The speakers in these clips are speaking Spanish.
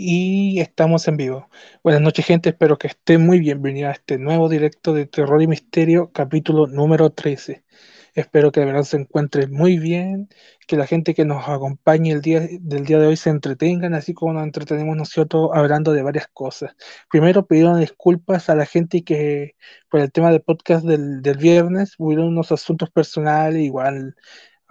y estamos en vivo. Buenas noches gente, espero que estén muy bienvenidos a este nuevo directo de Terror y Misterio, capítulo número 13. Espero que de verdad se encuentren muy bien, que la gente que nos acompañe el día del día de hoy se entretengan, así como nos entretenemos nosotros hablando de varias cosas. Primero, pedir disculpas a la gente que por el tema del podcast del, del viernes hubo unos asuntos personales, igual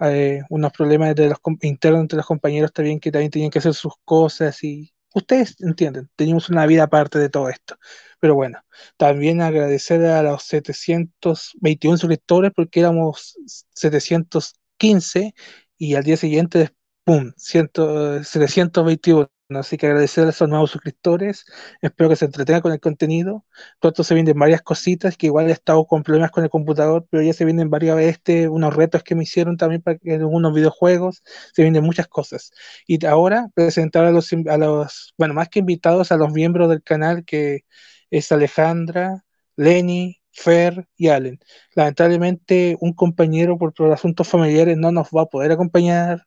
eh, unos problemas de los internos entre los compañeros también que también tenían que hacer sus cosas y ustedes entienden, teníamos una vida aparte de todo esto. Pero bueno, también agradecer a los 721 suscriptores porque éramos 715 y al día siguiente, ¡pum!, 721. Así que agradecer a esos nuevos suscriptores. Espero que se entretengan con el contenido. Pronto se vienen varias cositas que igual he estado con problemas con el computador, pero ya se vienen varias veces unos retos que me hicieron también para que unos videojuegos. Se vienen muchas cosas. Y ahora presentar a los, a los, bueno, más que invitados, a los miembros del canal que es Alejandra, Lenny, Fer y Allen. Lamentablemente, un compañero por, por asuntos familiares no nos va a poder acompañar.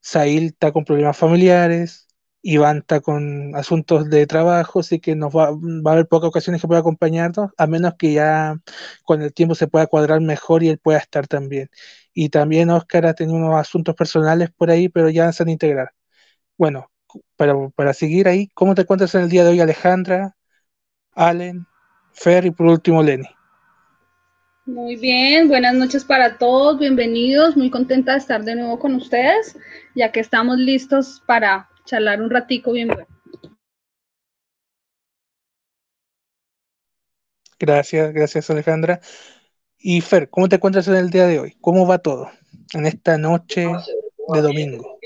Sail está con problemas familiares, Iván está con asuntos de trabajo, así que nos va, a haber pocas ocasiones que pueda acompañarnos, a menos que ya con el tiempo se pueda cuadrar mejor y él pueda estar también. Y también Oscar ha tenido unos asuntos personales por ahí, pero ya se han integrar. Bueno, para, para seguir ahí, ¿cómo te encuentras en el día de hoy, Alejandra, Allen, Fer y por último Lenny? Muy bien, buenas noches para todos, bienvenidos, muy contenta de estar de nuevo con ustedes, ya que estamos listos para charlar un ratico bien bueno. Gracias, gracias Alejandra. Y Fer, ¿cómo te encuentras en el día de hoy? ¿Cómo va todo en esta noche de domingo?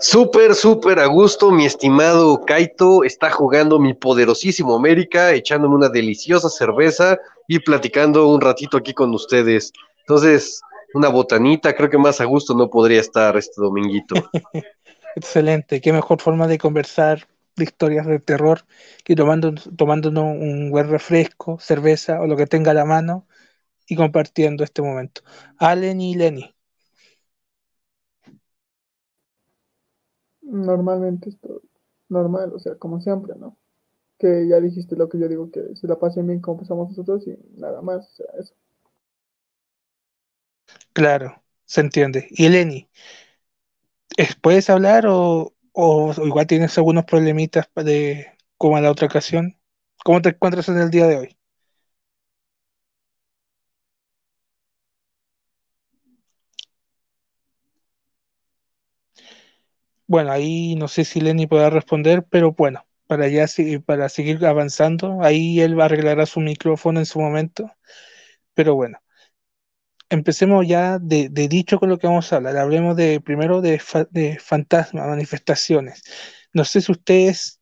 Súper, súper a gusto, mi estimado Kaito está jugando mi poderosísimo América, echándome una deliciosa cerveza y platicando un ratito aquí con ustedes. Entonces, una botanita, creo que más a gusto no podría estar este dominguito. Excelente, qué mejor forma de conversar de historias de terror que tomando, tomándonos un buen refresco, cerveza o lo que tenga a la mano y compartiendo este momento. Allen y Lenny. Normalmente esto normal, o sea, como siempre, ¿no? Que ya dijiste lo que yo digo, que se la pasen bien como pasamos nosotros y nada más, o sea, eso. Claro, se entiende. Y Lenny, ¿Puedes hablar o, igual tienes algunos problemitas de como en la otra ocasión? ¿Cómo te encuentras en el día de hoy? Bueno, ahí no sé si Lenny podrá responder, pero bueno, para ya para seguir avanzando, ahí él va a arreglar su micrófono en su momento. Pero bueno, empecemos ya de, dicho con lo que vamos a hablar. Hablemos de primero de, de fantasmas, manifestaciones. No sé si ustedes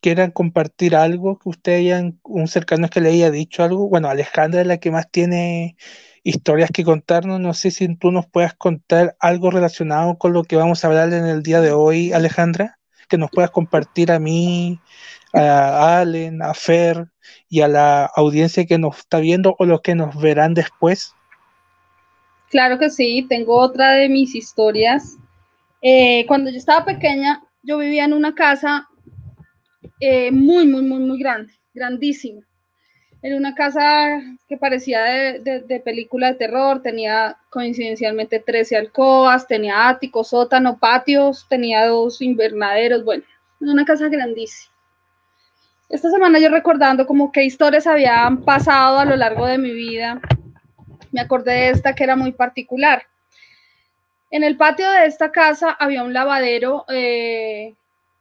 quieran compartir algo que ustedes hayan, un cercano que le haya dicho algo. Bueno, Alejandra es la que más tiene historias que contarnos. No sé si tú nos puedas contar algo relacionado con lo que vamos a hablar en el día de hoy, Alejandra, que nos puedas compartir a mí, a Allen, a Fer y a la audiencia que nos está viendo o los que nos verán después. Claro que sí, tengo otra de mis historias. Eh, cuando yo estaba pequeña, yo vivía en una casa eh, muy, muy, muy, muy grande, grandísima. En una casa que parecía de, película de terror, tenía coincidencialmente 13 alcobas, tenía áticos, sótano, patios, tenía dos invernaderos, bueno, una casa grandísima. Esta semana yo recordando como qué historias habían pasado a lo largo de mi vida, me acordé de esta que era muy particular. En el patio de esta casa había un lavadero, eh,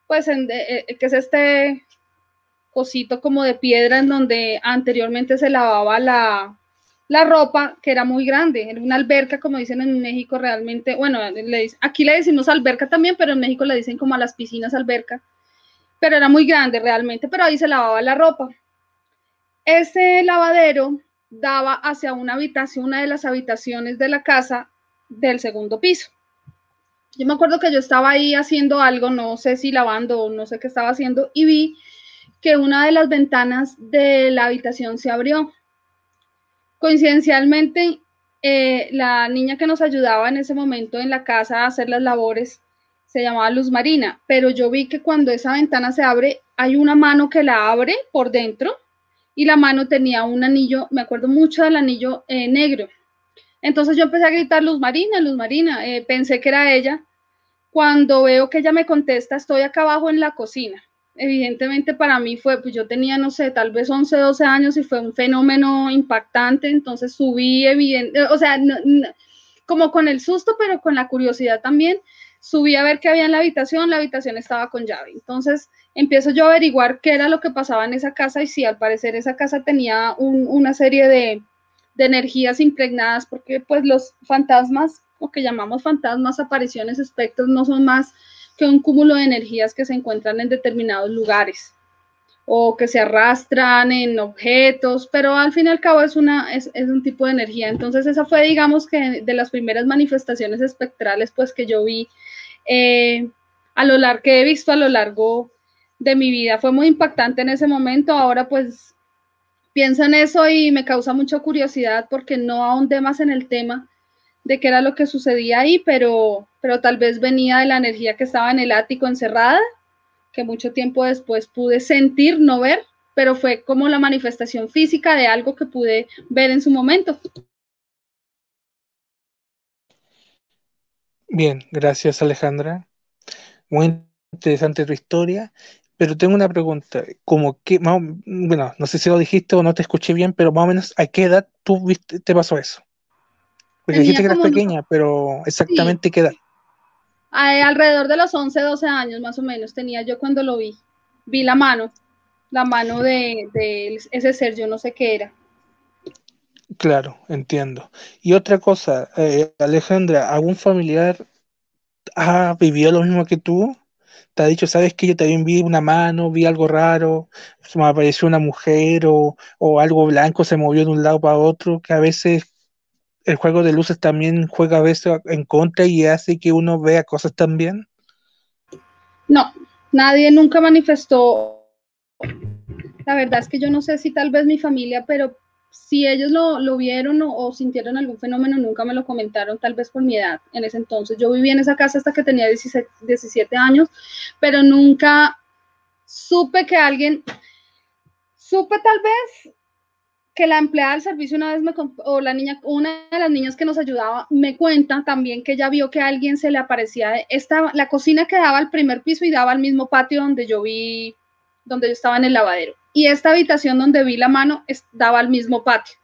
pues eh, que es este cosito como de piedra en donde anteriormente se lavaba la, ropa, que era muy grande, era una alberca, como dicen en México realmente, bueno, aquí le decimos alberca también, pero en México le dicen como a las piscinas alberca, pero era muy grande realmente, pero ahí se lavaba la ropa. Ese lavadero daba hacia una habitación, una de las habitaciones de la casa del segundo piso. Yo me acuerdo que yo estaba ahí haciendo algo, no sé si lavando o no sé qué estaba haciendo, y vi que una de las ventanas de la habitación se abrió. Coincidencialmente, eh, la niña que nos ayudaba en ese momento en la casa a hacer las labores se llamaba Luz Marina, pero yo vi que cuando esa ventana se abre, hay una mano que la abre por dentro y la mano tenía un anillo, me acuerdo mucho del anillo eh, negro. Entonces yo empecé a gritar Luz Marina, Luz Marina, eh, pensé que era ella. Cuando veo que ella me contesta, estoy acá abajo en la cocina. Evidentemente para mí fue, pues yo tenía, no sé, tal vez 11, 12 años y fue un fenómeno impactante, entonces subí, evidente, o sea, como con el susto, pero con la curiosidad también subí a ver qué había en la habitación, la habitación estaba con llave. Entonces empiezo yo a averiguar qué era lo que pasaba en esa casa y si al parecer esa casa tenía una serie de, energías impregnadas, porque pues los fantasmas, o que llamamos fantasmas, apariciones, espectros, no son más que un cúmulo de energías que se encuentran en determinados lugares o que se arrastran en objetos, pero al fin y al cabo es, es, un tipo de energía. Entonces esa fue, digamos, que de las primeras manifestaciones espectrales pues que yo vi eh, a lo largo que he visto a lo largo de mi vida. Fue muy impactante en ese momento. Ahora pues pienso en eso y me causa mucha curiosidad porque no ahondé más en el tema de qué era lo que sucedía ahí, pero, pero tal vez venía de la energía que estaba en el ático encerrada que mucho tiempo después pude sentir, no ver, pero fue como la manifestación física de algo que pude ver en su momento. Bien, gracias Alejandra. Muy interesante tu historia, pero tengo una pregunta, como que, bueno, no sé si lo dijiste o no te escuché bien, pero más o menos, ¿a qué edad tú viste, te pasó eso? Porque dijiste que eras pequeña, pero exactamente qué edad alrededor de los 11, 12 años más o menos tenía yo cuando lo vi. Vi la mano, la mano de, ese ser, yo no sé qué era. Claro, entiendo. Y otra cosa, eh, Alejandra, ¿algún familiar ha vivido lo mismo que tú? ¿Te ha dicho, sabes que yo también vi una mano, vi algo raro, se me apareció una mujer o, o algo blanco se movió de un lado para otro, que a veces el juego de luces también juega a veces en contra y hace que uno vea cosas también? No, nadie nunca manifestó. La verdad es que yo no sé si tal vez mi familia, pero si ellos lo, vieron o, sintieron algún fenómeno, nunca me lo comentaron, tal vez por mi edad en ese entonces. Yo vivía en esa casa hasta que tenía 17 años, pero nunca supe que alguien, supe tal vez que la empleada del servicio una vez me o la niña, una de las niñas que nos ayudaba me cuenta también que ella vio que a alguien se le aparecía esta, la cocina que daba al primer piso y daba al mismo patio donde yo vi, donde yo estaba en el lavadero. Y esta habitación donde vi la mano daba al mismo patio.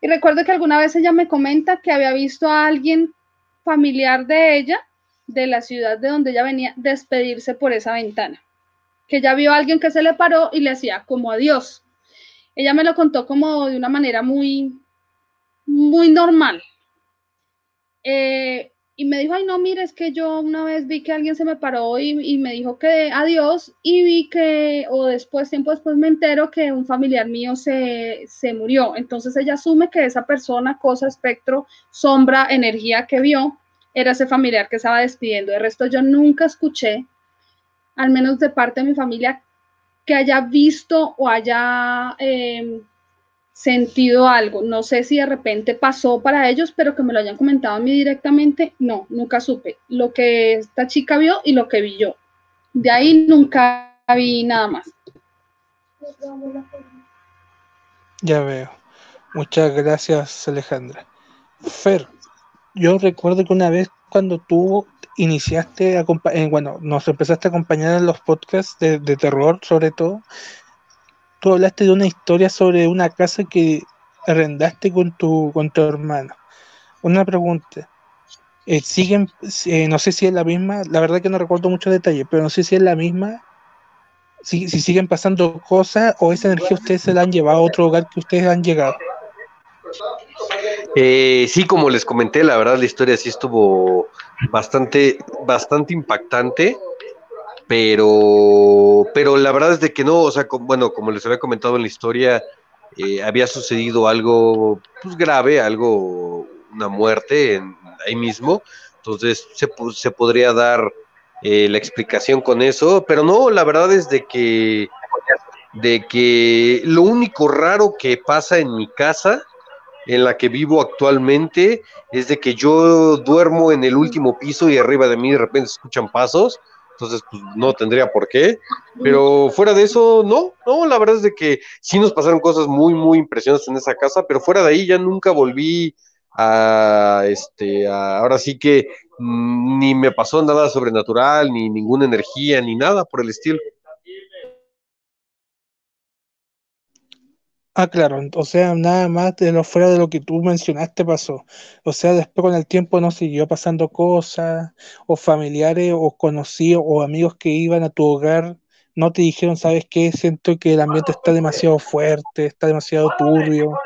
Y recuerdo que alguna vez ella me comenta que había visto a alguien familiar de ella, de la ciudad de donde ella venía, despedirse por esa ventana. Que ella vio a alguien que se le paró y le hacía como adiós ella me lo contó como de una manera muy, muy normal. Eh, y me dijo, ay, no, mire, es que yo una vez vi que alguien se me paró y, me dijo que adiós y vi que, o después, tiempo después me entero que un familiar mío se, se murió. Entonces ella asume que esa persona, cosa, espectro, sombra, energía que vio, era ese familiar que estaba despidiendo. De resto, yo nunca escuché, al menos de parte de mi familia, que haya visto o haya em, sentido algo. No sé si de repente pasó para ellos, pero que me lo hayan comentado a mí directamente, no, nunca supe. Lo que esta chica vio y lo que vi yo. De ahí nunca vi nada más. Ya veo. Muchas gracias, Alejandra. Fer, yo recuerdo que una vez cuando tú iniciaste, a, eh, bueno, nos empezaste a acompañar en los podcasts de, terror, sobre todo. Tú hablaste de una historia sobre una casa que arrendaste con tu, con tu hermano. Una pregunta. Eh, siguen, eh, no sé si es la misma, la verdad que no recuerdo muchos detalles, pero no sé si es la misma, si, si siguen pasando cosas o esa energía ustedes se la han llevado a otro lugar que ustedes han llegado. Eh, sí, como les comenté, la verdad la historia sí estuvo bastante, bastante impactante, pero, pero la verdad es de que no, o sea, bueno, como les había comentado en la historia, eh, había sucedido algo pues, grave, algo, una muerte ahí mismo, entonces se, se podría dar eh, la explicación con eso, pero no, la verdad es de que, de que lo único raro que pasa en mi casa en la que vivo actualmente es de que yo duermo en el último piso y arriba de mí de repente se escuchan pasos, entonces pues, no tendría por qué, pero fuera de eso, no, no, la verdad es de que sí nos pasaron cosas muy, muy impresionantes en esa casa, pero fuera de ahí ya nunca volví a, este, ahora sí que mm, ni me pasó nada sobrenatural, ni ninguna energía, ni nada por el estilo. Ah, claro, o sea, nada más de lo fuera de lo que tú mencionaste pasó. O sea, después con el tiempo no siguió pasando cosas, o familiares, o conocidos, o amigos que iban a tu hogar, no te dijeron, ¿sabes qué? Siento que el ambiente está demasiado fuerte, está demasiado turbio.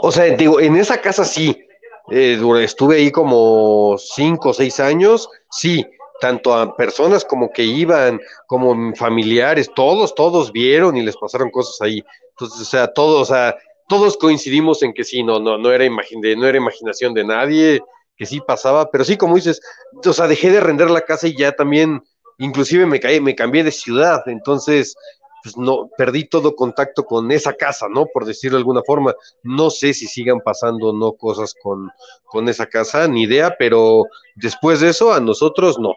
O sea, digo, en esa casa sí, eh, estuve ahí como cinco o seis años, sí, tanto a personas como que iban, como familiares, todos, todos vieron y les pasaron cosas ahí. Entonces, o sea, todos, o sea, todos coincidimos en que sí, no, no, no era, no era imaginación de nadie, que sí pasaba, pero sí, como dices, o sea, dejé de render la casa y ya también, inclusive me caí, me cambié de ciudad, entonces, pues no, perdí todo contacto con esa casa, ¿no? Por decirlo de alguna forma. No sé si sigan pasando no cosas con, con esa casa, ni idea, pero después de eso, a nosotros no.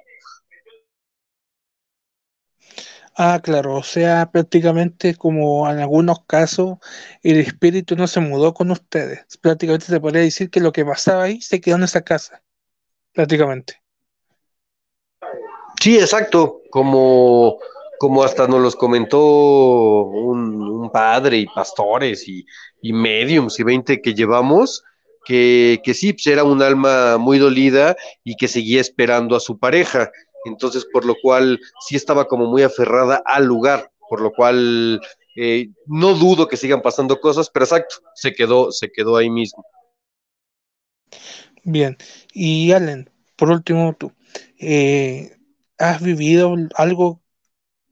Ah, claro, o sea, prácticamente como en algunos casos el espíritu no se mudó con ustedes. Prácticamente se podría decir que lo que pasaba ahí se quedó en esa casa, prácticamente. Sí, exacto, como, como hasta nos los comentó un, padre y pastores y, y mediums y 20 que llevamos, que, que sí, pues era un alma muy dolida y que seguía esperando a su pareja entonces por lo cual sí estaba como muy aferrada al lugar, por lo cual eh, no dudo que sigan pasando cosas, pero exacto, se quedó, se quedó ahí mismo. Bien, y Allen, por último tú, eh, ¿has vivido algo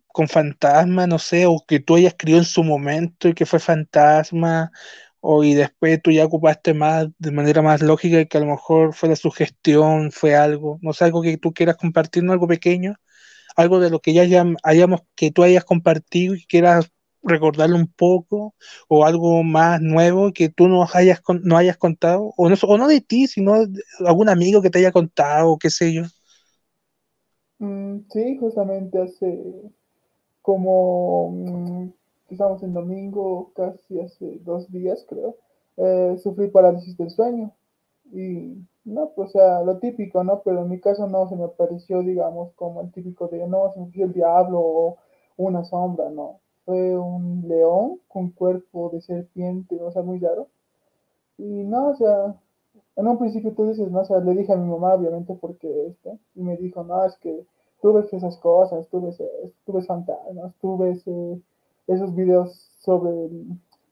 con fantasma, no sé, o que tú hayas escrito en su momento y que fue fantasma, o y después tú ya ocupaste más de manera más lógica que a lo mejor fue la sugestión, fue algo, no sé, algo que tú quieras compartirnos, algo pequeño, algo de lo que ya hayamos, que tú hayas compartido y quieras recordarlo un poco, o algo más nuevo que tú no hayas, no hayas contado, o no, o no de ti, sino de algún amigo que te haya contado, qué sé yo. Mm, sí, justamente hace como mm, estamos en domingo, casi hace dos días creo, eh, sufrí parálisis del sueño. Y no, pues o sea, lo típico, ¿no? Pero en mi caso no se me apareció, digamos, como el típico de, no, se me el diablo o una sombra, no. Fue un león con cuerpo de serpiente, o sea, muy raro. Y no, o sea, en un principio tú dices, no, o sea, le dije a mi mamá, obviamente, porque este, y me dijo, no, es que tú ves esas cosas, tú ves, tú ves fantasmas, tú eh, esos videos sobre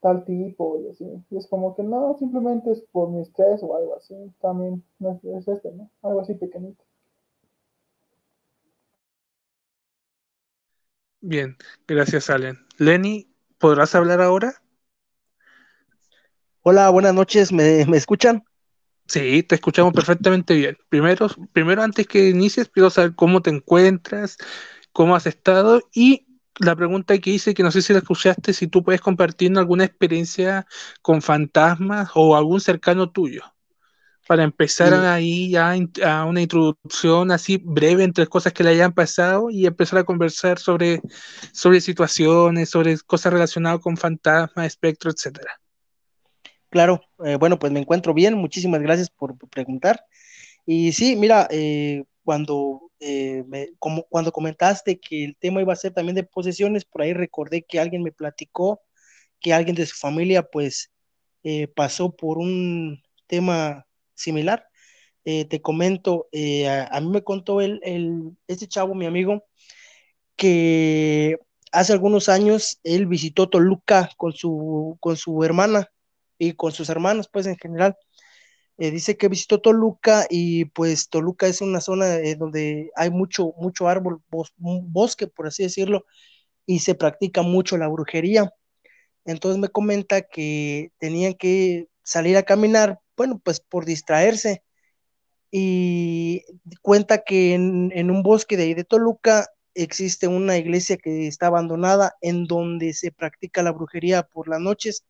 tal tipo y así. Y es como que no, simplemente es por mi estrés o algo así. También no es, este, ¿no? Algo así pequeñito. Bien, gracias, Allen. Lenny, ¿podrás hablar ahora? Hola, buenas noches, ¿me, ¿me, escuchan? Sí, te escuchamos perfectamente bien. Primero, primero antes que inicies, quiero saber cómo te encuentras, cómo has estado y la pregunta que hice, que no sé si la escuchaste, si tú puedes compartir alguna experiencia con fantasmas o algún cercano tuyo, para empezar ahí ya a una introducción así breve entre cosas que le hayan pasado y empezar a conversar sobre, sobre situaciones, sobre cosas relacionadas con fantasmas, espectro, etcétera. Claro, eh, bueno, pues me encuentro bien, muchísimas gracias por preguntar. Y sí, mira, eh, cuando eh, como cuando comentaste que el tema iba a ser también de posesiones, por ahí recordé que alguien me platicó que alguien de su familia pues eh, pasó por un tema similar. Eh, te comento, a, mí me contó el, el, este chavo, mi amigo, que hace algunos años él visitó Toluca con su, con su hermana y con sus hermanos, pues en general. Eh, dice que visitó Toluca y pues Toluca es una zona eh, donde hay mucho, mucho árbol, bosque, por así decirlo, y se practica mucho la brujería. Entonces me comenta que tenían que salir a caminar, bueno, pues por distraerse. Y cuenta que en, en un bosque de ahí de Toluca existe una iglesia que está abandonada en donde se practica la brujería por las noches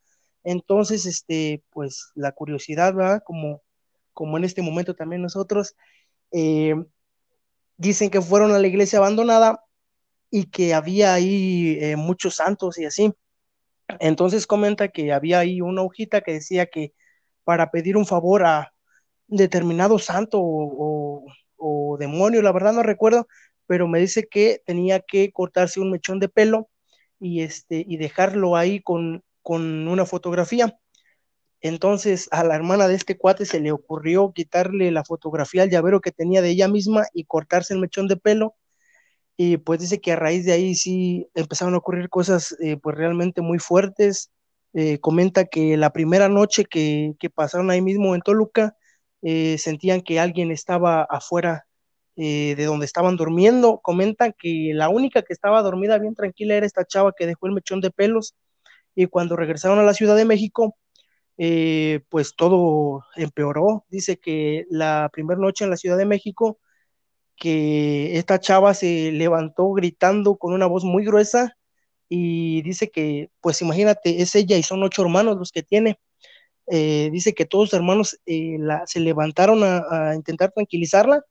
Entonces, este, pues la curiosidad, ¿verdad? Como, como en este momento también nosotros, eh, dicen que fueron a la iglesia abandonada y que había ahí eh, muchos santos y así. Entonces comenta que había ahí una hojita que decía que para pedir un favor a determinado santo o, demonio, la verdad no recuerdo, pero me dice que tenía que cortarse un mechón de pelo y, este, y dejarlo ahí con, con una fotografía. Entonces a la hermana de este cuate se le ocurrió quitarle la fotografía al llavero que tenía de ella misma y cortarse el mechón de pelo. Y pues dice que a raíz de ahí sí empezaron a ocurrir cosas eh, pues realmente muy fuertes. Eh, comenta que la primera noche que, pasaron ahí mismo en Toluca, eh, sentían que alguien estaba afuera de donde estaban durmiendo. Comentan que la única que estaba dormida bien tranquila era esta chava que dejó el mechón de pelos. Y cuando regresaron a la Ciudad de México, eh, pues todo empeoró. Dice que la primera noche en la Ciudad de México, que esta chava se levantó gritando con una voz muy gruesa y dice que, pues imagínate, es ella y son ocho hermanos los que tiene. Eh, dice que todos los hermanos eh, se levantaron a, intentar tranquilizarla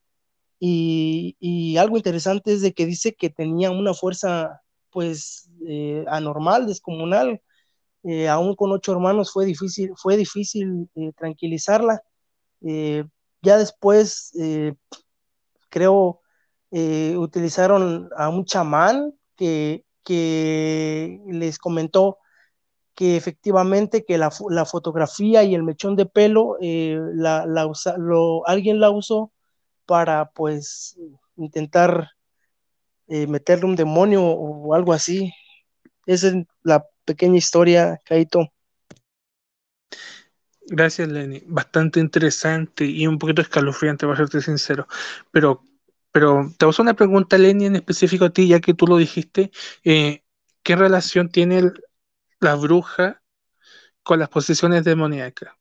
y, algo interesante es de que dice que tenía una fuerza pues anormal, descomunal, eh, aún con ocho hermanos fue difícil, fue difícil eh, tranquilizarla. Eh, ya después, creo, utilizaron a un chamán que, que les comentó que efectivamente que la, fotografía y el mechón de pelo la, alguien la usó para pues intentar meterle un demonio o algo así. Esa es la pequeña historia, Kaito. Gracias, Lenny. Bastante interesante y un poquito escalofriante, para serte sincero. Pero, pero te hago una pregunta, Lenny, en específico a ti, ya que tú lo dijiste. Eh, ¿Qué relación tiene la bruja con las posesiones demoníacas?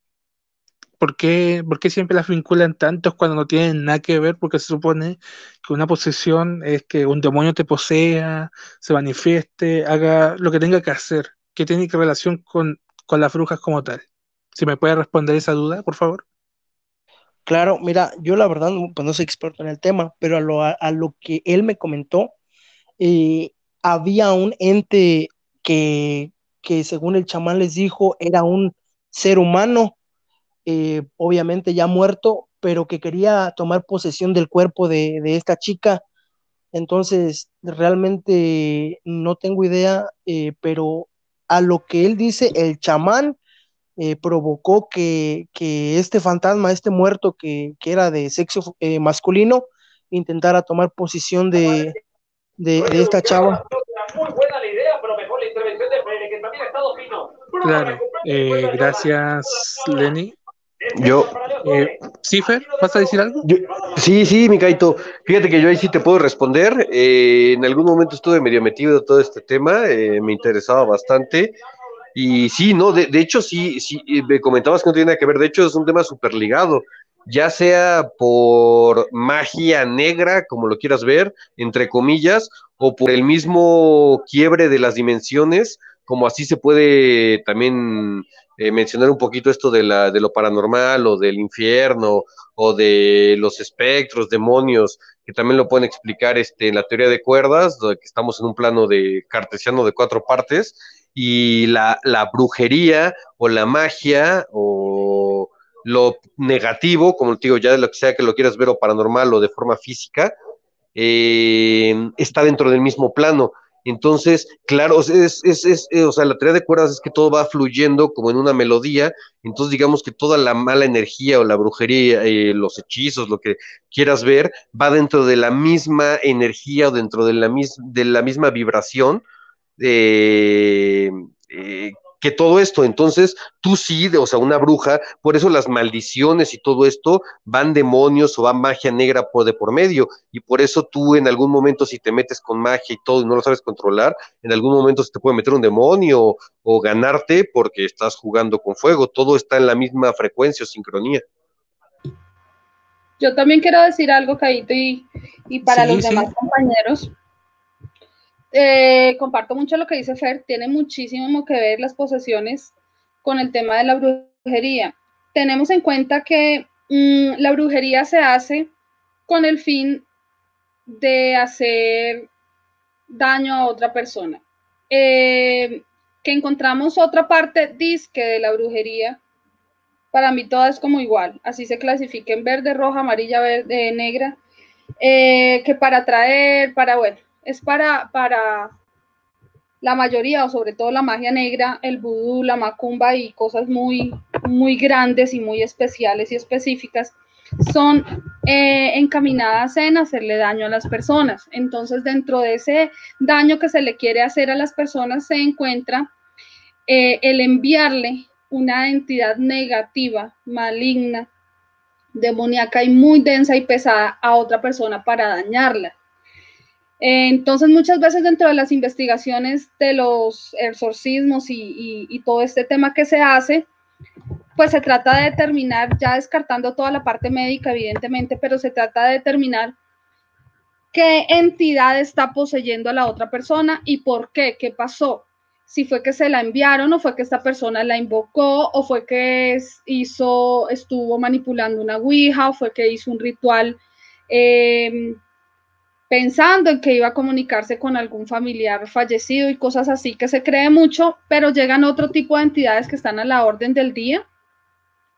¿Por qué, siempre las vinculan tanto cuando no tienen nada que ver? Porque se supone que una posesión es que un demonio te posea, se manifieste, haga lo que tenga que hacer. ¿Qué tiene que relación con, las brujas como tal? Si me puede responder esa duda, por favor. Claro, mira, yo la verdad pues no soy experto en el tema, pero a lo, a, lo que él me comentó, eh, había un ente que, que según el chamán les dijo era un ser humano eh, obviamente ya muerto, pero que quería tomar posesión del cuerpo de, esta chica. Entonces, realmente no tengo idea, eh, pero a lo que él dice, el chamán eh, provocó que, este fantasma, este muerto que, era de sexo masculino, intentara tomar posición de, de, esta chava. Claro, gracias Lenny. Yo. Eh, ¿Cifer? ¿Vas a decir algo? sí, sí, mi Kaito. Fíjate que yo ahí sí te puedo responder. Eh, en algún momento estuve medio metido en todo este tema, eh, me interesaba bastante. Y sí, no, de, hecho, sí, sí, me comentabas que no tiene nada que ver. De hecho, es un tema súper ligado, ya sea por magia negra, como lo quieras ver, entre comillas, o por el mismo quiebre de las dimensiones, como así se puede también eh, mencionar un poquito esto de, la, de lo paranormal o del infierno o de los espectros, demonios, que también lo pueden explicar este, en la teoría de cuerdas, donde estamos en un plano de cartesiano de cuatro partes, y la, la brujería o la magia o lo negativo, como te digo, ya de lo que sea que lo quieras ver o paranormal o de forma física, eh, está dentro del mismo plano. Entonces, claro, es, es, es, eh, o sea, la teoría de cuerdas es que todo va fluyendo como en una melodía, entonces digamos que toda la mala energía o la brujería, eh, los hechizos, lo que quieras ver, va dentro de la misma energía o dentro de la, de la misma vibración eh, que todo esto. Entonces, tú sí, o sea, una bruja, por eso las maldiciones y todo esto van demonios o va magia negra por de por medio. Y por eso tú en algún momento, si te metes con magia y todo y no lo sabes controlar, en algún momento se te puede meter un demonio o, ganarte porque estás jugando con fuego. Todo está en la misma frecuencia o sincronía. Yo también quiero decir algo, Caíto, y, y para los demás compañeros. Eh, comparto mucho lo que dice Fer, tiene muchísimo que ver las posesiones con el tema de la brujería. Tenemos en cuenta que mm, la brujería se hace con el fin de hacer daño a otra persona. Eh, que encontramos otra parte disque de la brujería, para mí todas es como igual, así se clasifica en verde, roja, amarilla, verde, negra, eh, que para atraer, para, bueno, es para, para la mayoría, o sobre todo la magia negra, el vudú, la macumba y cosas muy, muy grandes y muy especiales y específicas, son eh, encaminadas en hacerle daño a las personas. Entonces, dentro de ese daño que se le quiere hacer a las personas se encuentra eh, el enviarle una entidad negativa, maligna, demoníaca y muy densa y pesada a otra persona para dañarla. Entonces, muchas veces dentro de las investigaciones de los exorcismos y, todo este tema que se hace, pues se trata de determinar, ya descartando toda la parte médica, evidentemente, pero se trata de determinar qué entidad está poseyendo a la otra persona y por qué, qué pasó. Si fue que se la enviaron o fue que esta persona la invocó o fue que hizo, estuvo manipulando una ouija o fue que hizo un ritual eh, pensando en que iba a comunicarse con algún familiar fallecido y cosas así que se cree mucho, pero llegan otro tipo de entidades que están a la orden del día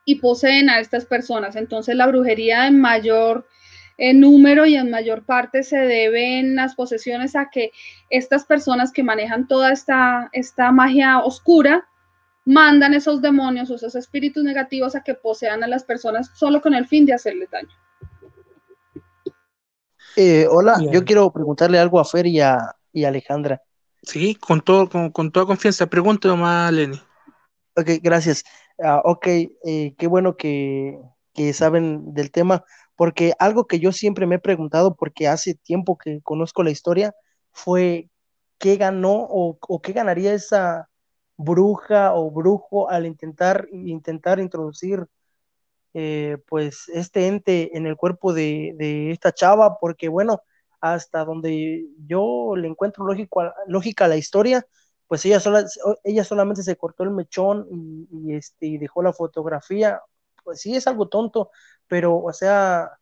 y poseen a estas personas. Entonces la brujería en mayor número y en mayor parte se deben las posesiones a que estas personas que manejan toda esta, esta magia oscura mandan esos demonios o esos espíritus negativos a que posean a las personas solo con el fin de hacerles daño. Eh, hola, yo quiero preguntarle algo a Fer y a, Alejandra. Sí, con, todo, con, toda confianza. Pregunta nomás, Lenny. Ok, gracias. Ah, ok, eh, qué bueno que, saben del tema, porque algo que yo siempre me he preguntado, porque hace tiempo que conozco la historia, fue qué ganó o, o qué ganaría esa bruja o brujo al intentar, intentar introducir eh, pues este ente en el cuerpo de, esta chava, porque bueno, hasta donde yo le encuentro lógica a la historia, pues ella, sola, ella solamente se cortó el mechón y, este, y dejó la fotografía, pues sí es algo tonto, pero o sea,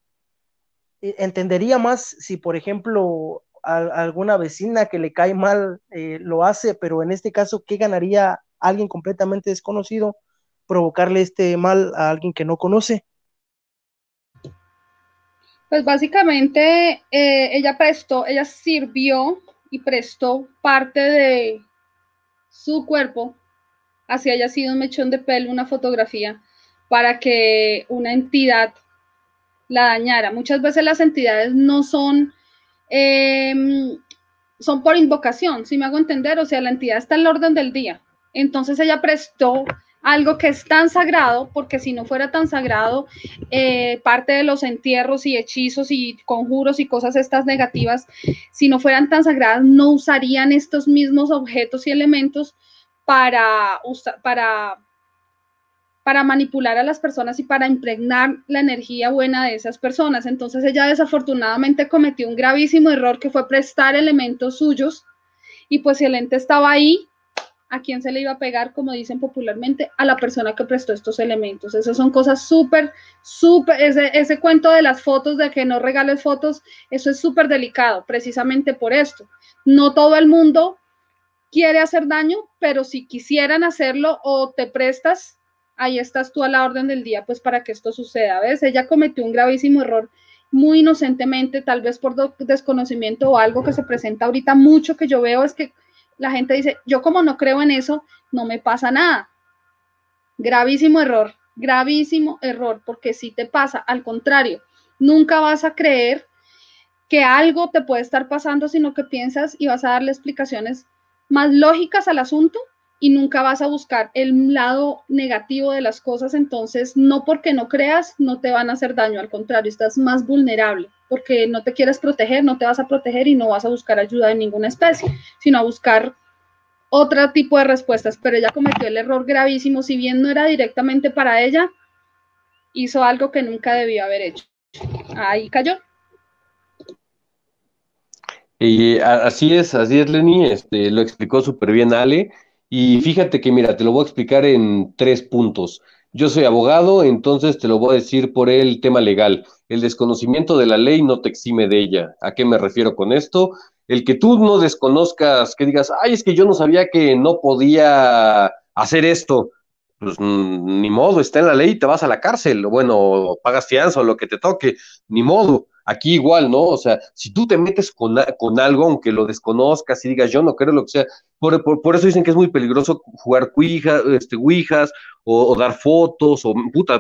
e, entendería más si por ejemplo alguna vecina que le cae mal eh, lo hace, pero en este caso, ¿qué ganaría alguien completamente desconocido provocarle este mal a alguien que no conoce? Pues básicamente eh, ella prestó, ella sirvió y prestó parte de su cuerpo, así haya sido un mechón de pelo, una fotografía, para que una entidad la dañara. Muchas veces las entidades no son, em, son por invocación, si me hago entender, o sea, la entidad está en el orden del día. Entonces ella prestó algo que es tan sagrado, porque si no fuera tan sagrado, eh, parte de los entierros y hechizos y conjuros y cosas estas negativas, si no fueran tan sagradas, no usarían estos mismos objetos y elementos para, para, para manipular a las personas y para impregnar la energía buena de esas personas. Entonces ella desafortunadamente cometió un gravísimo error que fue prestar elementos suyos y pues si el ente estaba ahí, a quién se le iba a pegar, como dicen popularmente, a la persona que prestó estos elementos. Esas son cosas súper, súper, ese, ese cuento de las fotos, de que no regales fotos, eso es súper delicado, precisamente por esto. No todo el mundo quiere hacer daño, pero si quisieran hacerlo o te prestas, ahí estás tú a la orden del día, pues para que esto suceda. ¿Ves? Ella cometió un gravísimo error muy inocentemente, tal vez por desconocimiento o algo que se presenta ahorita mucho que yo veo es que la gente dice, yo como no creo en eso, no me pasa nada. Gravísimo error, gravísimo error, porque si te pasa, al contrario, nunca vas a creer que algo te puede estar pasando, sino que piensas y vas a darle explicaciones más lógicas al asunto y nunca vas a buscar el lado negativo de las cosas, entonces no porque no creas no te van a hacer daño, al contrario, estás más vulnerable porque no te quieres proteger, no te vas a proteger y no vas a buscar ayuda de ninguna especie, sino a buscar otro tipo de respuestas, pero ella cometió el error gravísimo, si bien no era directamente para ella, hizo algo que nunca debió haber hecho. Ahí cayó. Y así es, así es, Lenny, este, lo explicó súper bien Ale. Y fíjate que, mira, te lo voy a explicar en tres puntos. Yo soy abogado, entonces te lo voy a decir por el tema legal. El desconocimiento de la ley no te exime de ella. ¿A qué me refiero con esto? El que tú no desconozcas, que digas, ay, es que yo no sabía que no podía hacer esto. Pues ni modo, está en la ley, te vas a la cárcel, o bueno, pagas fianza o lo que te toque, ni modo. Aquí igual, ¿no? O sea, si tú te metes con, con algo, aunque lo desconozcas y digas, yo no creo lo que sea, por, por, eso dicen que es muy peligroso jugar cuija, este, o, dar fotos o puta,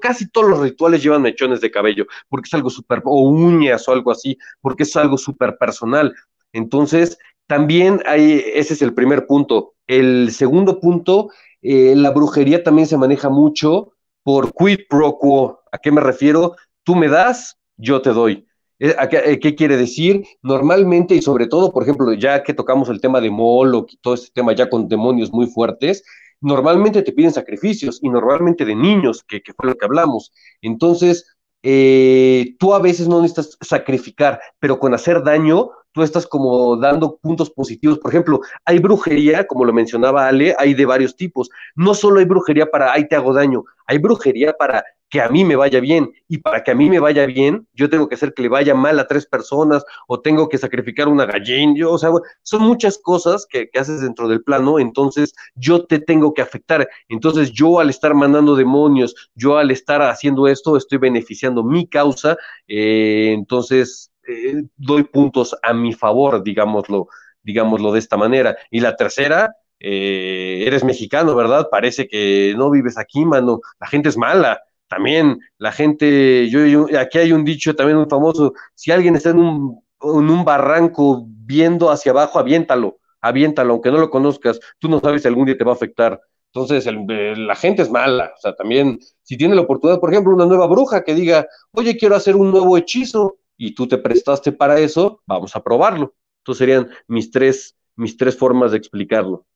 casi todos los rituales llevan mechones de cabello, porque es algo súper, o uñas o algo así, porque es algo súper personal. Entonces, también hay, ese es el primer punto. El segundo punto, eh, la brujería también se maneja mucho por quid pro quo. ¿A qué me refiero? Tú me das, yo te doy. Eh, eh, ¿Qué, quiere decir? Normalmente, y sobre todo, por ejemplo, ya que tocamos el tema de Moloch y todo este tema ya con demonios muy fuertes, normalmente te piden sacrificios y normalmente de niños, que, fue lo que hablamos. Entonces, eh, tú a veces no necesitas sacrificar, pero con hacer daño, tú estás como dando puntos positivos. Por ejemplo, hay brujería, como lo mencionaba Ale, hay de varios tipos. No solo hay brujería para, ahí te hago daño, hay brujería para que a mí me vaya bien. Y para que a mí me vaya bien, yo tengo que hacer que le vaya mal a tres personas o tengo que sacrificar una gallina. Yo, o sea, son muchas cosas que, haces dentro del plano, entonces yo te tengo que afectar. Entonces yo al estar mandando demonios, yo al estar haciendo esto, estoy beneficiando mi causa. Eh, entonces eh, doy puntos a mi favor, digámoslo, digámoslo de esta manera. Y la tercera, eh, eres mexicano, ¿verdad? Parece que no vives aquí, mano. La gente es mala también la gente, yo, aquí hay un dicho también muy famoso, si alguien está en un, en un barranco viendo hacia abajo, aviéntalo, aviéntalo, aunque no lo conozcas, tú no sabes si algún día te va a afectar. Entonces, la gente es mala, o sea, también, si tiene la oportunidad, por ejemplo, una nueva bruja que diga, oye, quiero hacer un nuevo hechizo, y tú te prestaste para eso, vamos a probarlo. Entonces serían mis tres, mis tres formas de explicarlo.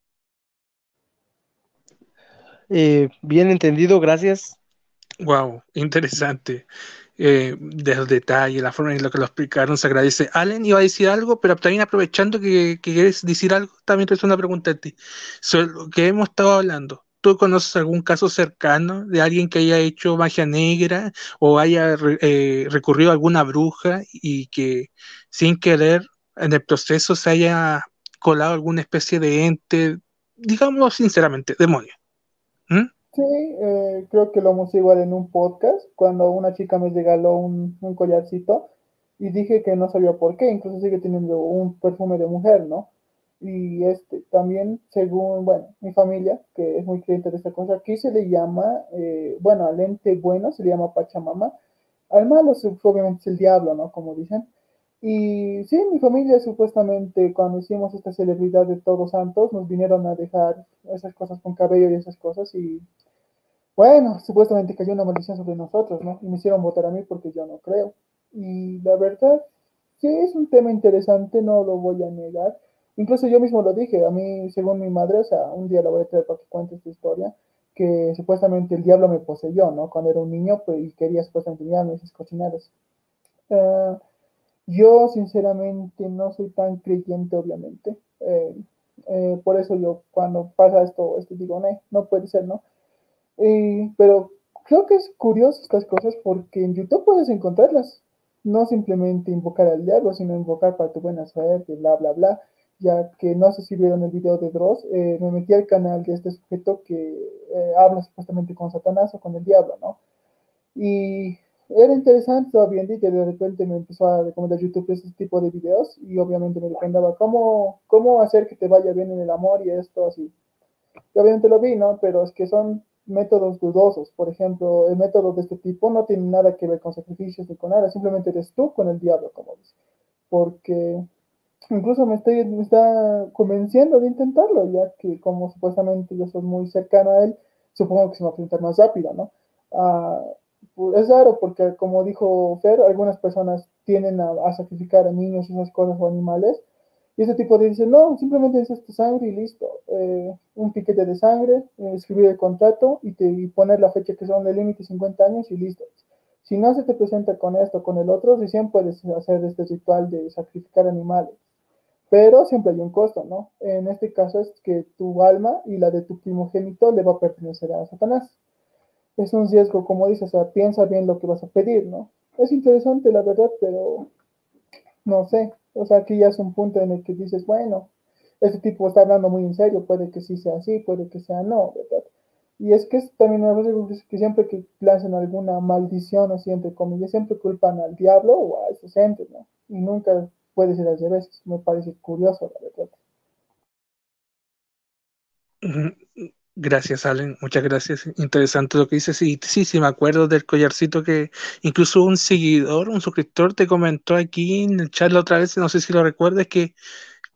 Eh, bien entendido, gracias. Wow, interesante. Eh, del detalle, la forma en la que lo explicaron, se agradece. Allen iba a decir algo, pero también aprovechando que, quieres decir algo, también te una pregunta a ti. Sobre lo que hemos estado hablando, ¿tú conoces algún caso cercano de alguien que haya hecho magia negra o haya eh, recurrido a alguna bruja y que sin querer en el proceso se haya colado alguna especie de ente, digámoslo sinceramente, demonio? ¿Mm? Sí, eh, creo que lo hemos igual en un podcast, cuando una chica me regaló un, un, collarcito y dije que no sabía por qué, incluso sigue teniendo un perfume de mujer, ¿no? Y este, también, según, bueno, mi familia, que es muy creyente de esta cosa, aquí se le llama, eh, bueno, al ente bueno se le llama Pachamama, al malo obviamente es el diablo, ¿no? Como dicen. Y sí, mi familia supuestamente cuando hicimos esta celebridad de Todos Santos nos vinieron a dejar esas cosas con cabello y esas cosas y bueno, supuestamente cayó una maldición sobre nosotros, ¿no? Y me hicieron votar a mí porque yo no creo. Y la verdad, sí, es un tema interesante, no lo voy a negar. Incluso yo mismo lo dije, a mí, según mi madre, o sea, un día la voy a traer para que cuente esta historia, que supuestamente el diablo me poseyó, ¿no? Cuando era un niño pues, y quería supuestamente enseñarme esas cochinadas. Uh, yo, sinceramente, no soy tan creyente, obviamente. Eh, eh, por eso yo, cuando pasa esto, esto digo, no, no puede ser, ¿no? Pero creo que es curioso estas cosas porque en YouTube puedes encontrarlas. No simplemente invocar al diablo, sino invocar para tu buena suerte, bla, bla, bla. Ya que no sé si vieron el video de Dross, eh, me metí al canal de este sujeto que eh, habla supuestamente con Satanás o con el diablo, ¿no? Y era interesante, estaba viendo y de repente me empezó a recomendar YouTube ese tipo de videos y obviamente me recomendaba cómo, cómo hacer que te vaya bien en el amor y esto así. Y obviamente lo vi, ¿no? Pero es que son métodos dudosos. Por ejemplo, el método de este tipo no tiene nada que ver con sacrificios ni con nada, simplemente eres tú con el diablo, como dice. Porque incluso me, estoy, me está convenciendo de intentarlo, ya que como supuestamente yo soy muy cercano a él, supongo que se me va a presentar más rápido, ¿no? Ah, pues, es raro porque, como dijo Fer, algunas personas tienden a, a sacrificar a niños, esas cosas o animales, y ese tipo dice, no, simplemente es tu sangre y listo. Eh, un piquete de sangre, eh, escribir el contrato y, te, poner la fecha que son de límite 50 años y listo. Si no se te presenta con esto, con el otro, recién puedes hacer este ritual de sacrificar animales. pero siempre hay un costo, ¿no? En este caso es que tu alma y la de tu primogénito le va a pertenecer a Satanás. Es un riesgo, como dices, o sea, piensa bien lo que vas a pedir, ¿no? Es interesante, la verdad, pero no sé, o sea, aquí ya es un punto en el que dices, bueno, este tipo está hablando muy en serio, puede que sí sea así, puede que sea no, ¿verdad? Y es que es también una cosa que siempre que hacen alguna maldición o siempre como siempre culpan al diablo o a esos entes, ¿no? Y nunca puede ser al revés, me parece curioso, la verdad. Gracias, Allen, muchas gracias. Interesante lo que dices. Sí, sí, sí, me acuerdo del collarcito que incluso un seguidor, un suscriptor te comentó aquí en el chat la otra vez, no sé si lo recuerdas, que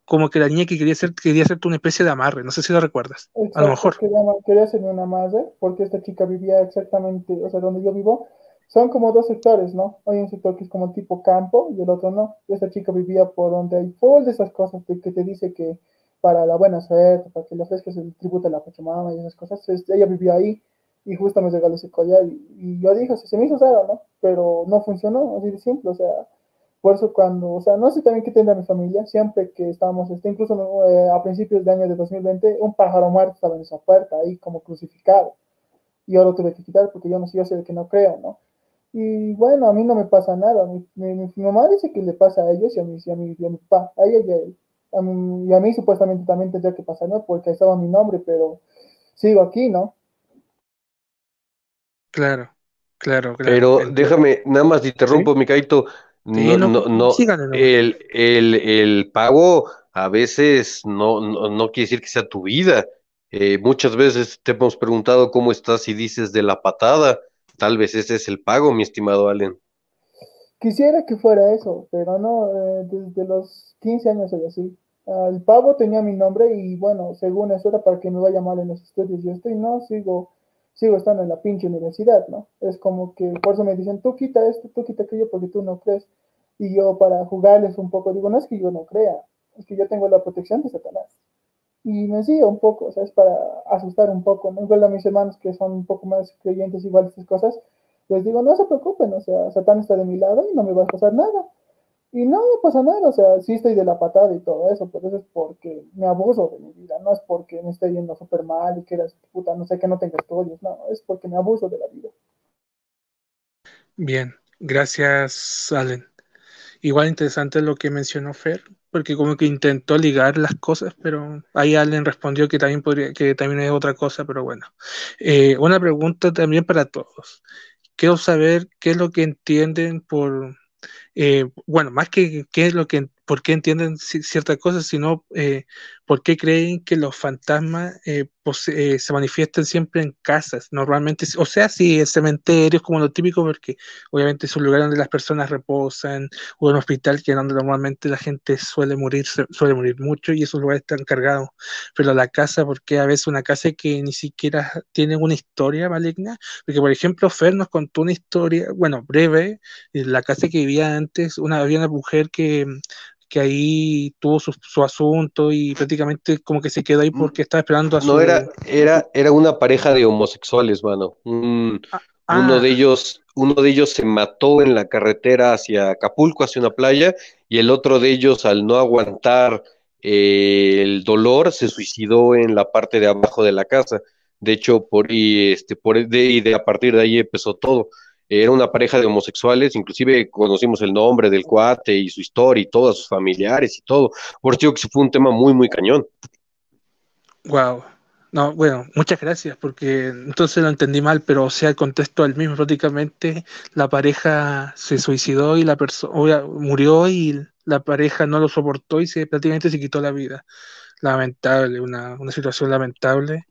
como que la niña que quería hacer quería hacerte una especie de amarre, no sé si lo recuerdas. a lo mejor. Quería, quería hacerme un amarre porque esta chica vivía exactamente, o sea, donde yo vivo, son como dos sectores, ¿no? Hay un sector que es como tipo campo y el otro no. esta chica vivía por donde hay todas esas cosas que te dice que para la buena suerte, para que le ofrezcas el tributo a la Pachamama y esas cosas. ella vivía ahí y justo me regaló ese collar y, yo dije, se me hizo raro, ¿no? Pero no funcionó, así de simple, o sea, por eso cuando, o sea, no sé también qué tendrá mi familia, siempre que estábamos, este, incluso eh, a principios de año de 2020, un pájaro muerto estaba en esa puerta, ahí como crucificado. Y ahora lo tuve que quitar porque yo no sé, yo sé que no creo, ¿no? Y bueno, a mí no me pasa nada. Mi, mi, mamá dice que le pasa a ellos y a mi, y a mi, y a mi papá. A ella y a y a mí supuestamente también tendría que pasar, ¿no? Porque estaba mi nombre, pero sigo aquí, ¿no? Claro, claro, claro. Pero déjame, nada más te interrumpo, ¿Sí? Micaito. No, no, no, el, el, el, pago a veces no, no, no, quiere decir que sea tu vida. Eh, muchas veces te hemos preguntado cómo estás y dices de la patada. Tal vez ese es el pago, mi estimado Allen. Quisiera que fuera eso, pero no, eh, desde los 15 años soy así. El pavo tenía mi nombre y bueno, según eso era para que me vaya mal en los estudios. Yo estoy, no, sigo, sigo estando en la pinche universidad, ¿no? Es como que por eso me dicen, tú quita esto, tú quita aquello porque tú no crees. Y yo para jugarles un poco digo, no es que yo no crea, es que yo tengo la protección de Satanás. Y me sigo un poco, o sea, es para asustar un poco, ¿no? Igual a mis hermanos que son un poco más creyentes igual estas cosas, les digo, no se preocupen, o sea, Satán está de mi lado y no me va a pasar nada. Y no me pasa nada, o sea, sí estoy de la patada y todo eso, pero eso es porque me abuso de mi vida, no es porque me esté yendo súper mal y que eres puta, no sé, que no tenga estudios, no, es porque me abuso de la vida. Bien, gracias, Allen. Igual interesante lo que mencionó Fer, porque como que intentó ligar las cosas, pero ahí Allen respondió que también podría, que también es otra cosa, pero bueno. Eh, una pregunta también para todos quiero saber qué es lo que entienden por, eh, bueno, más que qué es lo que, por qué entienden ciertas cosas, sino eh, por qué creen que los fantasmas eh, eh, se manifiestan siempre en casas, normalmente, o sea, sí, en cementerios como lo típico, porque obviamente es un lugar donde las personas reposan, o un hospital que es donde normalmente la gente suele morir, suele morir mucho y esos lugares están cargados, pero la casa, porque a veces una casa que ni siquiera tiene una historia maligna, porque por ejemplo Fer nos contó una historia, bueno, breve, la casa que vivía antes, una, había una mujer que que ahí tuvo su, su, asunto y prácticamente como que se quedó ahí porque estaba esperando a su... No, era, era, era una pareja de homosexuales, mano. Un, ah, uno, de ellos, uno de ellos se mató en la carretera hacia Acapulco, hacia una playa, y el otro de ellos, al no aguantar eh, el dolor, se suicidó en la parte de abajo de la casa. De hecho, por, y, este, por de, y de a partir de ahí empezó todo era una pareja de homosexuales, inclusive conocimos el nombre del cuate y su historia y todos sus familiares y todo. Por eso que fue un tema muy, muy cañón. Wow. No, bueno, muchas gracias, porque entonces lo entendí mal, pero o sea, el contexto el mismo, prácticamente la pareja se suicidó y la persona murió y la pareja no lo soportó y se prácticamente se quitó la vida. Lamentable, una, una situación lamentable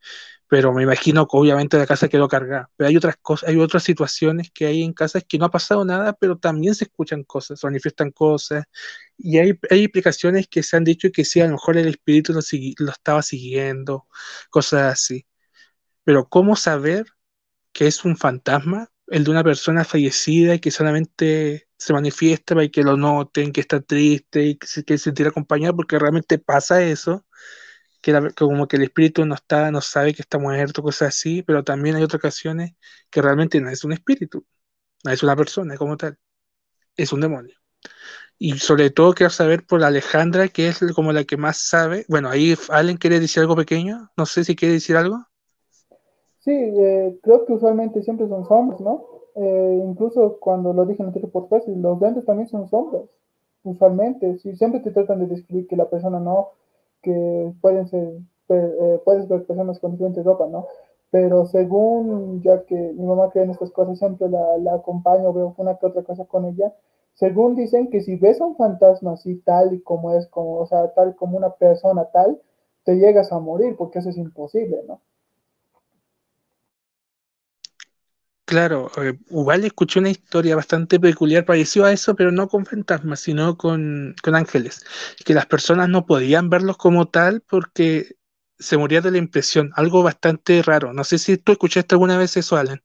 pero me imagino que obviamente la casa quedó cargada. Pero hay otras cosas, hay otras situaciones que hay en casas que no ha pasado nada, pero también se escuchan cosas, se manifiestan cosas, y hay, hay explicaciones que se han dicho que sí, a lo mejor el espíritu lo, lo estaba siguiendo, cosas así. Pero ¿cómo saber que es un fantasma, el de una persona fallecida y que solamente se manifiesta para que lo noten, que está triste y que se quiere sentir acompañado, porque realmente pasa eso que, como que el espíritu no está, no sabe que está muerto, cosas así, pero también hay otras ocasiones que realmente no es un espíritu, no es una persona como tal, es un demonio. Y sobre todo quiero saber por Alejandra, que es como la que más sabe. Bueno, ahí Allen quiere decir algo pequeño. No sé si quiere decir algo. Sí, eh, creo que usualmente siempre son sombras, ¿no? Eh, incluso cuando lo dije en el podcast, los dentes también son sombras, usualmente. Si siempre te tratan de describir que la persona no, que pueden ser, eh, puedes ver personas con diferentes ropa, ¿no? Pero según, ya que mi mamá cree en estas cosas, siempre la, la acompaño, veo una que otra cosa con ella según dicen que si ves a un fantasma así tal y como es, como, o sea, tal como una persona tal, te llegas a morir, porque eso es imposible, ¿no? Claro, eh, igual escuché una historia bastante peculiar, pareció a eso, pero no con fantasmas, sino con, con ángeles, que las personas no podían verlos como tal porque se moría de la impresión, algo bastante raro. No sé si tú escuchaste alguna vez eso, Alan.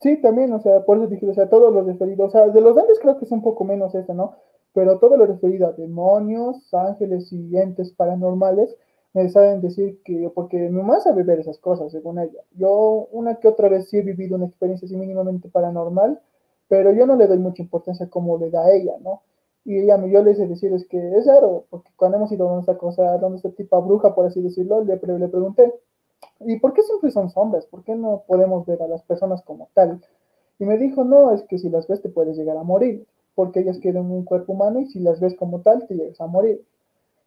Sí, también, o sea, por eso dije, o sea, todo lo referido, o sea, de los ángeles creo que es un poco menos eso, ¿no? Pero todo lo referido a demonios, ángeles y entes paranormales, me saben decir que, porque mi mamá sabe ver esas cosas, según ella. Yo una que otra vez sí he vivido una experiencia así mínimamente paranormal, pero yo no le doy mucha importancia como le da a ella, ¿no? Y ella, yo le hice decir, es que es raro, porque cuando hemos ido a esta cosa, donde esta tipo bruja, por así decirlo, le, le pregunté, ¿y por qué siempre son sombras? ¿Por qué no podemos ver a las personas como tal? Y me dijo, no, es que si las ves te puedes llegar a morir, porque ellas quieren un cuerpo humano y si las ves como tal te llegas a morir.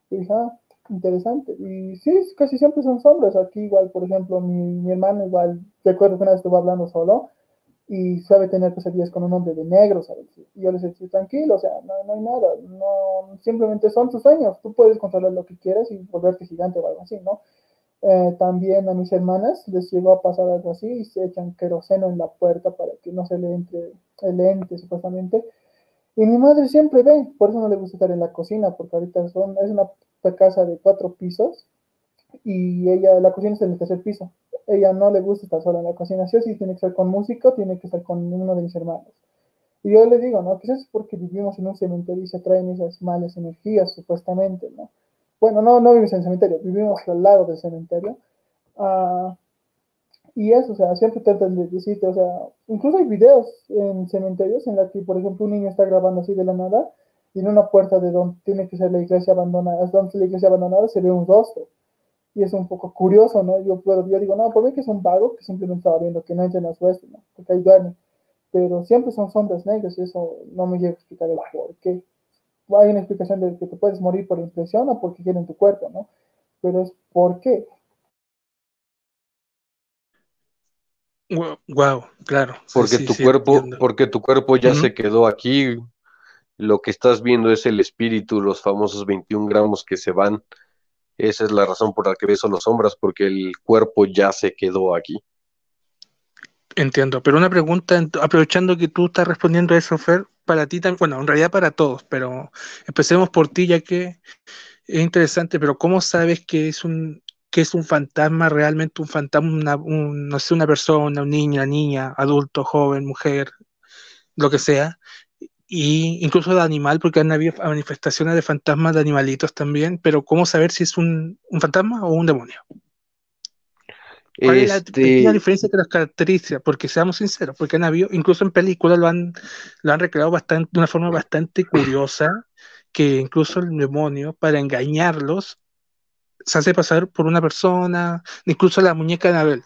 Y dije, ah, interesante. Y sí, casi siempre son sombras. Aquí igual, por ejemplo, mi, mi hermano igual, recuerdo que una vez estuvo hablando solo y sabe tener pesadillas con un hombre de negro, ¿sabes? Y yo les decía, tranquilo, o sea, no, no hay nada, no, simplemente son tus sueños, tú puedes controlar lo que quieras y volverte gigante o algo así, ¿no? Eh, también a mis hermanas les llegó a pasar algo así y se echan queroseno en la puerta para que no se le entre el ente, supuestamente. Y mi madre siempre ve, por eso no le gusta estar en la cocina, porque ahorita son, es una casa de cuatro pisos y ella, la cocina está en el tercer piso. Ella no le gusta estar sola en la cocina, sí o sí tiene que estar con músico, tiene que estar con uno de mis hermanos. Y yo le digo, ¿no? Quizás es porque vivimos en un cementerio y se traen esas malas energías, supuestamente, ¿no? Bueno, no, no vivimos en el cementerio, vivimos al lado del cementerio. Uh, y eso, o sea, siempre tratan de decirte, o sea, incluso hay videos en cementerios en la que, por ejemplo, un niño está grabando así de la nada y en una puerta de donde tiene que ser la iglesia abandonada, donde la iglesia abandonada se ve un rostro. Y es un poco curioso, ¿no? Yo, puedo, yo digo, no, por mí que es un vago que simplemente estaba viendo que no entra en las huestes, ¿no? Porque ahí duerme. Pero siempre son sombras negras y eso no me llega a explicar el por qué hay una explicación de que te puedes morir por impresión o porque quieren tu cuerpo, ¿no? Pero es por qué. Wow, claro. Porque tu cuerpo, porque tu cuerpo ya se quedó aquí. Lo que estás viendo es el espíritu, los famosos 21 gramos que se van. Esa es la razón por la que ves solo sombras, porque el cuerpo ya se quedó aquí. Entiendo, pero una pregunta, aprovechando que tú estás respondiendo a eso, Fer, para ti también, bueno, en realidad para todos, pero empecemos por ti, ya que es interesante, pero ¿cómo sabes que es un, que es un fantasma, realmente un fantasma, no sé, una persona, un niño, niña, adulto, joven, mujer, lo que sea, y incluso de animal, porque han habido manifestaciones de fantasmas de animalitos también, pero ¿cómo saber si es un, un fantasma o un demonio? ¿Cuál es la, este diferencia que las caracteriza? Porque seamos sinceros, porque han habido, incluso en películas lo han, lo han recreado bastante, de una forma bastante curiosa, que incluso el demonio, para engañarlos, se hace pasar por una persona, incluso la muñeca de Anabel.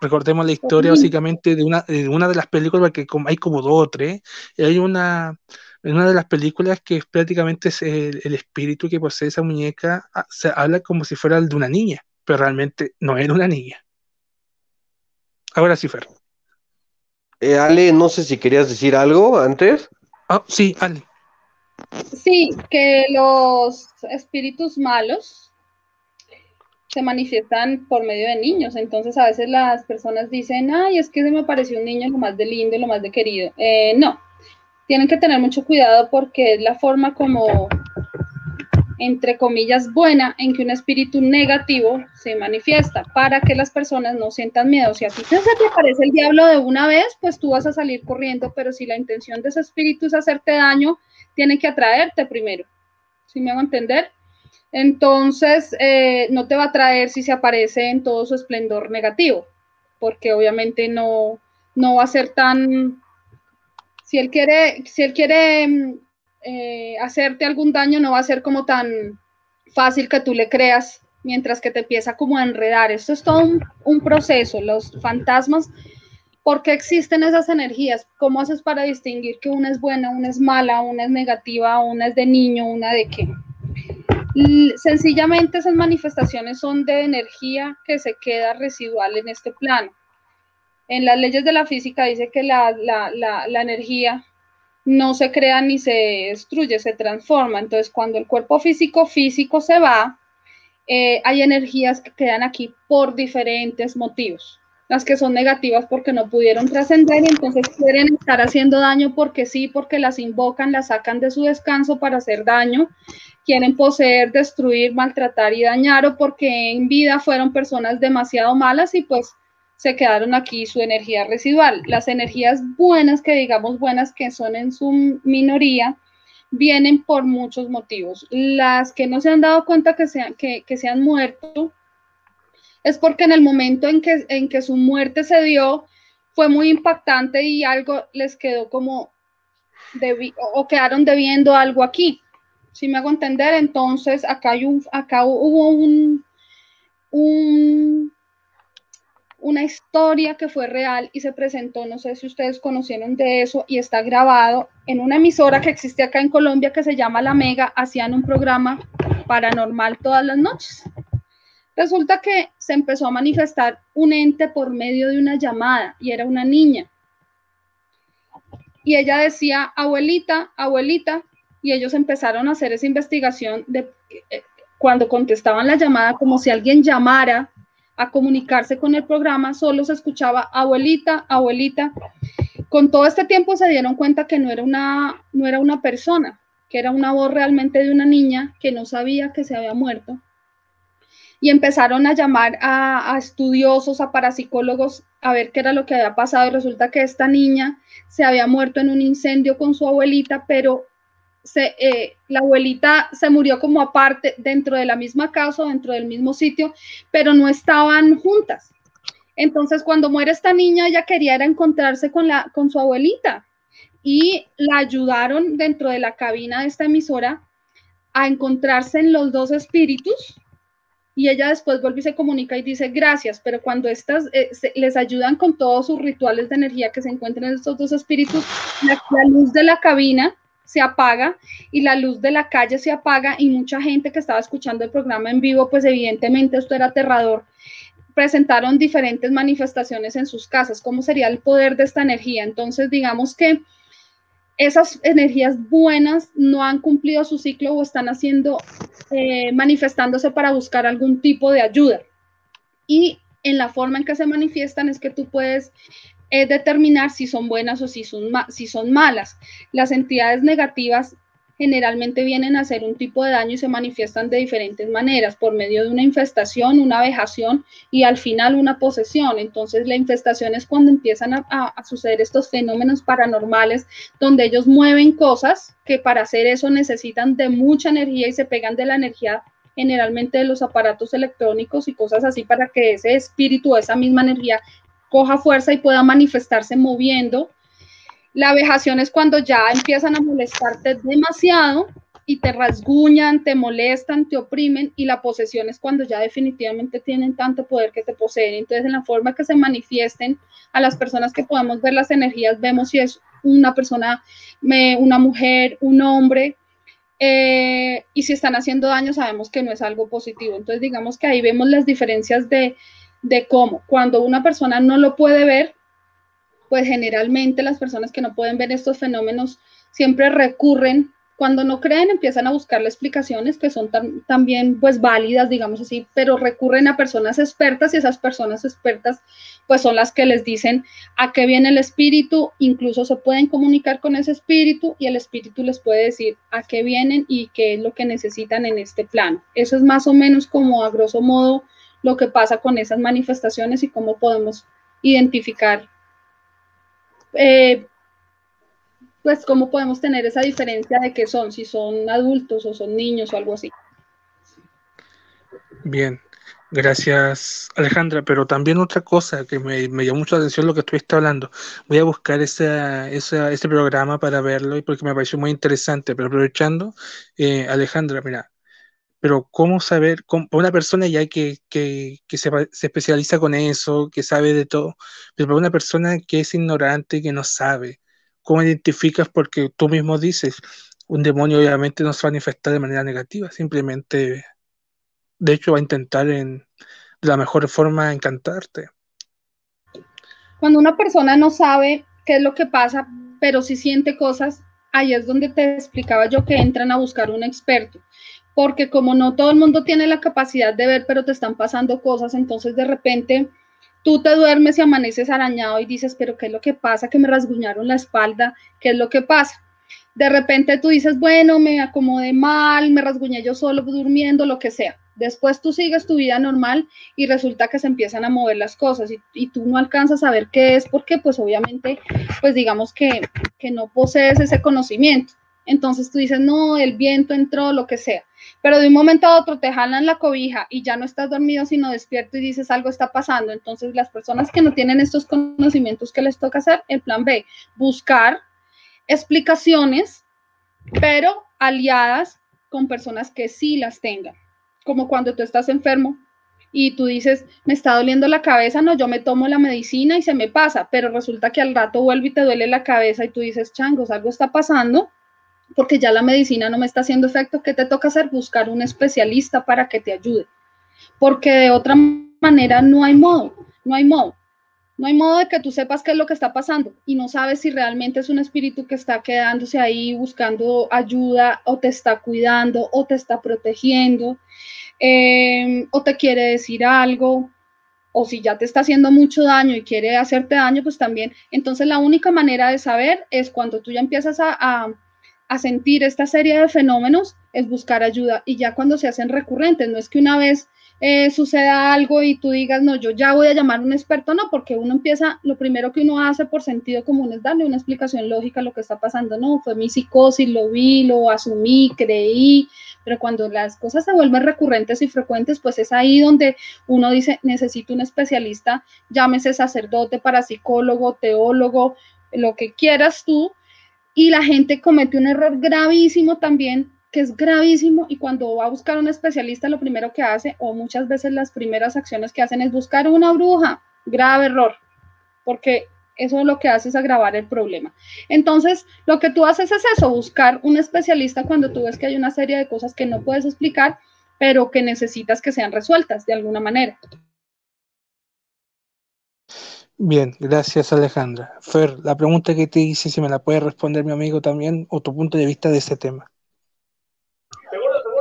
Recordemos la historia básicamente de una, de una de las películas, porque hay como dos o tres, y hay una, en una de las películas que prácticamente es el, el, espíritu que posee esa muñeca, ah, se habla como si fuera el de una niña, pero realmente no era una niña. Ahora sí, Fer. Eh, Ale, no sé si querías decir algo antes. Ah, sí, Ale. Sí, que los espíritus malos se manifiestan por medio de niños. Entonces a veces las personas dicen, ay, es que se me pareció un niño lo más de lindo y lo más de querido. Eh, no, tienen que tener mucho cuidado porque es la forma como entre comillas, buena en que un espíritu negativo se manifiesta para que las personas no sientan miedo. Si a ti se te aparece el diablo de una vez, pues tú vas a salir corriendo, pero si la intención de ese espíritu es hacerte daño, tiene que atraerte primero. ¿Sí me hago entender? Entonces, eh, no te va a atraer si se aparece en todo su esplendor negativo, porque obviamente no, no va a ser tan... Si él quiere, si él quiere mm, eh, hacerte algún daño no va a ser como tan fácil que tú le creas mientras que te empieza como a enredar. Esto es todo un, proceso. Los fantasmas, ¿por qué existen esas energías? ¿Cómo haces para distinguir que una es buena, una es mala, una es negativa, una es de niño, una de qué? Sencillamente esas manifestaciones son de energía que se queda residual en este plano. En las leyes de la física dice que la, la energía no se crea ni se destruye, se transforma. Entonces, cuando el cuerpo físico físico se va, eh, hay energías que quedan aquí por diferentes motivos. Las que son negativas porque no pudieron trascender y entonces quieren estar haciendo daño porque sí, porque las invocan, las sacan de su descanso para hacer daño, quieren poseer, destruir, maltratar y dañar o porque en vida fueron personas demasiado malas y pues se quedaron aquí su energía residual. Las energías buenas, que digamos buenas, que son en su minoría, vienen por muchos motivos. Las que no se han dado cuenta que se, que, se han muerto es porque en el momento en que, en que su muerte se dio fue muy impactante y algo les quedó como, o quedaron debiendo algo aquí. Si me hago entender, entonces acá, hay acá hubo un una historia que fue real y se presentó, no sé si ustedes conocieron de eso, y está grabado en una emisora que existe acá en Colombia que se llama La Mega, hacían un programa paranormal todas las noches. Resulta que se empezó a manifestar un ente por medio de una llamada y era una niña. Y ella decía, abuelita, abuelita, y ellos empezaron a hacer esa investigación de eh, cuando contestaban la llamada como si alguien llamara a comunicarse con el programa, solo se escuchaba abuelita, abuelita. Con todo este tiempo se dieron cuenta que no era una, no era una persona, que era una voz realmente de una niña que no sabía que se había muerto. Y empezaron a llamar a, a estudiosos, a parapsicólogos, a ver qué era lo que había pasado. Y resulta que esta niña se había muerto en un incendio con su abuelita, pero eh, la abuelita se murió como aparte dentro de la misma casa, dentro del mismo sitio, pero no estaban juntas. Entonces, cuando muere esta niña, ella quería encontrarse con, la, con su abuelita y la ayudaron dentro de la cabina de esta emisora a encontrarse en los dos espíritus y ella después vuelve y se comunica y dice gracias, pero cuando estas eh, les ayudan con todos sus rituales de energía que se encuentran en estos dos espíritus, la luz de la cabina se apaga y la luz de la calle se apaga y mucha gente que estaba escuchando el programa en vivo, pues evidentemente esto era aterrador, presentaron diferentes manifestaciones en sus casas. ¿Cómo sería el poder de esta energía? Entonces, digamos que esas energías buenas no han cumplido su ciclo o están haciendo, eh, manifestándose para buscar algún tipo de ayuda. Y en la forma en que se manifiestan es que tú puedes es determinar si son buenas o si son, si son malas. Las entidades negativas generalmente vienen a hacer un tipo de daño y se manifiestan de diferentes maneras, por medio de una infestación, una vejación y al final una posesión. Entonces la infestación es cuando empiezan a, a, suceder estos fenómenos paranormales donde ellos mueven cosas que para hacer eso necesitan de mucha energía y se pegan de la energía generalmente de los aparatos electrónicos y cosas así para que ese espíritu, esa misma energía coja fuerza y pueda manifestarse moviendo. La vejación es cuando ya empiezan a molestarte demasiado y te rasguñan, te molestan, te oprimen y la posesión es cuando ya definitivamente tienen tanto poder que te poseen. Entonces, en la forma que se manifiesten a las personas que podemos ver las energías, vemos si es una persona, una mujer, un hombre, eh, y si están haciendo daño, sabemos que no es algo positivo. Entonces, digamos que ahí vemos las diferencias de, de cómo cuando una persona no lo puede ver, pues generalmente las personas que no pueden ver estos fenómenos siempre recurren, cuando no creen empiezan a buscarle explicaciones que son también pues válidas, digamos así, pero recurren a personas expertas y esas personas expertas pues son las que les dicen a qué viene el espíritu, incluso se pueden comunicar con ese espíritu y el espíritu les puede decir a qué vienen y qué es lo que necesitan en este plano. Eso es más o menos como a grosso modo lo que pasa con esas manifestaciones y cómo podemos identificar, eh, pues cómo podemos tener esa diferencia de qué son, si son adultos o son niños o algo así. Bien, Gracias, Alejandra, pero también otra cosa que me, me llamó mucho la atención lo que estuviste hablando. Voy a buscar ese, ese, ese programa para verlo y porque me pareció muy interesante, pero aprovechando, eh, Alejandra, mira, pero ¿cómo saber, cómo, una persona ya que, que, se, especializa con eso, que sabe de todo, pero para una persona que es ignorante que no sabe, ¿cómo identificas? Porque tú mismo dices, un demonio obviamente no se va a manifestar de manera negativa, simplemente de hecho va a intentar en, de la mejor forma encantarte. Cuando una persona no sabe qué es lo que pasa, pero sí siente cosas, ahí es donde te explicaba yo que entran a buscar un experto, porque como no todo el mundo tiene la capacidad de ver, pero te están pasando cosas, entonces de repente tú te duermes y amaneces arañado y dices, pero ¿qué es lo que pasa? Que me rasguñaron la espalda, ¿qué es lo que pasa? De repente tú dices, bueno, me acomodé mal, me rasguñé yo solo durmiendo, lo que sea. Después tú sigues tu vida normal y resulta que se empiezan a mover las cosas y, tú no alcanzas a ver qué es porque pues obviamente pues digamos que, que no posees ese conocimiento. Entonces tú dices, no, el viento entró, lo que sea. Pero de un momento a otro te jalan la cobija y ya no estás dormido sino despierto y dices algo está pasando. Entonces las personas que no tienen estos conocimientos, ¿qué les toca hacer? El plan B, buscar explicaciones, pero aliadas con personas que sí las tengan como cuando tú estás enfermo y tú dices, me está doliendo la cabeza, no, yo me tomo la medicina y se me pasa, pero resulta que al rato vuelve y te duele la cabeza y tú dices, changos, algo está pasando porque ya la medicina no me está haciendo efecto, ¿qué te toca hacer? Buscar un especialista para que te ayude, porque de otra manera no hay modo, no hay modo. No hay modo de que tú sepas qué es lo que está pasando y no sabes si realmente es un espíritu que está quedándose ahí buscando ayuda o te está cuidando o te está protegiendo eh, o te quiere decir algo o si ya te está haciendo mucho daño y quiere hacerte daño, pues también. Entonces la única manera de saber es cuando tú ya empiezas a, a sentir esta serie de fenómenos, es buscar ayuda. Y ya cuando se hacen recurrentes, no es que una vez eh, suceda algo y tú digas, no, yo ya voy a llamar a un experto, no, porque uno empieza, lo primero que uno hace por sentido común es darle una explicación lógica a lo que está pasando, no, fue mi psicosis, lo vi, lo asumí, creí, pero cuando las cosas se vuelven recurrentes y frecuentes, pues es ahí donde uno dice, necesito un especialista, llámese sacerdote, parapsicólogo, teólogo, lo que quieras tú, y la gente comete un error gravísimo también que es gravísimo y cuando va a buscar un especialista lo primero que hace o muchas veces las primeras acciones que hacen es buscar una bruja, grave error, porque eso lo que hace es agravar el problema. Entonces, lo que tú haces es eso, buscar un especialista cuando tú ves que hay una serie de cosas que no puedes explicar, pero que necesitas que sean resueltas de alguna manera. Bien, gracias Alejandra. Fer, la pregunta que te hice, si me la puede responder mi amigo también, o tu punto de vista de ese tema.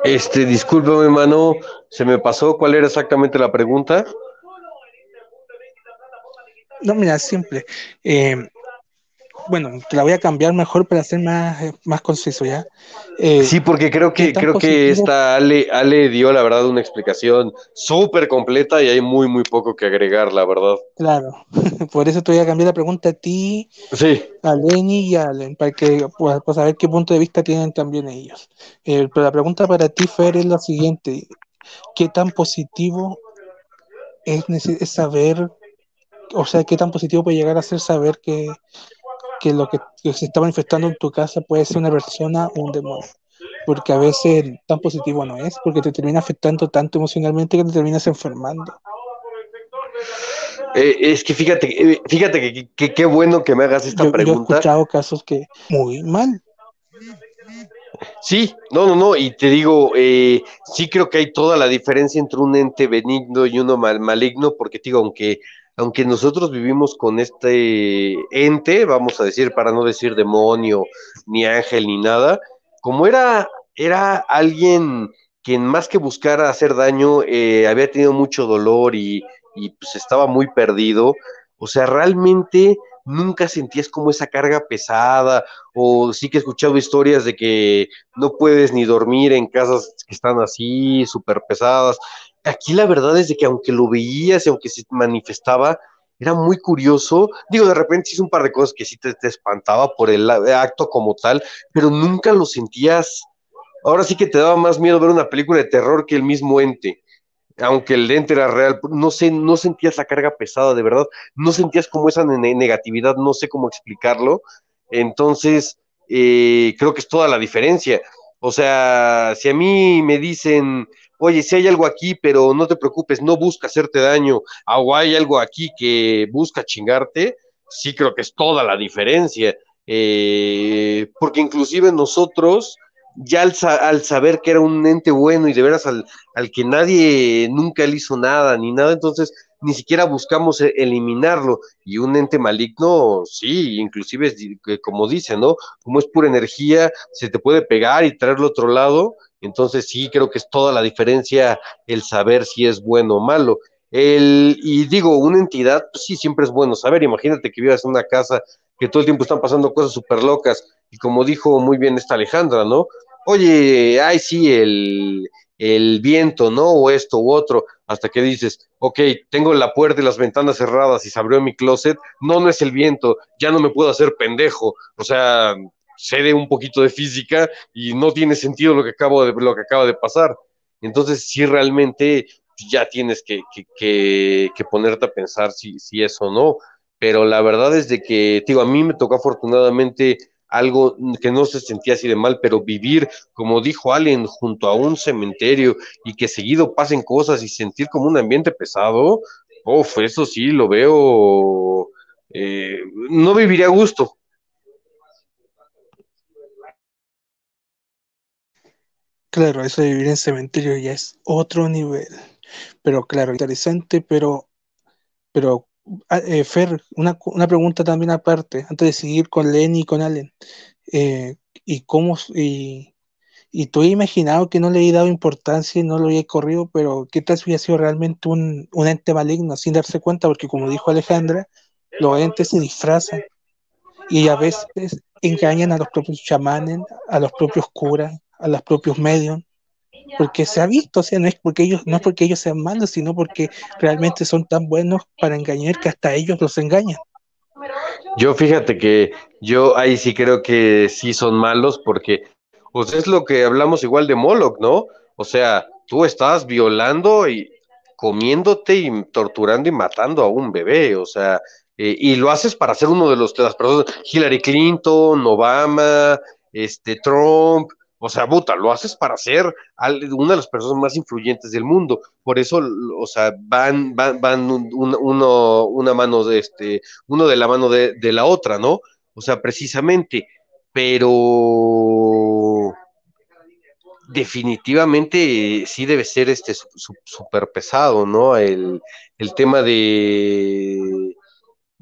Este, discúlpame, mano, se me pasó. ¿Cuál era exactamente la pregunta? No, mira, simple. Eh, bueno, te la voy a cambiar mejor para ser más, más conciso, ¿ya? Eh, sí, porque creo que creo positivo? que esta Ale, Ale dio la verdad una explicación súper completa y hay muy, muy poco que agregar, la verdad. Claro, por eso te voy a cambiar la pregunta a ti, sí. a Lenny y a Allen, para que pues, para saber qué punto de vista tienen también ellos. Eh, pero la pregunta para ti, Fer, es la siguiente. ¿Qué tan positivo es, es saber, o sea, qué tan positivo puede llegar a ser saber que que lo que, que, se está manifestando en tu casa puede ser una persona o un demonio. Porque a veces tan positivo no es, porque te termina afectando tanto emocionalmente que te terminas enfermando. Eh, es que fíjate, eh, fíjate que qué bueno que me hagas esta yo, pregunta. Yo he escuchado casos que muy mal. Sí, no, no, no, y te digo, eh, sí creo que hay toda la diferencia entre un ente benigno y uno mal, maligno, porque te digo, aunque aunque nosotros vivimos con este ente, vamos a decir, para no decir demonio, ni ángel, ni nada, como era, era alguien quien más que buscar hacer daño, eh, había tenido mucho dolor y, y pues estaba muy perdido, o sea, realmente nunca sentías como esa carga pesada, o sí que he escuchado historias de que no puedes ni dormir en casas que están así, súper pesadas, aquí la verdad es de que aunque lo veías y aunque se manifestaba, era muy curioso. Digo, de repente hizo un par de cosas que sí te, espantaba por el acto como tal, pero nunca lo sentías. Ahora sí que te daba más miedo ver una película de terror que el mismo ente. aunque el lente era real, no sé, no sentías la carga pesada, de verdad, no sentías como esa negatividad, no sé cómo explicarlo. Entonces, eh, creo que es toda la diferencia. O sea, si a mí me dicen, oye, si hay algo aquí, pero no te preocupes, no busca hacerte daño, o hay algo aquí que busca chingarte, sí creo que es toda la diferencia. Eh, porque inclusive nosotros, ya al, al, saber que era un ente bueno y de veras al, al, que nadie nunca le hizo nada ni nada, entonces ni siquiera buscamos e, eliminarlo. Y un ente maligno, sí, inclusive como dice, ¿no? Como es pura energía, se te puede pegar y traerlo a otro lado. Entonces sí, creo que es toda la diferencia el saber si es bueno o malo. El, y digo, una entidad, pues sí, siempre es bueno saber. Imagínate que vivas en una casa que todo el tiempo están pasando cosas súper locas. Y como dijo muy bien esta Alejandra, ¿no? Oye, ay, sí, el, el viento, ¿no? O esto u otro, hasta que dices, ok, tengo la puerta y las ventanas cerradas y se abrió mi closet, no, no es el viento, ya no me puedo hacer pendejo, o sea, sé de un poquito de física y no tiene sentido lo que, acabo de, lo que acaba de pasar. Entonces, sí, realmente ya tienes que, que, que, ponerte a pensar si, si eso o no, pero la verdad es de que, digo, a mí me tocó afortunadamente algo que no se sentía así de mal, pero vivir, como dijo Allen, junto a un cementerio y que seguido pasen cosas y sentir como un ambiente pesado, uff, eso sí lo veo, eh, no viviría a gusto. Claro, eso de vivir en cementerio ya es otro nivel. Pero claro, interesante, pero, pero eh, Fer, una, una, pregunta también aparte, antes de seguir con Lenny y con Allen. Eh, ¿Y cómo, y, y tú he imaginado que no le he dado importancia y no lo he corrido, pero qué tal si hubiera sido realmente un, un, ente maligno sin darse cuenta? Porque como dijo Alejandra, los entes se disfrazan y a veces engañan a los propios chamanes, a los propios curas, a los propios medios porque se ha visto, o sea, no es porque ellos, no es porque ellos sean malos, sino porque realmente son tan buenos para engañar que hasta ellos los engañan. Yo fíjate que yo ahí sí creo que sí son malos porque pues es lo que hablamos igual de Moloch, ¿no? O sea, tú estás violando y comiéndote y torturando y matando a un bebé, o sea, eh, y lo haces para ser uno de los de las personas, Hillary Clinton, Obama, este Trump, o sea, puta, lo haces para ser una de las personas más influyentes del mundo. Por eso, o sea, van, van, van uno, una mano de este, uno de la mano de, la otra, ¿no? O sea, precisamente. Pero definitivamente sí debe ser este súper pesado, ¿no? El, el tema de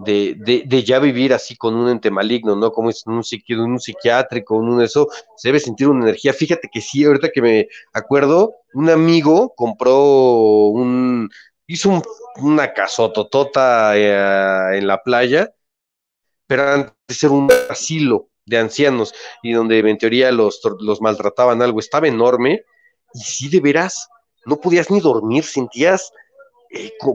de, de, de, ya vivir así con un ente maligno, ¿no? Como es un, psiqui, un psiquiátrico, un eso, se debe sentir una energía. Fíjate que sí, ahorita que me acuerdo, un amigo compró un, hizo un, una casototota eh, en la playa, pero antes de ser un asilo de ancianos y donde en teoría los, los maltrataban algo, estaba enorme y sí de veras, no podías ni dormir, sentías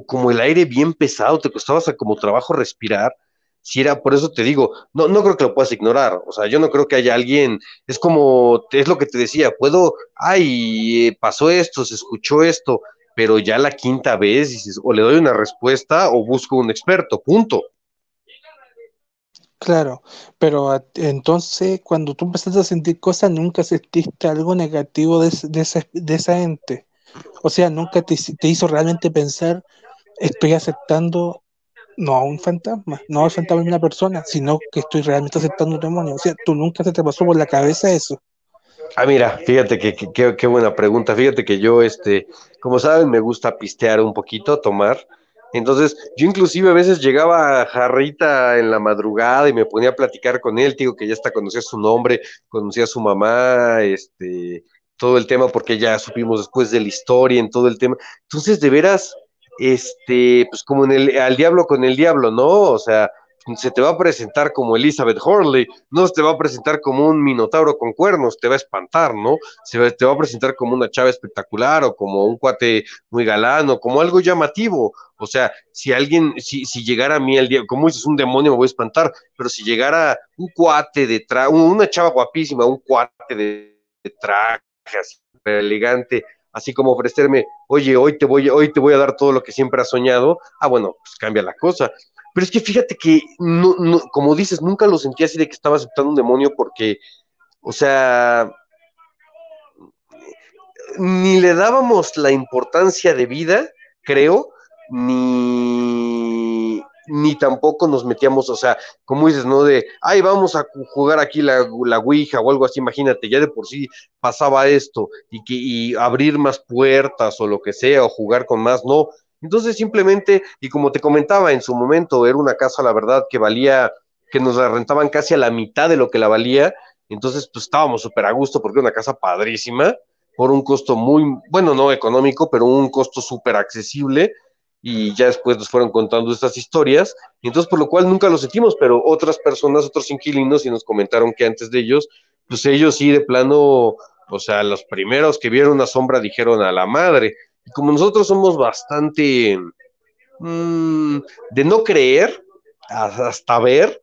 como el aire bien pesado, te costaba como trabajo respirar. Si era, por eso te digo, no, no creo que lo puedas ignorar. O sea, yo no creo que haya alguien, es como, es lo que te decía, puedo, ay, eh, pasó esto, se escuchó esto, pero ya la quinta vez dices, o le doy una respuesta o busco un experto, punto. Claro, pero entonces cuando tú empezaste a sentir cosas, nunca sentiste algo negativo de, de, ese, de esa ente. O sea, nunca te, te hizo realmente pensar, estoy aceptando no a un fantasma, no al fantasma de una persona, sino que estoy realmente aceptando un demonio. O sea, tú nunca se te pasó por la cabeza eso. Ah, mira, fíjate que qué buena pregunta. Fíjate que yo, este, como saben, me gusta pistear un poquito, tomar. Entonces, yo inclusive a veces llegaba a Jarrita en la madrugada y me ponía a platicar con él, digo que ya hasta conocía su nombre, conocía a su mamá, este, todo el tema, porque ya supimos después de la historia, en todo el tema. Entonces, de veras, este, pues como en el, al diablo con el diablo, ¿no? O sea, se te va a presentar como Elizabeth Horley, no se te va a presentar como un minotauro con cuernos, te va a espantar, ¿no? Se te va a presentar como una chava espectacular o como un cuate muy galano, como algo llamativo. O sea, si alguien, si, si llegara a mí el día, como dices, un demonio me voy a espantar, pero si llegara un cuate detrás, una chava guapísima, un cuate de, de traje, elegante, así como ofrecerme, oye, hoy te voy, hoy te voy a dar todo lo que siempre has soñado, ah, bueno, pues cambia la cosa. Pero es que fíjate que, no, como dices, nunca lo sentí así de que estaba aceptando un demonio porque, o sea, ni le dábamos la importancia de vida, creo, ni, ni tampoco nos metíamos, o sea, como dices, ¿no? De, ay, vamos a jugar aquí la, la Ouija o algo así, imagínate, ya de por sí pasaba esto y, que, y abrir más puertas o lo que sea, o jugar con más, no. Entonces simplemente, y como te comentaba en su momento, era una casa, la verdad, que valía, que nos la rentaban casi a la mitad de lo que la valía, entonces pues estábamos súper a gusto porque era una casa padrísima, por un costo muy, bueno, no económico, pero un costo súper accesible y ya después nos fueron contando estas historias, entonces por lo cual nunca lo sentimos, pero otras personas, otros inquilinos, y nos comentaron que antes de ellos, pues ellos sí de plano, o sea, los primeros que vieron una sombra dijeron a la madre, como nosotros somos bastante mmm, de no creer hasta ver,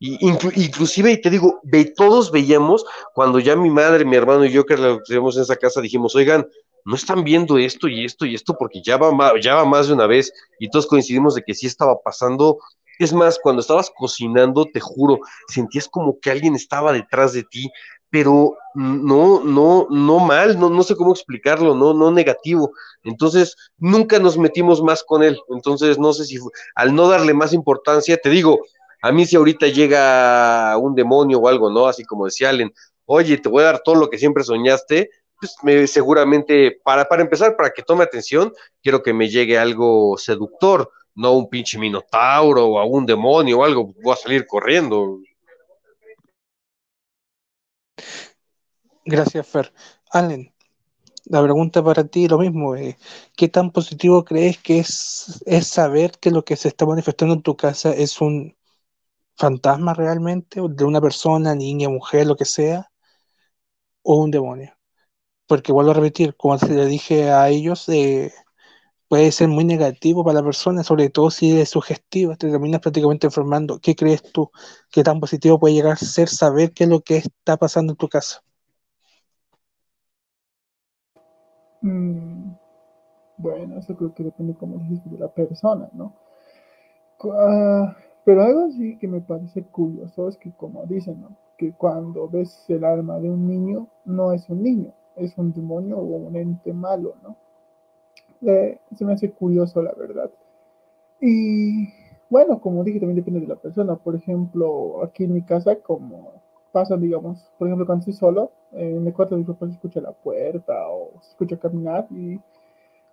Inclu inclusive, y te digo, todos veíamos cuando ya mi madre, mi hermano y yo que teníamos en esa casa, dijimos, oigan, no están viendo esto y esto y esto porque ya va, ya va más de una vez y todos coincidimos de que sí estaba pasando. Es más, cuando estabas cocinando, te juro, sentías como que alguien estaba detrás de ti, pero no, no, no mal, no, no sé cómo explicarlo, no, no negativo. Entonces, nunca nos metimos más con él. Entonces, no sé si al no darle más importancia, te digo, a mí si ahorita llega un demonio o algo, ¿no? Así como decía Allen, oye, te voy a dar todo lo que siempre soñaste, pues me, seguramente, para, para empezar, para que tome atención, quiero que me llegue algo seductor, no un pinche minotauro o a un demonio o algo, voy a salir corriendo. Gracias, Fer. Allen, la pregunta para ti lo mismo, eh, ¿qué tan positivo crees que es, es saber que lo que se está manifestando en tu casa es un fantasma realmente, de una persona, niña, mujer, lo que sea, o un demonio? Porque vuelvo a repetir, como se le dije a ellos, eh, puede ser muy negativo para la persona, sobre todo si es sugestiva, te terminas prácticamente informando. ¿Qué crees tú? ¿Qué tan positivo puede llegar a ser saber qué es lo que está pasando en tu casa? Mm, bueno, eso creo que depende, como de la persona, ¿no? Uh, pero algo sí que me parece curioso es que, como dicen, ¿no? que cuando ves el alma de un niño, no es un niño, es un demonio o un ente malo, ¿no? Eh, se me hace curioso, la verdad. Y bueno, como dije, también depende de la persona. Por ejemplo, aquí en mi casa, como pasa, digamos, por ejemplo, cuando estoy solo, en el cuarto de mi papá se escucha la puerta o se escucha caminar y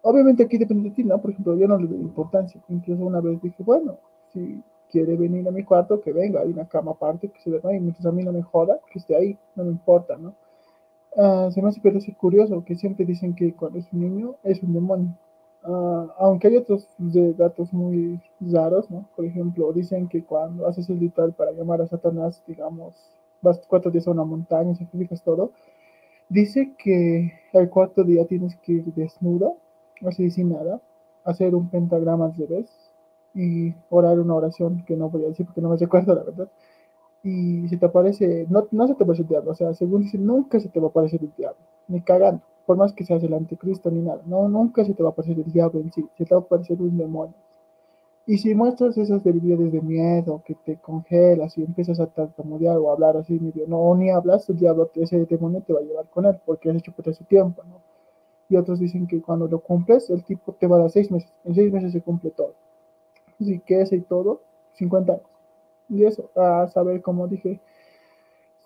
obviamente aquí depende de ti, ¿no? Por ejemplo, yo no le doy importancia. Incluso una vez dije, bueno, si quiere venir a mi cuarto, que venga, hay una cama aparte, que se duerma y mientras a mí no me joda, que esté ahí, no me importa, ¿no? Uh, se me hace parece curioso que siempre dicen que cuando es un niño es un demonio. Uh, aunque hay otros datos muy raros, ¿no? Por ejemplo, dicen que cuando haces el ritual para llamar a Satanás, digamos, vas cuatro días a una montaña, sacrificas todo, dice que al cuarto día tienes que ir desnudo, así sin nada, hacer un pentagrama al revés y orar una oración que no voy a decir porque no me recuerdo la verdad y si te aparece, no, no se te aparece el diablo, o sea, según dice, nunca se te va a aparecer el diablo, ni cagando, por más que seas el anticristo ni nada, no, nunca se te va a aparecer el diablo en sí, se te va a aparecer un demonio. Y si muestras esas debilidades de miedo, que te congelas y empiezas a tartamudear o hablar así medio, no, ni hablas, el diablo, ese demonio te va a llevar con él, porque has hecho por ese tiempo, ¿no? Y otros dicen que cuando lo cumples, el tipo te va a dar seis meses, en seis meses se cumple todo. Así que ese y todo, 50 años. Y eso, a saber, como dije,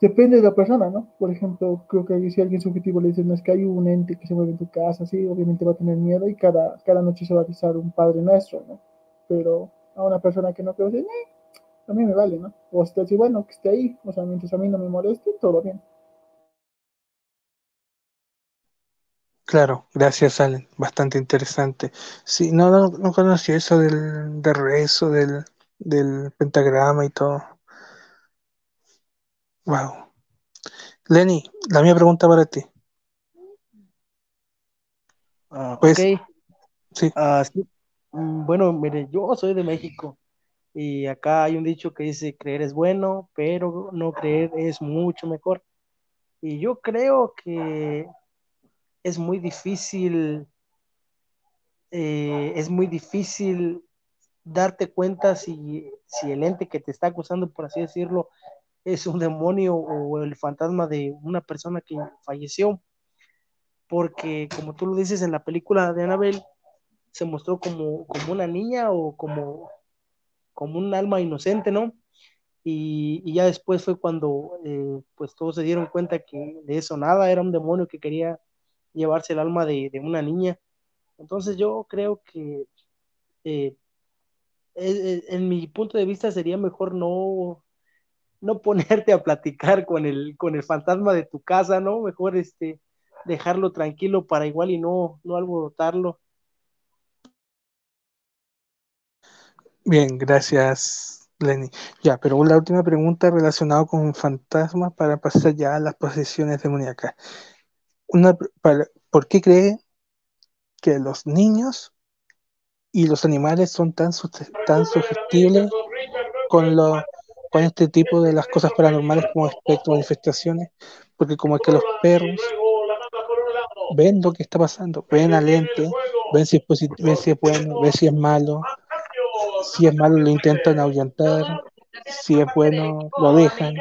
depende de la persona, ¿no? Por ejemplo, creo que si alguien subjetivo le dice, no es que hay un ente que se mueve en tu casa, sí, obviamente va a tener miedo y cada, cada noche se va a avisar un Padre Nuestro, ¿no? Pero a una persona que no creo, dice, eh, a mí me vale, ¿no? O usted dice, bueno, que esté ahí, o sea, mientras a mí no me moleste, todo bien. Claro, gracias, Allen. Bastante interesante. Sí, no, no, no conocía eso del, del rezo, del, del pentagrama y todo. Wow. Lenny, la mía pregunta para ti. Uh, pues, ok. Sí. Uh, sí. Mm, bueno, mire, yo soy de México y acá hay un dicho que dice creer es bueno, pero no creer es mucho mejor. Y yo creo que es muy difícil, eh, es muy difícil darte cuenta si, si el ente que te está acusando, por así decirlo, es un demonio o el fantasma de una persona que falleció. Porque como tú lo dices en la película de Annabelle, se mostró como, como una niña o como, como un alma inocente, ¿no? Y, ya después fue cuando eh, pues todos se dieron cuenta que de eso nada, era un demonio que quería llevarse el alma de, una niña. Entonces yo creo que eh, en mi punto de vista sería mejor no, no ponerte a platicar con el, con el fantasma de tu casa, ¿no? Mejor este, dejarlo tranquilo para igual y no, no alborotarlo. Bien, gracias, Lenny. Ya, pero una última pregunta relacionada con fantasmas para pasar ya a las posesiones demoníacas. Una, ¿Por qué cree que los niños y los animales son tan, tan sugestibles con, lo, con este tipo de las cosas paranormales como espectro manifestaciones? Porque como es que los perros ven lo que está pasando, ven al ente, ven si es, ven si es bueno, ven si es malo, si es malo lo intentan ahuyentar, si es bueno lo dejan,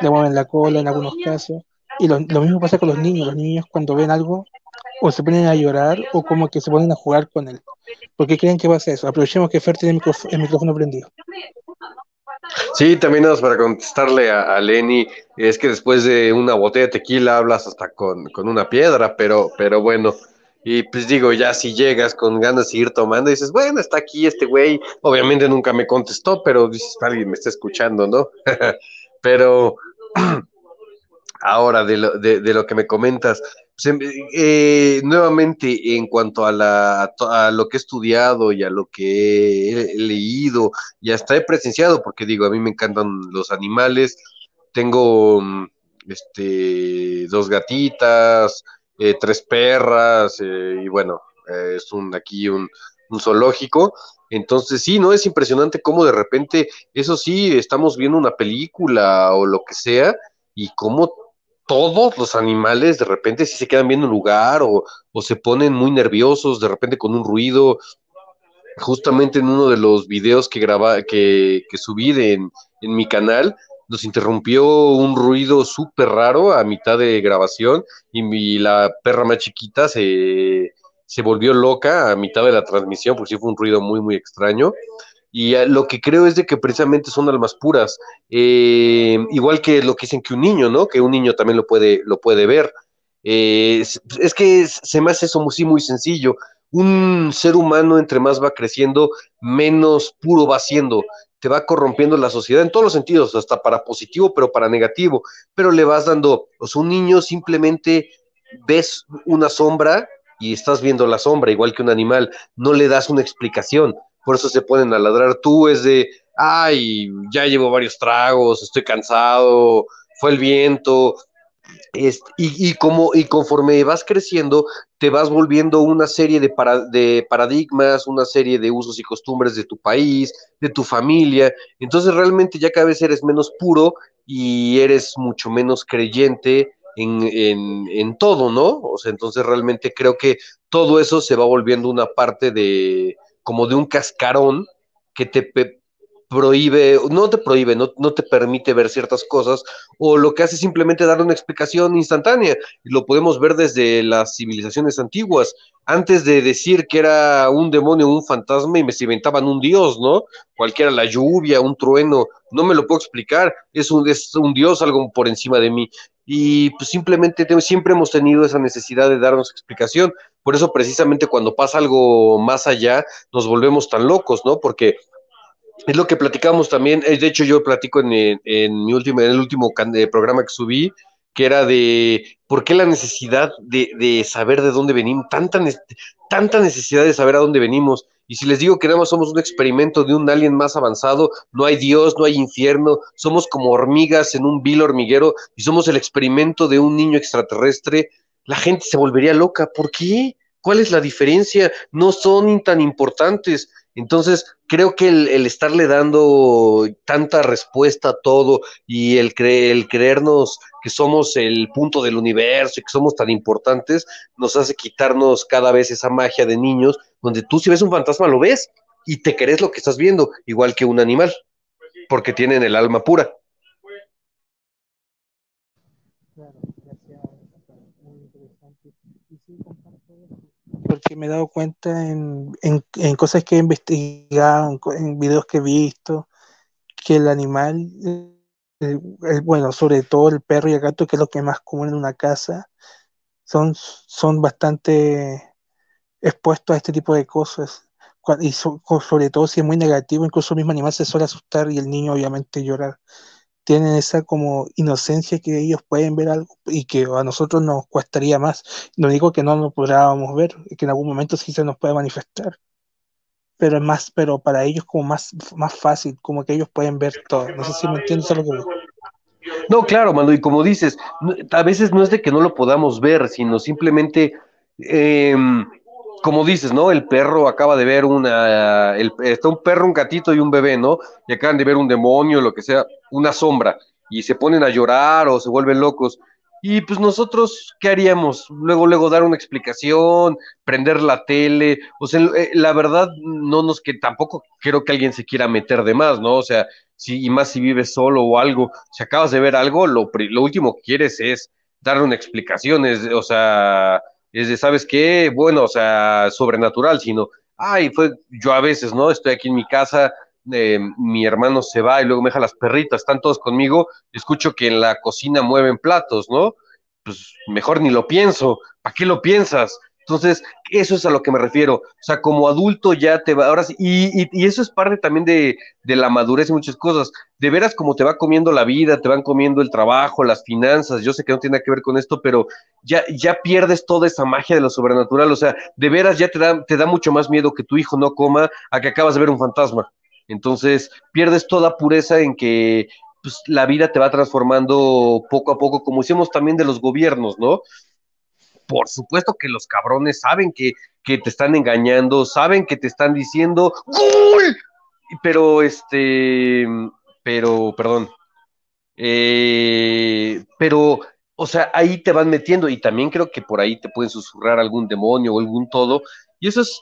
le mueven la cola en algunos casos. Y lo, mismo pasa con los niños, los niños cuando ven algo o se ponen a llorar o como que se ponen a jugar con él. ¿Por qué creen que pasa eso? Aprovechemos que Fer tiene el micrófono, prendido. Sí, también nada para contestarle a, Lenny, es que después de una botella de tequila hablas hasta con, con una piedra, pero, pero bueno, y pues digo, ya si llegas con ganas de seguir tomando, dices, bueno, está aquí este güey. Obviamente nunca me contestó, pero alguien me está escuchando, ¿no? pero ahora de lo, de, lo, que me comentas, pues, em, eh, nuevamente en cuanto a, la, a, lo que he estudiado y a lo que he, leído y hasta he presenciado, porque digo, a mí me encantan los animales, tengo mm, este, dos gatitas, eh, tres perras, eh, y bueno, eh, es un aquí un, zoológico. Entonces, sí, ¿no? Es impresionante cómo de repente, eso sí, estamos viendo una película o lo que sea, y cómo todos los animales de repente sí se quedan viendo un lugar o, o se ponen muy nerviosos, de repente con un ruido. Justamente en uno de los videos que graba, que, que subí en, en mi canal, nos interrumpió un ruido súper raro a mitad de grabación y la perra más chiquita se, volvió loca a mitad de la transmisión porque sí fue un ruido muy, muy extraño. Y eh, lo que creo es de que precisamente son almas puras, eh, igual que lo que dicen que un niño, ¿no? Que un niño también lo puede, lo puede ver. Eh, es, que se me hace eso muy, muy sencillo. Un ser humano entre más va creciendo, menos puro va siendo te va corrompiendo la sociedad en todos los sentidos, hasta para positivo, pero para negativo, pero le vas dando, o sea, un niño simplemente ves una sombra y estás viendo la sombra, igual que un animal, no le das una explicación, por eso se ponen a ladrar, tú es de, ay, ya llevo varios tragos, estoy cansado, fue el viento, y, como, y conforme vas creciendo, te vas volviendo una serie de, paradigmas, una serie de usos y costumbres de tu país, de tu familia. Entonces realmente ya cada vez eres menos puro y eres mucho menos creyente en, en, en, todo, ¿no? O sea, entonces realmente creo que todo eso se va volviendo una parte de, como de un cascarón que te, prohíbe, no te prohíbe, no, no, te permite ver ciertas cosas, o lo que hace simplemente dar una explicación instantánea. Lo podemos ver desde las civilizaciones antiguas. Antes de decir que era un demonio, un fantasma, y me inventaban un dios, ¿no? Cualquiera, la lluvia, un trueno, no me lo puedo explicar, es un, es un dios, algo por encima de mí. Y pues simplemente siempre hemos tenido esa necesidad de darnos explicación. Por eso precisamente cuando pasa algo más allá, nos volvemos tan locos, ¿no? Porque es lo que platicamos también, de hecho yo platico en, mi último, en el último eh, programa que subí, que era de por qué la necesidad de, saber de dónde venimos, tanta, tanta necesidad de saber a dónde venimos. Y si les digo que nada más somos un experimento de un alien más avanzado, no hay Dios, no hay infierno, somos como hormigas en un vil hormiguero y somos el experimento de un niño extraterrestre, la gente se volvería loca. ¿Por qué? ¿Cuál es la diferencia? No son tan importantes. Entonces, creo que el, estarle dando tanta respuesta a todo y el, el creernos que somos el punto del universo y que somos tan importantes, nos hace quitarnos cada vez esa magia de niños, donde tú si ves un fantasma lo ves y te crees lo que estás viendo, igual que un animal, porque tienen el alma pura. Me he dado cuenta en, en, cosas que he investigado, en, videos que he visto, que el animal, bueno, sobre todo el perro y el gato, que es lo que más común en una casa, son, son bastante expuestos a este tipo de cosas. Y sobre todo si es muy negativo, incluso el mismo animal se suele asustar y el niño obviamente llorar tienen esa como inocencia que ellos pueden ver algo y que a nosotros nos cuestaría más. No digo que no lo podamos ver, que en algún momento sí se nos puede manifestar, pero es más, pero para ellos como más, más fácil, como que ellos pueden ver todo. No sé si me entiendes lo que No, claro, Manu, y como dices, a veces no es de que no lo podamos ver, sino simplemente eh, como dices, ¿no? El perro acaba de ver una, está un perro, un gatito y un bebé, ¿no? Y acaban de ver un demonio, lo que sea, una sombra, y se ponen a llorar o se vuelven locos. Y pues nosotros, ¿qué haríamos? Luego, luego dar una explicación, prender la tele. O sea, eh, la verdad, no nos que tampoco quiero que alguien se quiera meter de más, ¿no? O sea, si, y más si vives solo o algo, si acabas de ver algo, lo, lo último que quieres es darle una explicación, es, o sea, es de, ¿sabes qué? Bueno, o sea, sobrenatural, sino, ay, fue yo a veces, ¿no? Estoy aquí en mi casa, eh, mi hermano se va y luego me deja las perritas, están todos conmigo, escucho que en la cocina mueven platos, ¿no? Pues mejor ni lo pienso, ¿para qué lo piensas? Entonces, eso es a lo que me refiero. O sea, como adulto ya te va, ahora sí, y, y, eso es parte también de, de, la madurez y muchas cosas. De veras como te va comiendo la vida, te van comiendo el trabajo, las finanzas, yo sé que no tiene que ver con esto, pero ya, ya pierdes toda esa magia de lo sobrenatural. O sea, de veras ya te da, te da mucho más miedo que tu hijo no coma a que acabas de ver un fantasma. Entonces, pierdes toda pureza en que pues, la vida te va transformando poco a poco, como hicimos también de los gobiernos, ¿no? Por supuesto que los cabrones saben que, que te están engañando, saben que te están diciendo ¡Gol! Pero este, pero, perdón, eh, pero, o sea, ahí te van metiendo y también creo que por ahí te pueden susurrar algún demonio o algún todo, y eso es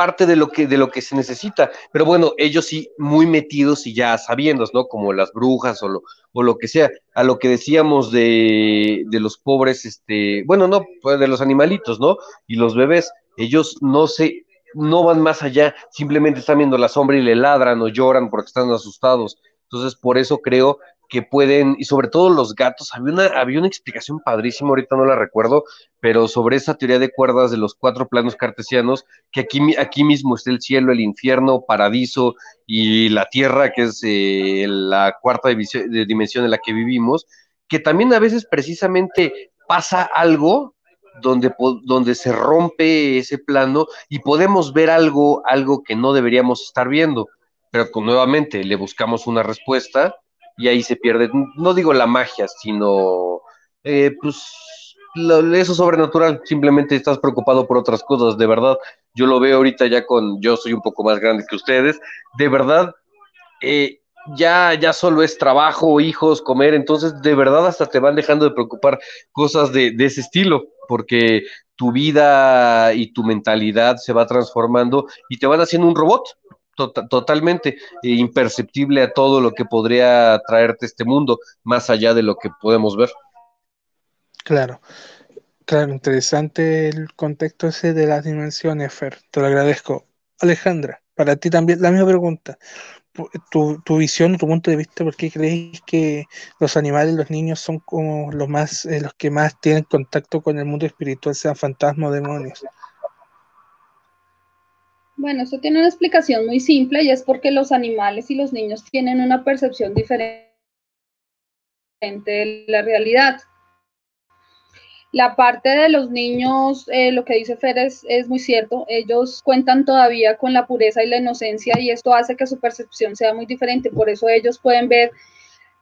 parte de lo que, de lo que se necesita. Pero bueno, ellos sí muy metidos y ya sabiendo, ¿no? Como las brujas o lo, o lo que sea. A lo que decíamos de, de los pobres, este, bueno, no, pues de los animalitos, ¿no? Y los bebés, ellos no se, no van más allá, simplemente están viendo la sombra y le ladran o lloran porque están asustados. Entonces, por eso creo que pueden, y sobre todo los gatos, había una, había una explicación padrísima, ahorita no la recuerdo, pero sobre esa teoría de cuerdas de los cuatro planos cartesianos, que aquí, aquí mismo está el cielo, el infierno, paradiso y la tierra, que es eh, la cuarta dimensión en la que vivimos, que también a veces precisamente pasa algo donde, donde se rompe ese plano y podemos ver algo, algo que no deberíamos estar viendo, pero nuevamente le buscamos una respuesta y ahí se pierde, no digo la magia, sino eh, pues eso sobrenatural, simplemente estás preocupado por otras cosas, de verdad, yo lo veo ahorita ya con, yo soy un poco más grande que ustedes, de verdad, eh, ya, ya solo es trabajo, hijos, comer, entonces de verdad hasta te van dejando de preocupar cosas de, de ese estilo, porque tu vida y tu mentalidad se va transformando y te van haciendo un robot, totalmente imperceptible a todo lo que podría traerte este mundo, más allá de lo que podemos ver. Claro, claro, interesante el contexto ese de las dimensiones, Fer, te lo agradezco. Alejandra, para ti también la misma pregunta. Tu, tu visión, tu punto de vista, ¿por qué crees que los animales, los niños son como los más, eh, los que más tienen contacto con el mundo espiritual, sean fantasmas o demonios? Bueno, esto tiene una explicación muy simple y es porque los animales y los niños tienen una percepción diferente de la realidad. La parte de los niños, eh, lo que dice Fer es, muy cierto, ellos cuentan todavía con la pureza y la inocencia y esto hace que su percepción sea muy diferente, por eso ellos pueden ver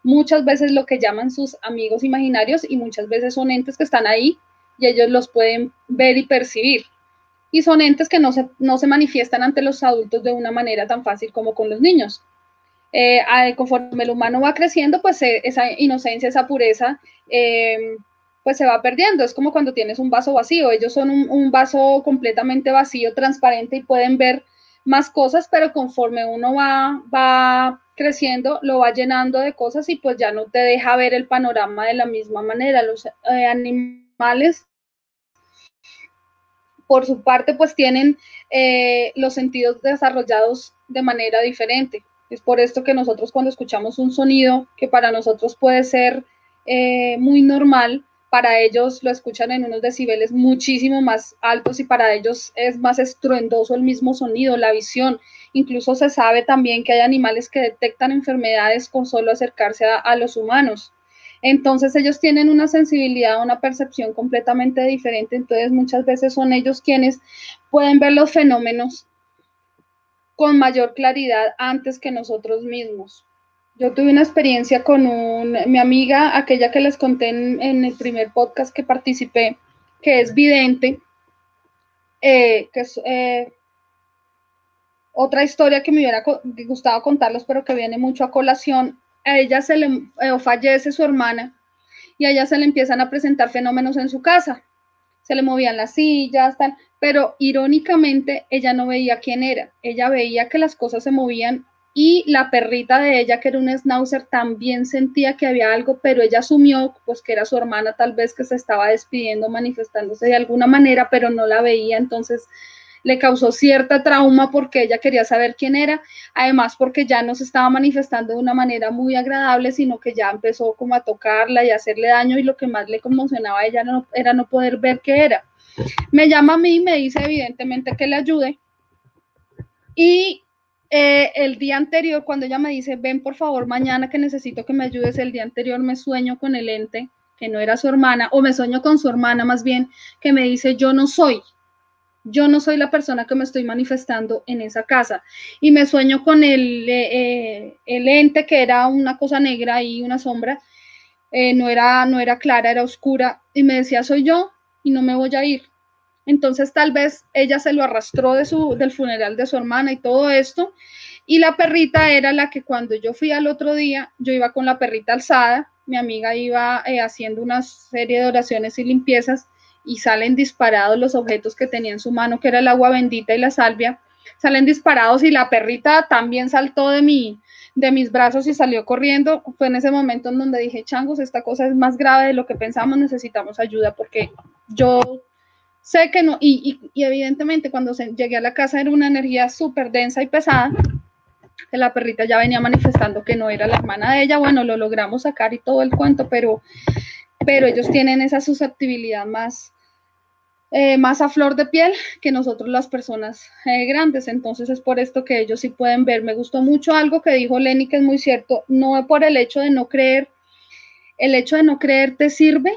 muchas veces lo que llaman sus amigos imaginarios y muchas veces son entes que están ahí y ellos los pueden ver y percibir y son entes que no se, no se manifiestan ante los adultos de una manera tan fácil como con los niños. eh, conforme el humano va creciendo, pues eh, esa inocencia, esa pureza, em, pues se va perdiendo. Es como cuando tienes un vaso vacío. Ellos son un, vaso completamente vacío, transparente y pueden ver más cosas, pero conforme uno va, va creciendo, lo va llenando de cosas y pues ya no te deja ver el panorama de la misma manera. Los eh, animales, por su parte, pues tienen los sentidos desarrollados de manera diferente. Es por esto que nosotros cuando escuchamos un sonido que para nosotros puede ser eh, muy normal, para ellos lo escuchan en unos decibeles muchísimo más altos y para ellos es más estruendoso el mismo sonido, la visión. Incluso se sabe también que hay animales que detectan enfermedades con solo acercarse a los humanos. Entonces ellos tienen una sensibilidad, una percepción completamente diferente. Entonces muchas veces son ellos quienes pueden ver los fenómenos con mayor claridad antes que nosotros mismos. Yo tuve una experiencia con mi amiga, aquella que les conté en, el primer podcast que participé, que es vidente, eh, que es eh, otra historia que me hubiera gustado contarlos, pero que viene mucho a colación. A ella se le eh, fallece su hermana y a ella se le empiezan a presentar fenómenos en su casa. Se le movían las sillas, tal pero irónicamente ella no veía quién era, ella veía que las cosas se movían y la perrita de ella, que era un schnauzer, también sentía que había algo, pero ella asumió pues que era su hermana tal vez que se estaba despidiendo, manifestándose de alguna manera, pero no la veía, entonces le causó cierta trauma porque ella quería saber quién era, además porque ya no se estaba manifestando de una manera muy agradable, sino que ya empezó como a tocarla y a hacerle daño y lo que más le conmocionaba a ella era no poder ver qué era. Me llama a mí y me dice evidentemente que le ayude. Y eh, el día anterior, cuando ella me dice, ven por favor mañana que necesito que me ayudes, el día anterior me sueño con el ente, que no era su hermana, o me sueño con su hermana más bien, que me dice, yo no soy, yo no soy la persona que me estoy manifestando en esa casa. Y me sueño con el, eh, eh, el ente que era una cosa negra y una sombra, no, era, no era clara, era oscura, y me decía, soy yo, y no me voy a ir. Entonces tal vez ella se lo arrastró de su, del funeral de su hermana y todo esto. Y la perrita era la que cuando yo fui al otro día, yo iba con la perrita alzada, mi amiga iba eh, haciendo una serie de oraciones y limpiezas y salen disparados los objetos que tenía en su mano, que era el agua bendita y la salvia, salen disparados y la perrita también saltó de mi, de mis brazos y salió corriendo. Fue en ese momento en donde dije, changos, esta cosa es más grave de lo que pensamos, necesitamos ayuda porque yo sé que no, y, evidentemente cuando llegué a la casa era una energía súper densa y pesada, que la perrita ya venía manifestando que no era la hermana de ella, bueno, lo logramos sacar y todo el cuento, pero, pero ellos tienen esa susceptibilidad más, eh, más a flor de piel que nosotros las personas eh, grandes. Entonces es por esto que ellos sí pueden ver. Me gustó mucho algo que dijo Lenny, que es muy cierto. No es por el hecho de no creer. El hecho de no creer te sirve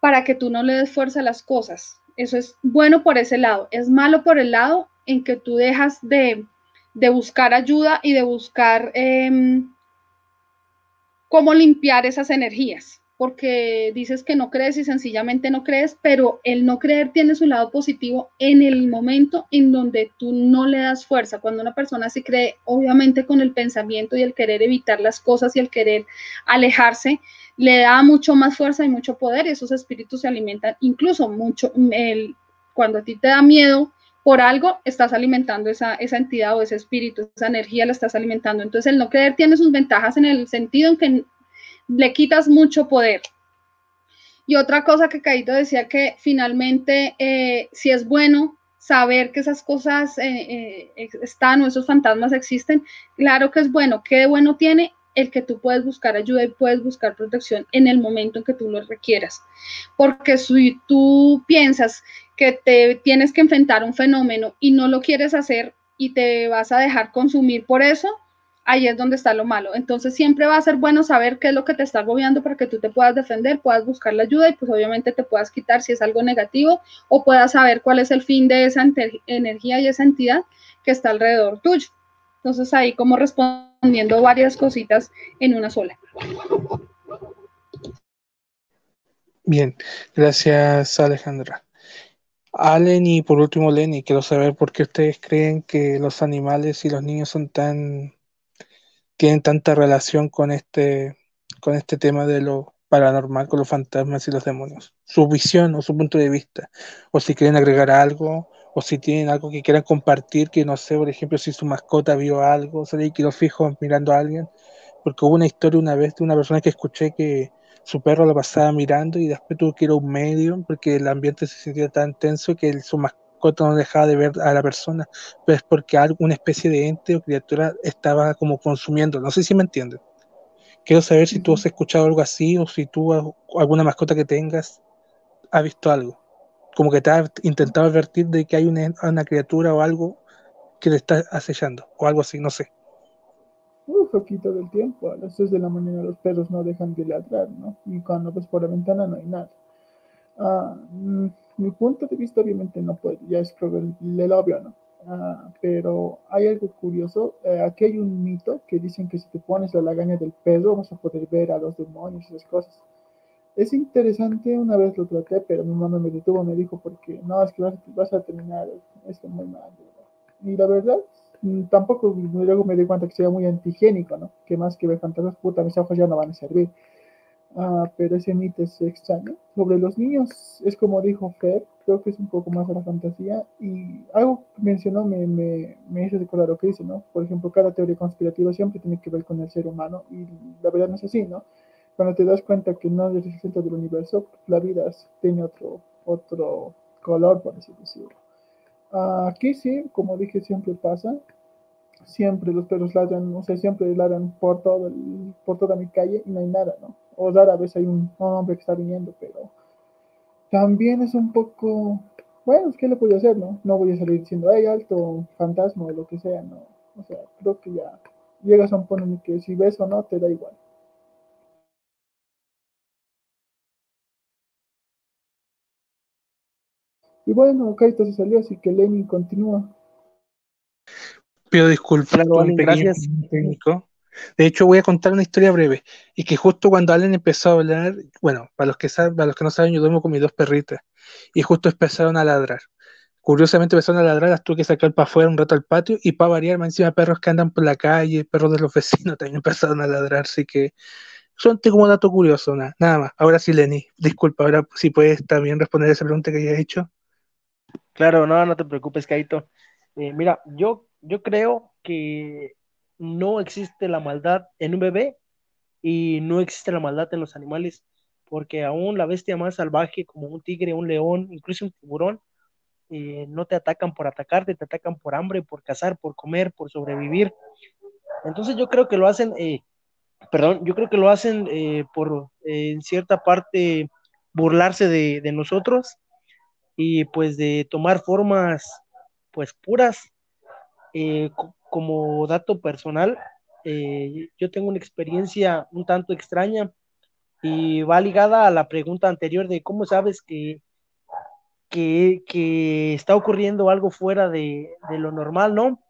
para que tú no le des fuerza a las cosas. Eso es bueno por ese lado. Es malo por el lado en que tú dejas de, buscar ayuda y de buscar em, cómo limpiar esas energías porque dices que no crees y sencillamente no crees, pero el no creer tiene su lado positivo en el momento en donde tú no le das fuerza. Cuando una persona se cree, obviamente con el pensamiento y el querer evitar las cosas y el querer alejarse, le da mucho más fuerza y mucho poder esos espíritus se alimentan incluso mucho. Cuando a ti te da miedo por algo, estás alimentando esa, esa entidad o ese espíritu, esa energía la estás alimentando. Entonces el no creer tiene sus ventajas en el sentido en que le quitas mucho poder. Y otra cosa que Caíto decía que finalmente, eh, si es bueno saber que esas cosas eh, eh, están o esos fantasmas existen, claro que es bueno. ¿Qué de bueno tiene? El que tú puedes buscar ayuda y puedes buscar protección en el momento en que tú lo requieras. Porque si tú piensas que te tienes que enfrentar un fenómeno y no lo quieres hacer y te vas a dejar consumir por eso, ahí es donde está lo malo. Entonces siempre va a ser bueno saber qué es lo que te está agobiando para que tú te puedas defender, puedas buscar la ayuda y pues obviamente te puedas quitar si es algo negativo o puedas saber cuál es el fin de esa energía y esa entidad que está alrededor tuyo. Entonces ahí como respondiendo varias cositas en una sola. Bien, gracias Alejandra. Allen y por último Lenny, quiero saber por qué ustedes creen que los animales y los niños son tan tienen tanta relación con este, con este tema de lo paranormal, con los fantasmas y los demonios. Su visión o su punto de vista, o si quieren agregar algo, o si tienen algo que quieran compartir, que no sé, por ejemplo, si su mascota vio algo, salí que lo fijo mirando a alguien, porque hubo una historia una vez de una persona que escuché que su perro lo pasaba mirando y después tuvo que ir a un medio porque el ambiente se sentía tan tenso que su mascota no dejaba de ver a la persona, pero es porque alguna especie de ente o criatura estaba como consumiendo, no sé si me entienden. Quiero saber si tú has escuchado algo así o si tú alguna mascota que tengas ha visto algo como que te ha intentado advertir de que hay una, una criatura o algo que te está acechando, o algo así, no sé. Un poquito del tiempo, a las 6 de la mañana los perros no dejan de ladrar, ¿no? Y cuando ves por la ventana no hay nada. Ah, mm, mi punto de vista obviamente no puede, ya es el, obvio, ¿no? Ah, pero hay algo curioso, eh, aquí hay un mito que dicen que si te pones la lagaña del perro vas a poder ver a los demonios y esas cosas. Es interesante, una vez lo traté, pero mi mamá me detuvo, me dijo, porque no, es que vas, a terminar esto muy mal. Y la verdad, mm, tampoco luego me di cuenta que sería muy antigénico, ¿no? Que más que ver fantasmas, puta, mis ojos ya no van a servir. Ah, pero ese mito es extraño. Sobre los niños, es como dijo Fer, creo que es un poco más de la fantasía. Y algo que mencionó me, me, me hizo recordar lo que dice, ¿no? Por ejemplo, cada teoría conspirativa siempre tiene que ver con el ser humano, y la verdad no es así, ¿no? cuando te das cuenta que no eres el centro del universo, la vida tiene otro, otro color, por así decirlo. Aquí sí, como dije, siempre pasa. Siempre los perros ladran, o sea, siempre ladran por, todo por toda mi calle y no hay nada, ¿no? O rara vez hay un, hombre que está viniendo, pero también es un poco, bueno, ¿qué le puedo hacer, no? No voy a salir diciendo, hay alto, fantasma o lo que sea, ¿no? O sea, creo que ya llegas a un punto en que si ves o no, te da igual. Y bueno, Kaito se salió, así que Lenny continúa. Pido disculpas por gracias. técnico. De hecho, voy a contar una historia breve. Y que justo cuando Allen empezó a hablar, bueno, para los que saben, para los que no saben, yo duermo con mis dos perritas. Y justo empezaron a ladrar. Curiosamente empezaron a ladrar, las tuve que sacar para afuera un rato al patio. Y para variar, más encima perros que andan por la calle, perros de los vecinos también empezaron a ladrar. Así que son como dato curioso, nada, nada más. Ahora sí, Lenny, disculpa, ahora si puedes también responder esa pregunta que hayas hecho. Claro, no, no te preocupes, Kaito. Eh, mira, yo, yo creo que no existe la maldad en un bebé y no existe la maldad en los animales, porque aún la bestia más salvaje, como un tigre, un león, incluso un tiburón, eh, no te atacan por atacarte, te atacan por hambre, por cazar, por comer, por sobrevivir. Entonces yo creo que lo hacen, eh, perdón, yo creo que lo hacen por en cierta parte burlarse de, de nosotros y pues de tomar formas pues puras. Eh, como dato personal, eh, yo tengo una experiencia un tanto extraña y va ligada a la pregunta anterior de cómo sabes que, que, está ocurriendo algo fuera de, lo normal, ¿no?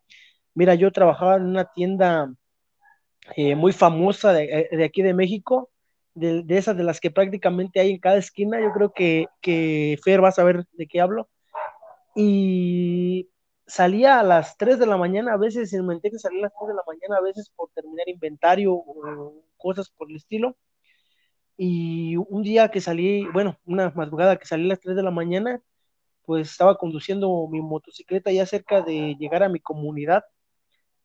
Mira, yo trabajaba en una tienda eh, muy famosa de, de, aquí de México de, esas de las que prácticamente hay en cada esquina. Yo creo que, que Fer va a saber de qué hablo. Y salía a las 3 de la mañana, a veces inventé que salía a las 3 de la mañana, a veces por terminar inventario o cosas por el estilo. Y un día que salí, bueno, una madrugada que salí a las 3 de la mañana, pues estaba conduciendo mi motocicleta ya cerca de llegar a mi comunidad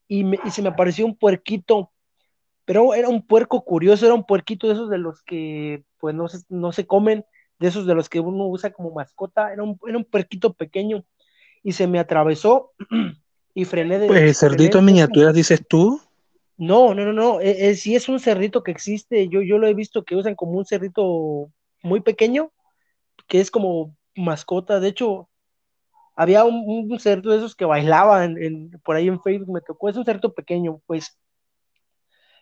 y, me, y se me apareció un puerquito pero era un puerco curioso, era un puerquito de esos de los que pues no se, no se comen, de esos de los que uno usa como mascota, era un, era un puerquito pequeño y se me atravesó y frené de... Pues, ¿Cerdito en miniaturas dices tú? No, no, no, no, si e, sí es un cerdito que existe, yo, yo lo he visto que usan como un cerdito muy pequeño, que es como mascota, de hecho, había un, un cerdo de esos que bailaba por ahí en Facebook, me tocó, es un cerdito pequeño, pues.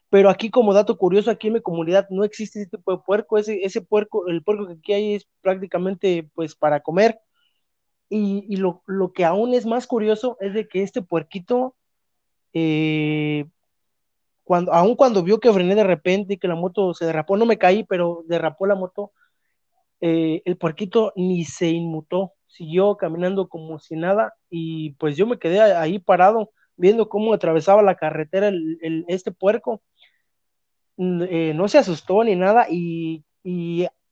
Pero aquí como dato curioso, aquí en mi comunidad no existe ese tipo de puerco, ese, ese puerco, el puerco que aquí hay es prácticamente pues para comer, y, lo, que aún es más curioso es de que este puerquito, eh, cuando, aún cuando vio que frené de repente y que la moto se derrapó, no me caí, pero derrapó la moto, eh, el puerquito ni se inmutó, siguió caminando como si nada y pues yo me quedé ahí parado viendo cómo atravesaba la carretera este puerco. Eh, no se asustó ni nada y,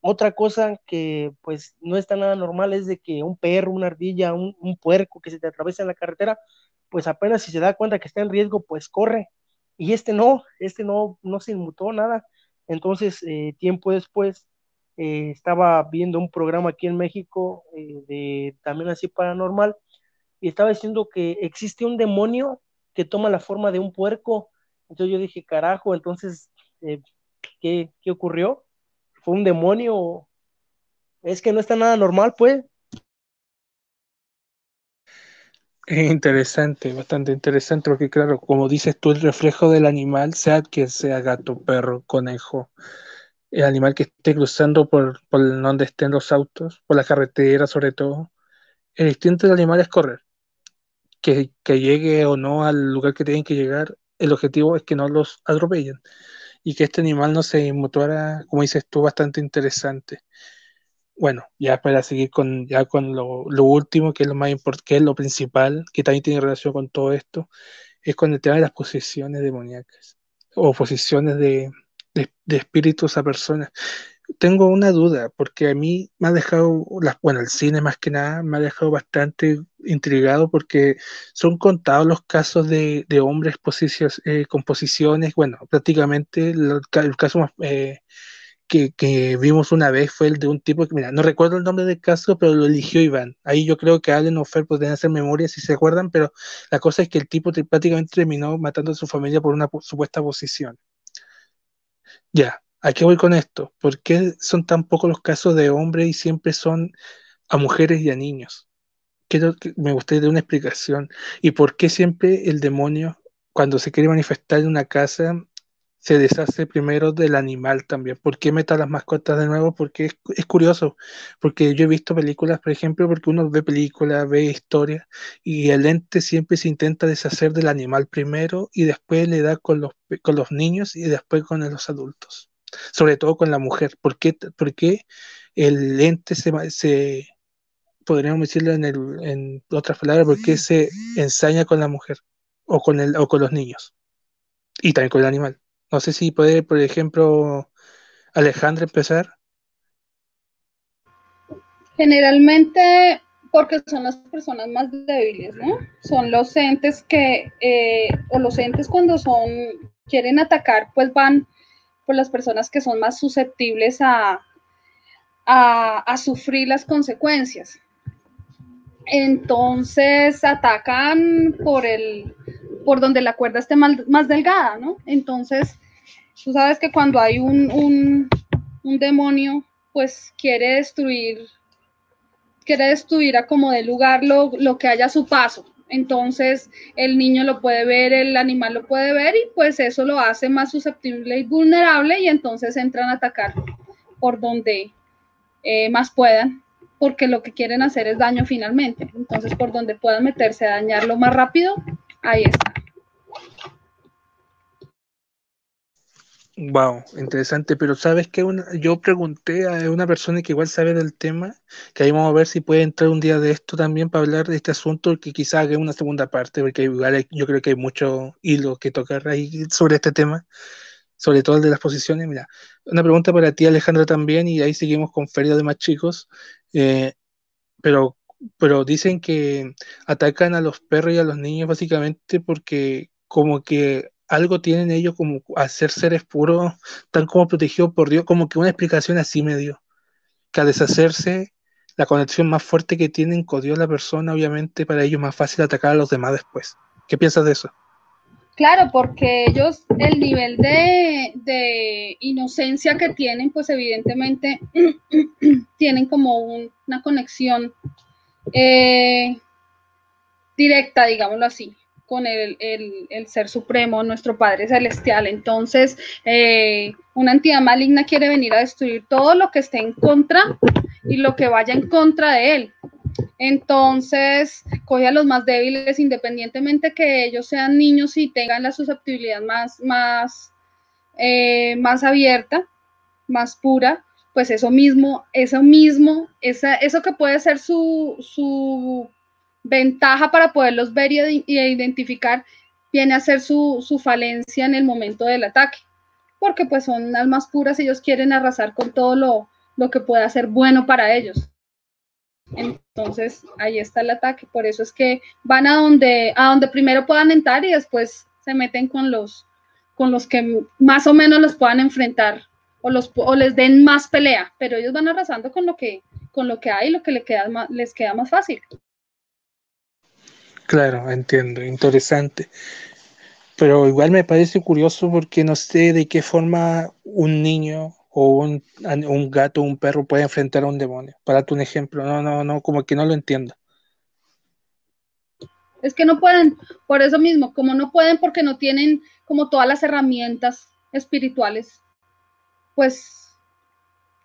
otra cosa que pues no está nada normal es de que un perro, una ardilla, un, puerco que se te atraviesa en la carretera, pues apenas si se da cuenta que está en riesgo, pues corre. Y este no, este no, no se inmutó nada. Entonces, eh, tiempo después, eh, estaba viendo un programa aquí en México, eh, de también así paranormal, y estaba diciendo que existe un demonio que toma la forma de un puerco. Entonces yo dije, carajo, entonces, ¿qué, ¿qué ocurrió? ¿Fue un demonio? Es que no está nada normal, pues. Es interesante, bastante interesante, porque claro, como dices tú, el reflejo del animal, sea que sea gato, perro, conejo, el animal que esté cruzando por, por donde estén los autos, por la carretera sobre todo, el instinto del animal es correr. Que, que llegue o no al lugar que tienen que llegar, el objetivo es que no los atropellen y que este animal no se mutuara, como dices tú, bastante interesante bueno, ya para seguir con, ya con lo, último, que es lo más importante, lo principal, que también tiene relación con todo esto, es con el tema de las posesiones demoníacas o posesiones de, espíritus a personas. Tengo una duda, porque a mí me ha dejado, bueno, el cine más que nada, me ha dejado bastante intrigado porque son contados los casos de, hombres eh, con posiciones, bueno, prácticamente el, caso más... Eh, que, vimos una vez fue el de un tipo que, mira, no recuerdo el nombre del caso, pero lo eligió Iván. Ahí yo creo que Allen o Fer podrían hacer memoria si se acuerdan, pero la cosa es que el tipo prácticamente terminó matando a su familia por una supuesta posición. Ya, ¿a qué voy con esto? ¿Por qué son tan pocos los casos de hombres y siempre son a mujeres y a niños? Quiero que me gustaría una explicación. ¿Y por qué siempre el demonio, cuando se quiere manifestar en una casa, se deshace primero del animal también. ¿Por qué meta las mascotas de nuevo? Porque es, curioso, porque yo he visto películas, por ejemplo, porque uno ve películas, ve historias, y el ente siempre se intenta deshacer del animal primero y después le da con los, con los niños y después con los adultos, sobre todo con la mujer. ¿Por qué, el ente se, se podríamos decirlo en, en otras palabras, por qué se ensaña con la mujer o con, el, o con los niños? Y también con el animal. No sé si puede, por ejemplo, Alejandra empezar. Generalmente porque son las personas más débiles, ¿no? Son los entes que, eh, o los entes cuando son, quieren atacar, pues van por las personas que son más susceptibles a, a, sufrir las consecuencias. Entonces atacan por el, por donde la cuerda esté más, delgada, ¿no? Entonces, tú sabes que cuando hay un, demonio, pues quiere destruir, quiere destruir a como de lugar lo, lo que haya a su paso. Entonces, el niño lo puede ver, el animal lo puede ver y pues eso lo hace más susceptible y vulnerable y entonces entran a atacar por donde eh, más puedan porque lo que quieren hacer es daño finalmente. Entonces, por donde puedan meterse a dañarlo más rápido, ahí está. Wow, interesante, pero sabes que yo pregunté a una persona que igual sabe del tema, que ahí vamos a ver si puede entrar un día de esto también para hablar de este asunto, que quizás haga una segunda parte, porque igual yo creo que hay mucho hilo que tocar ahí sobre este tema, sobre todo el de las posiciones. Mira, una pregunta para ti Alejandra también, y ahí seguimos con Feria de más chicos, eh, pero, pero dicen que atacan a los perros y a los niños básicamente porque como que algo tienen ellos como hacer seres puros, tan como protegidos por Dios, como que una explicación así me dio. Que al deshacerse, la conexión más fuerte que tienen con Dios la persona, obviamente para ellos es más fácil atacar a los demás después. ¿Qué piensas de eso? Claro, porque ellos, el nivel de, inocencia que tienen, pues evidentemente tienen como una conexión eh, directa, digámoslo así con el, ser supremo, nuestro Padre Celestial. Entonces, eh, una entidad maligna quiere venir a destruir todo lo que esté en contra y lo que vaya en contra de él. Entonces, coge a los más débiles, independientemente que ellos sean niños y tengan la susceptibilidad más, más, eh, más abierta, más pura, pues eso mismo, eso mismo, esa, eso que puede ser su, su ventaja para poderlos ver y, identificar viene a ser su, su, falencia en el momento del ataque, porque pues son almas puras y ellos quieren arrasar con todo lo, lo que pueda ser bueno para ellos. Entonces, ahí está el ataque. Por eso es que van a donde, a donde primero puedan entrar y después se meten con los, con los que más o menos los puedan enfrentar o, los, o les den más pelea. Pero ellos van arrasando con lo que, con lo que hay, lo que les queda les queda más fácil. Claro, entiendo, interesante. Pero igual me parece curioso porque no sé de qué forma un niño o un, un gato o un perro puede enfrentar a un demonio. Para tu ejemplo, no, no, no, como que no lo entiendo. Es que no pueden, por eso mismo, como no pueden porque no tienen como todas las herramientas espirituales, pues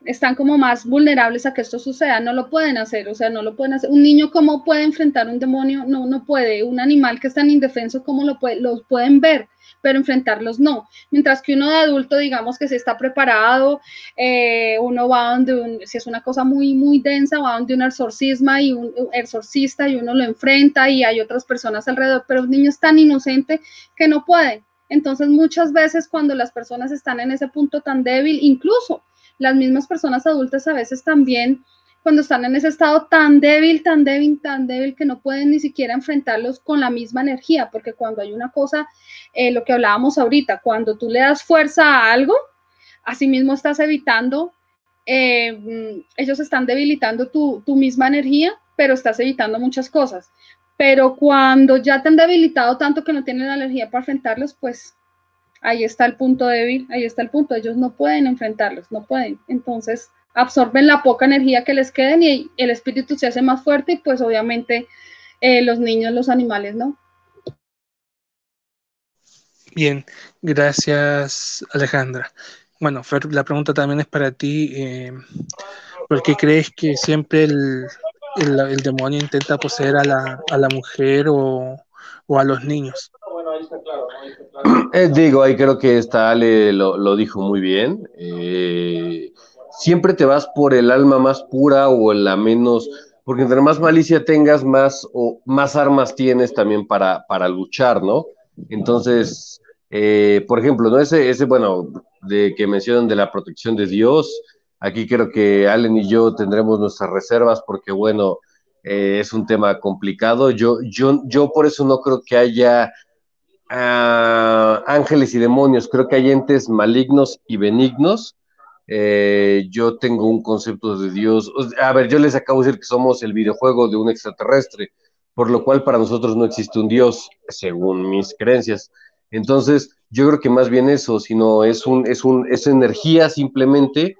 están como más vulnerables a que esto suceda, no lo pueden hacer, o sea, no lo pueden hacer. Un niño, ¿cómo puede enfrentar un demonio? No, no puede. Un animal que es tan indefenso, ¿cómo lo puede? Los pueden ver, pero enfrentarlos no. Mientras que uno de adulto, digamos que se está preparado, eh, uno va donde, un, si es una cosa muy, muy densa, va donde un exorcisma y un exorcista y uno lo enfrenta y hay otras personas alrededor, pero un niño es tan inocente que no puede. Entonces, muchas veces cuando las personas están en ese punto tan débil, incluso las mismas personas adultas a veces también cuando están en ese estado tan débil, tan débil, tan débil que no pueden ni siquiera enfrentarlos con la misma energía, porque cuando hay una cosa, eh, lo que hablábamos ahorita, cuando tú le das fuerza a algo, asimismo estás evitando, eh, mm, ellos están debilitando tu, tu misma energía, pero estás evitando muchas cosas. Pero cuando ya te han debilitado tanto que no tienen la energía para enfrentarlos, pues ahí está el punto débil, ahí está el punto, ellos no pueden enfrentarlos, no pueden. Entonces absorben la poca energía que les queden y el espíritu se hace más fuerte y pues obviamente eh, los niños, los animales, ¿no? Bien, gracias Alejandra. Bueno, la pregunta también es para ti. Eh, ¿Por qué crees que siempre el, demonio intenta poseer a la, mujer o a los niños? Eh, digo, ahí creo que esta Ale lo, dijo muy bien. Eh, siempre te vas por el alma más pura o la menos, porque entre más malicia tengas, más, o, más armas tienes también para, para luchar, ¿no? Entonces, eh, por ejemplo, ¿no? Ese, ese, bueno, de que mencionan de la protección de Dios, aquí creo que Allen y yo tendremos nuestras reservas porque, bueno, es un tema complicado. Yo, yo, yo por eso no creo que haya ángeles y demonios, creo que hay entes malignos y benignos. Eh, yo tengo un concepto de Dios. A ver, yo les acabo de decir que somos el videojuego de un extraterrestre, por lo cual para nosotros no existe un Dios, según mis creencias. Entonces, yo creo que más bien eso, sino es un, es un, es energía simplemente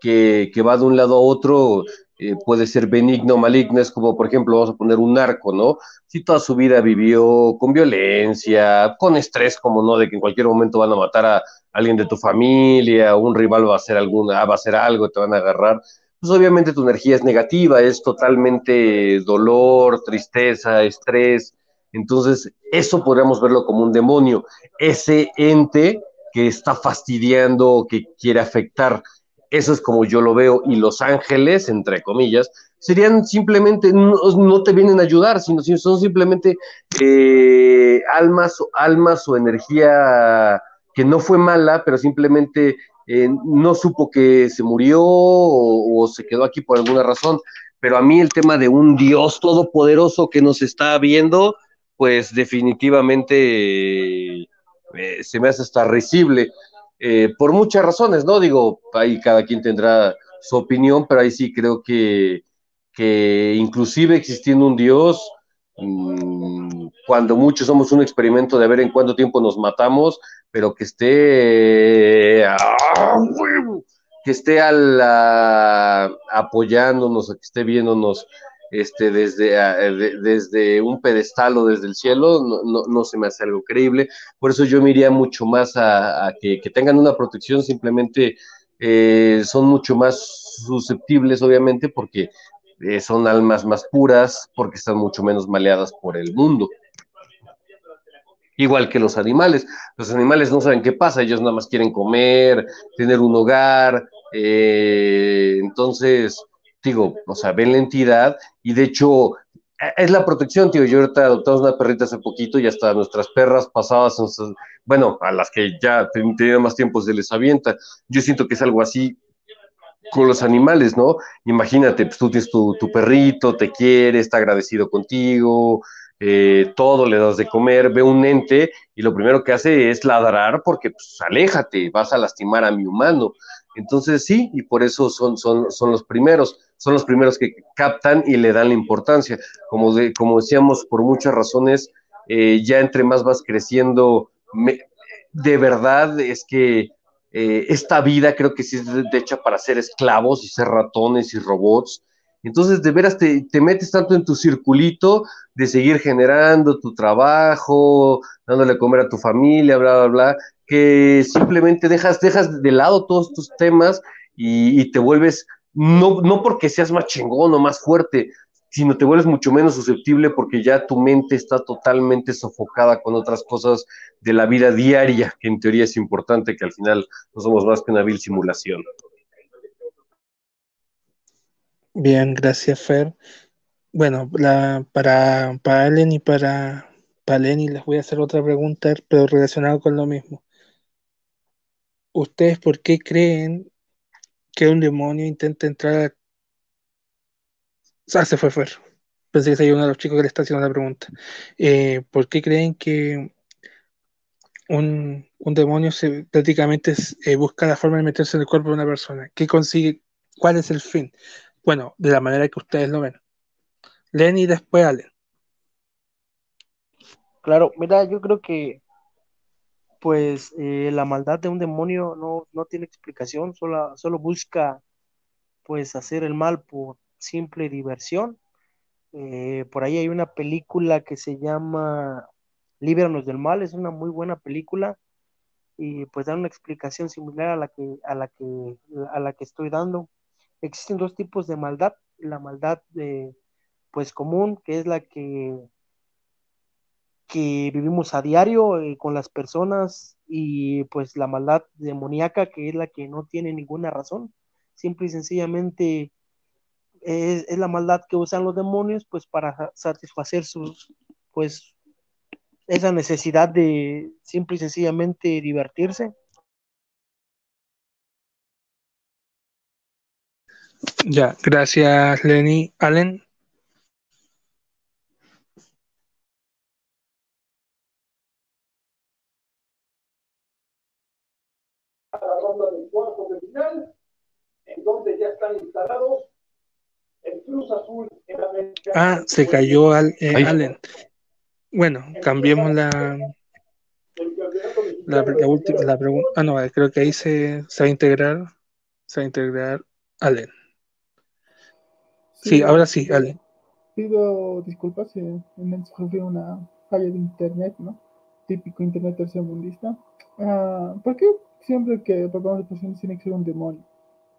que, que va de un lado a otro eh, puede ser benigno o maligno, es como, por ejemplo, vamos a poner un narco, ¿no? Si toda su vida vivió con violencia, con estrés, como no, de que en cualquier momento van a matar a alguien de tu familia, un rival va a hacer alguna, va a hacer algo, te van a agarrar, pues obviamente tu energía es negativa, es totalmente dolor, tristeza, estrés. Entonces, eso podríamos verlo como un demonio, ese ente que está fastidiando, que quiere afectar. Eso es como yo lo veo. Y los ángeles, entre comillas, serían simplemente, no, te vienen a ayudar, sino, son simplemente eh, almas, almas o energía que no fue mala, pero simplemente eh, no supo que se murió o, se quedó aquí por alguna razón. Pero a mí el tema de un Dios todopoderoso que nos está viendo, pues definitivamente eh, se me hace hasta risible. Eh, por muchas razones, ¿no? Digo, ahí cada quien tendrá su opinión, pero ahí sí creo que, que inclusive existiendo un Dios, mm, cuando muchos somos un experimento de ver en cuánto tiempo nos matamos, pero que esté, ¡ah, que esté apoyándonos, que esté viéndonos este, desde, eh, desde un pedestal o desde el cielo, no, se me hace algo creíble. Por eso yo me mucho más a, que, tengan una protección, simplemente eh, son mucho más susceptibles, obviamente, porque eh, son almas más puras, porque están mucho menos maleadas por el mundo. Igual que los animales. Los animales no saben qué pasa, ellos nada más quieren comer, tener un hogar. entonces, digo, o sea, ven la entidad y de hecho es la protección, tío. Yo ahorita adoptamos una perrita hace poquito y hasta nuestras perras pasadas, bueno, a las que ya tenían más tiempo se les avienta. Yo siento que es algo así con los animales, ¿no? Imagínate, pues tú tienes tu, perrito, te quiere, está agradecido contigo, eh, todo le das de comer, ve un ente y lo primero que hace es ladrar porque, pues, aléjate, vas a lastimar a mi humano. Entonces, sí, y por eso son, son, son los primeros, son los primeros que captan y le dan la importancia. Como, de, como decíamos, por muchas razones, eh, ya entre más vas creciendo, de verdad es que eh, esta vida creo que sí es de hecha para ser esclavos y ser ratones y robots. Entonces, de veras, te, te, metes tanto en tu circulito de seguir generando tu trabajo, dándole comer a tu familia, bla, bla, bla, que simplemente dejas, dejas de lado todos tus temas y, te vuelves, no, no porque seas más chingón o más fuerte, sino te vuelves mucho menos susceptible porque ya tu mente está totalmente sofocada con otras cosas de la vida diaria, que en teoría es importante, que al final no somos más que una vil simulación. Bien, gracias Fer. Bueno, la, para, para Allen y para, para Lenny les voy a hacer otra pregunta, pero relacionado con lo mismo. ¿Ustedes por qué creen que un demonio intenta entrar a Ah, se fue Fer. Pensé que sería uno de los chicos que le está haciendo la pregunta. Eh, ¿Por qué creen que un, demonio se, prácticamente eh, busca la forma de meterse en el cuerpo de una persona? ¿Qué consigue? ¿Cuál es el fin? Bueno, de la manera que ustedes lo ven. Lenny y después Allen. Claro, mira, yo creo que pues eh, la maldad de un demonio no, no tiene explicación, solo, solo busca pues hacer el mal por, simple diversión. Eh, por ahí hay una película que se llama Líbranos del Mal, es una muy buena película y pues da una explicación similar a la que, a la que, a la que estoy dando. Existen dos tipos de maldad, la maldad de, pues común, que es la que, que vivimos a diario eh, con las personas y pues la maldad demoníaca, que es la que no tiene ninguna razón, simple y sencillamente es, la maldad que usan los demonios pues para satisfacer sus pues esa necesidad de simple y sencillamente divertirse. Ya, gracias Lenny. Allen. en donde ya están instalados Ah, se cayó al, eh, Allen. Bueno, cambiemos la, la, última la pregunta. Ah, no, creo que ahí se, se va a integrar, se va a integrar Allen. Sí, ahora sí, Allen. Pido disculpas si sufrí una falla de internet, ¿no? Típico internet tercermundista. Uh, ¿Por qué siempre que de posiciones tiene que ser un demonio?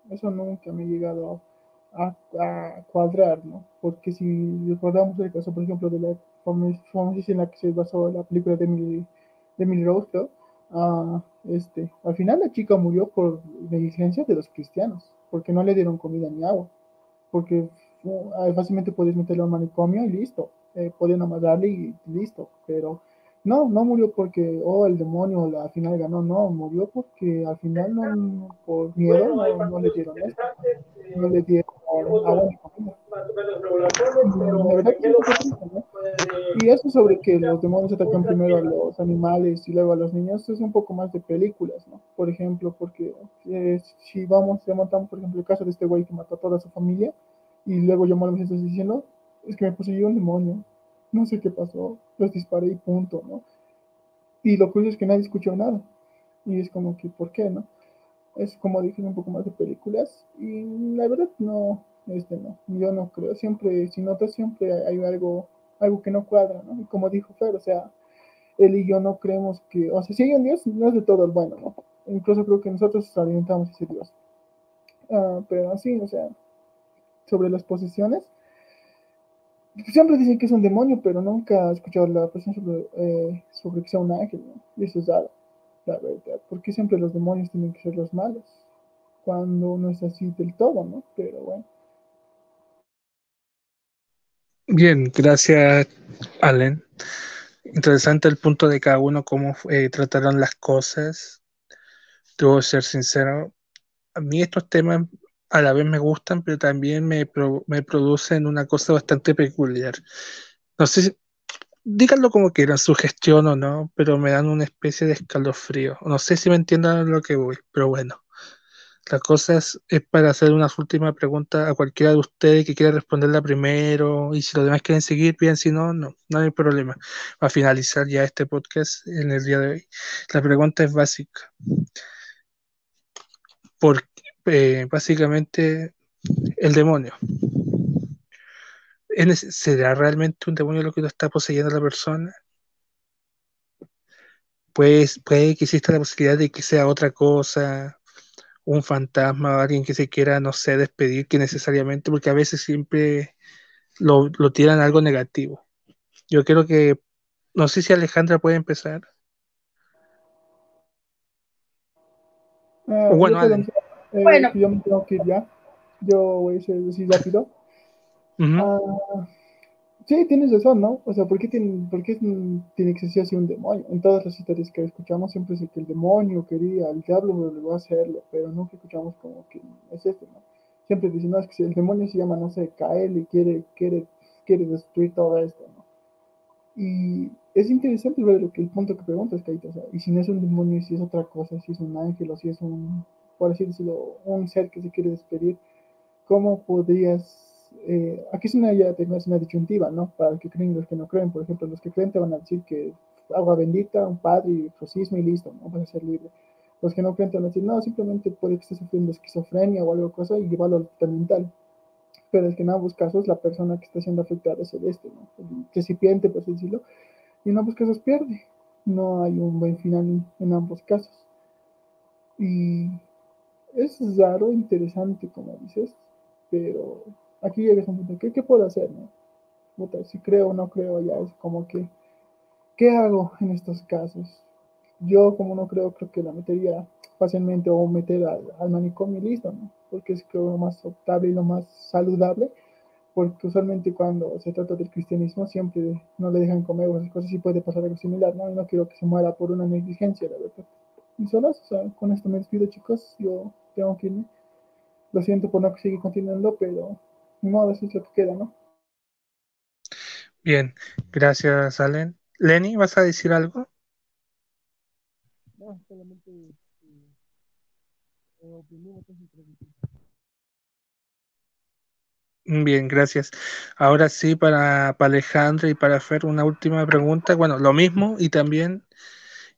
Eso nunca me ha llegado a a, cuadrar, ¿no? Porque si recordamos el caso, por ejemplo, de la famosísima en la que se basó la película de Emily, de Emily Rose, uh, este, al final la chica murió por negligencia de los cristianos, porque no le dieron comida ni agua, porque uh, fácilmente puedes meterlo al manicomio y listo, eh, podían amarrarle y listo, pero no, no murió porque, oh, el demonio al final ganó, no, murió porque al final no, por miedo no, no le dieron esto, no le dieron agua Y eso sobre que los demonios atacan primero a los animales y luego a los niños es un poco más de películas, ¿no? Por ejemplo, porque eh, si vamos, remontamos, por ejemplo, el caso de este güey que mató a toda su familia y luego llamó a los diciendo, es que me poseyó un demonio, no sé qué pasó, los disparé y punto, ¿no? Y lo curioso es que nadie escuchó nada. Y es como que, ¿por qué, no? Es como dije, un poco más de películas. Y la verdad, no, este no, yo no creo. Siempre, si notas, siempre hay algo, algo que no cuadra, ¿no? Y como dijo Fer, o sea, él y yo no creemos que, o sea, si hay un Dios, no es de todo el bueno, ¿no? Incluso creo que nosotros alimentamos ese Dios. Ah, pero así, o sea, sobre las posesiones, siempre dicen que es un demonio, pero nunca he escuchado la cuestión sobre, eh, sobre que sea un ángel, ¿no? Y eso es raro, la verdad. Porque siempre los demonios tienen que ser los malos, cuando no es así del todo, ¿no? Pero bueno. Bien, gracias, Allen. Interesante el punto de cada uno, cómo eh, trataron las cosas. Debo ser sincero, a mí estos temas a la vez me gustan, pero también me, me producen una cosa bastante peculiar. No sé, si- díganlo como quieran, sugestión o no, pero me dan una especie de escalofrío. No sé si me entiendan a lo que voy, pero bueno. La cosa es, para hacer una última pregunta a cualquiera de ustedes que quiera responderla primero y si los demás quieren seguir, bien, si no, no, no hay problema. Para finalizar ya este podcast en el día de hoy, la pregunta es básica. ¿Por eh, básicamente el demonio? ¿Es nece- ¿Será realmente un demonio lo que lo está poseyendo a la persona? Pues puede que exista la posibilidad de que sea otra cosa, un fantasma, alguien que se quiera, no sé, despedir, que necesariamente, porque a veces siempre lo, lo tiran algo negativo. Yo creo que, no sé si Alejandra puede empezar. Ah, O bueno, Eh, Bueno. yo me tengo que ir ya. Yo voy a ser así rápido. Ah, sí, tienes razón, ¿no? O sea, ¿por qué, tiene, por qué tiene que ser así un demonio? En todas las historias que escuchamos siempre es que el demonio quería, el diablo lo va a hacerlo, pero nunca escuchamos como que es esto, ¿no? Siempre dicen, no, es que si el demonio se llama, no sé, Kael y quiere, quiere, quiere destruir todo esto, ¿no? Y es interesante ver lo que el punto que preguntas, Kaito, o sea, y si no es un demonio, y si es otra cosa, si es un ángel o si es un, por así decirlo, un ser que se quiere despedir, ¿cómo podrías, eh, aquí es una, ya tengo, es una disyuntiva, ¿no? Para los que creen y los que no creen, por ejemplo, los que creen te van a decir que agua bendita, un padre y exorcismo y listo, ¿no? Vas a ser libre. Los que no creen te van a decir, no, simplemente puede que esté sufriendo esquizofrenia o algo cosa y llevarlo al hospital mental. Pero es que en ambos casos la persona que está siendo afectada es el este, ¿no? El recipiente, por así decirlo, y en ambos casos pierde. No hay un buen final en, ambos casos. Y es raro, interesante, como dices, pero aquí llegas a un punto, ¿qué, qué puedo hacer? No? Si creo o no creo, ya es como que, ¿qué hago en estos casos? Yo, como no creo, creo que la metería fácilmente o meter al, al manicomio y listo, ¿no? Porque es lo más optable y lo más saludable, porque usualmente cuando se trata del cristianismo siempre no le dejan comer o esas cosas y puede pasar algo similar, ¿no? No quiero que se muera por una negligencia, la verdad. Y solo, o sea, con esto me despido, chicos. Yo tengo que irme. Lo siento por no seguir continuando, pero no, eso es lo que queda, ¿no? Bien, gracias, Allen. Lenny, ¿vas a decir algo? No, solamente eh, eh. Bien, gracias. Ahora sí, para, para Alejandra y para Fer, una última pregunta. Bueno, lo mismo y también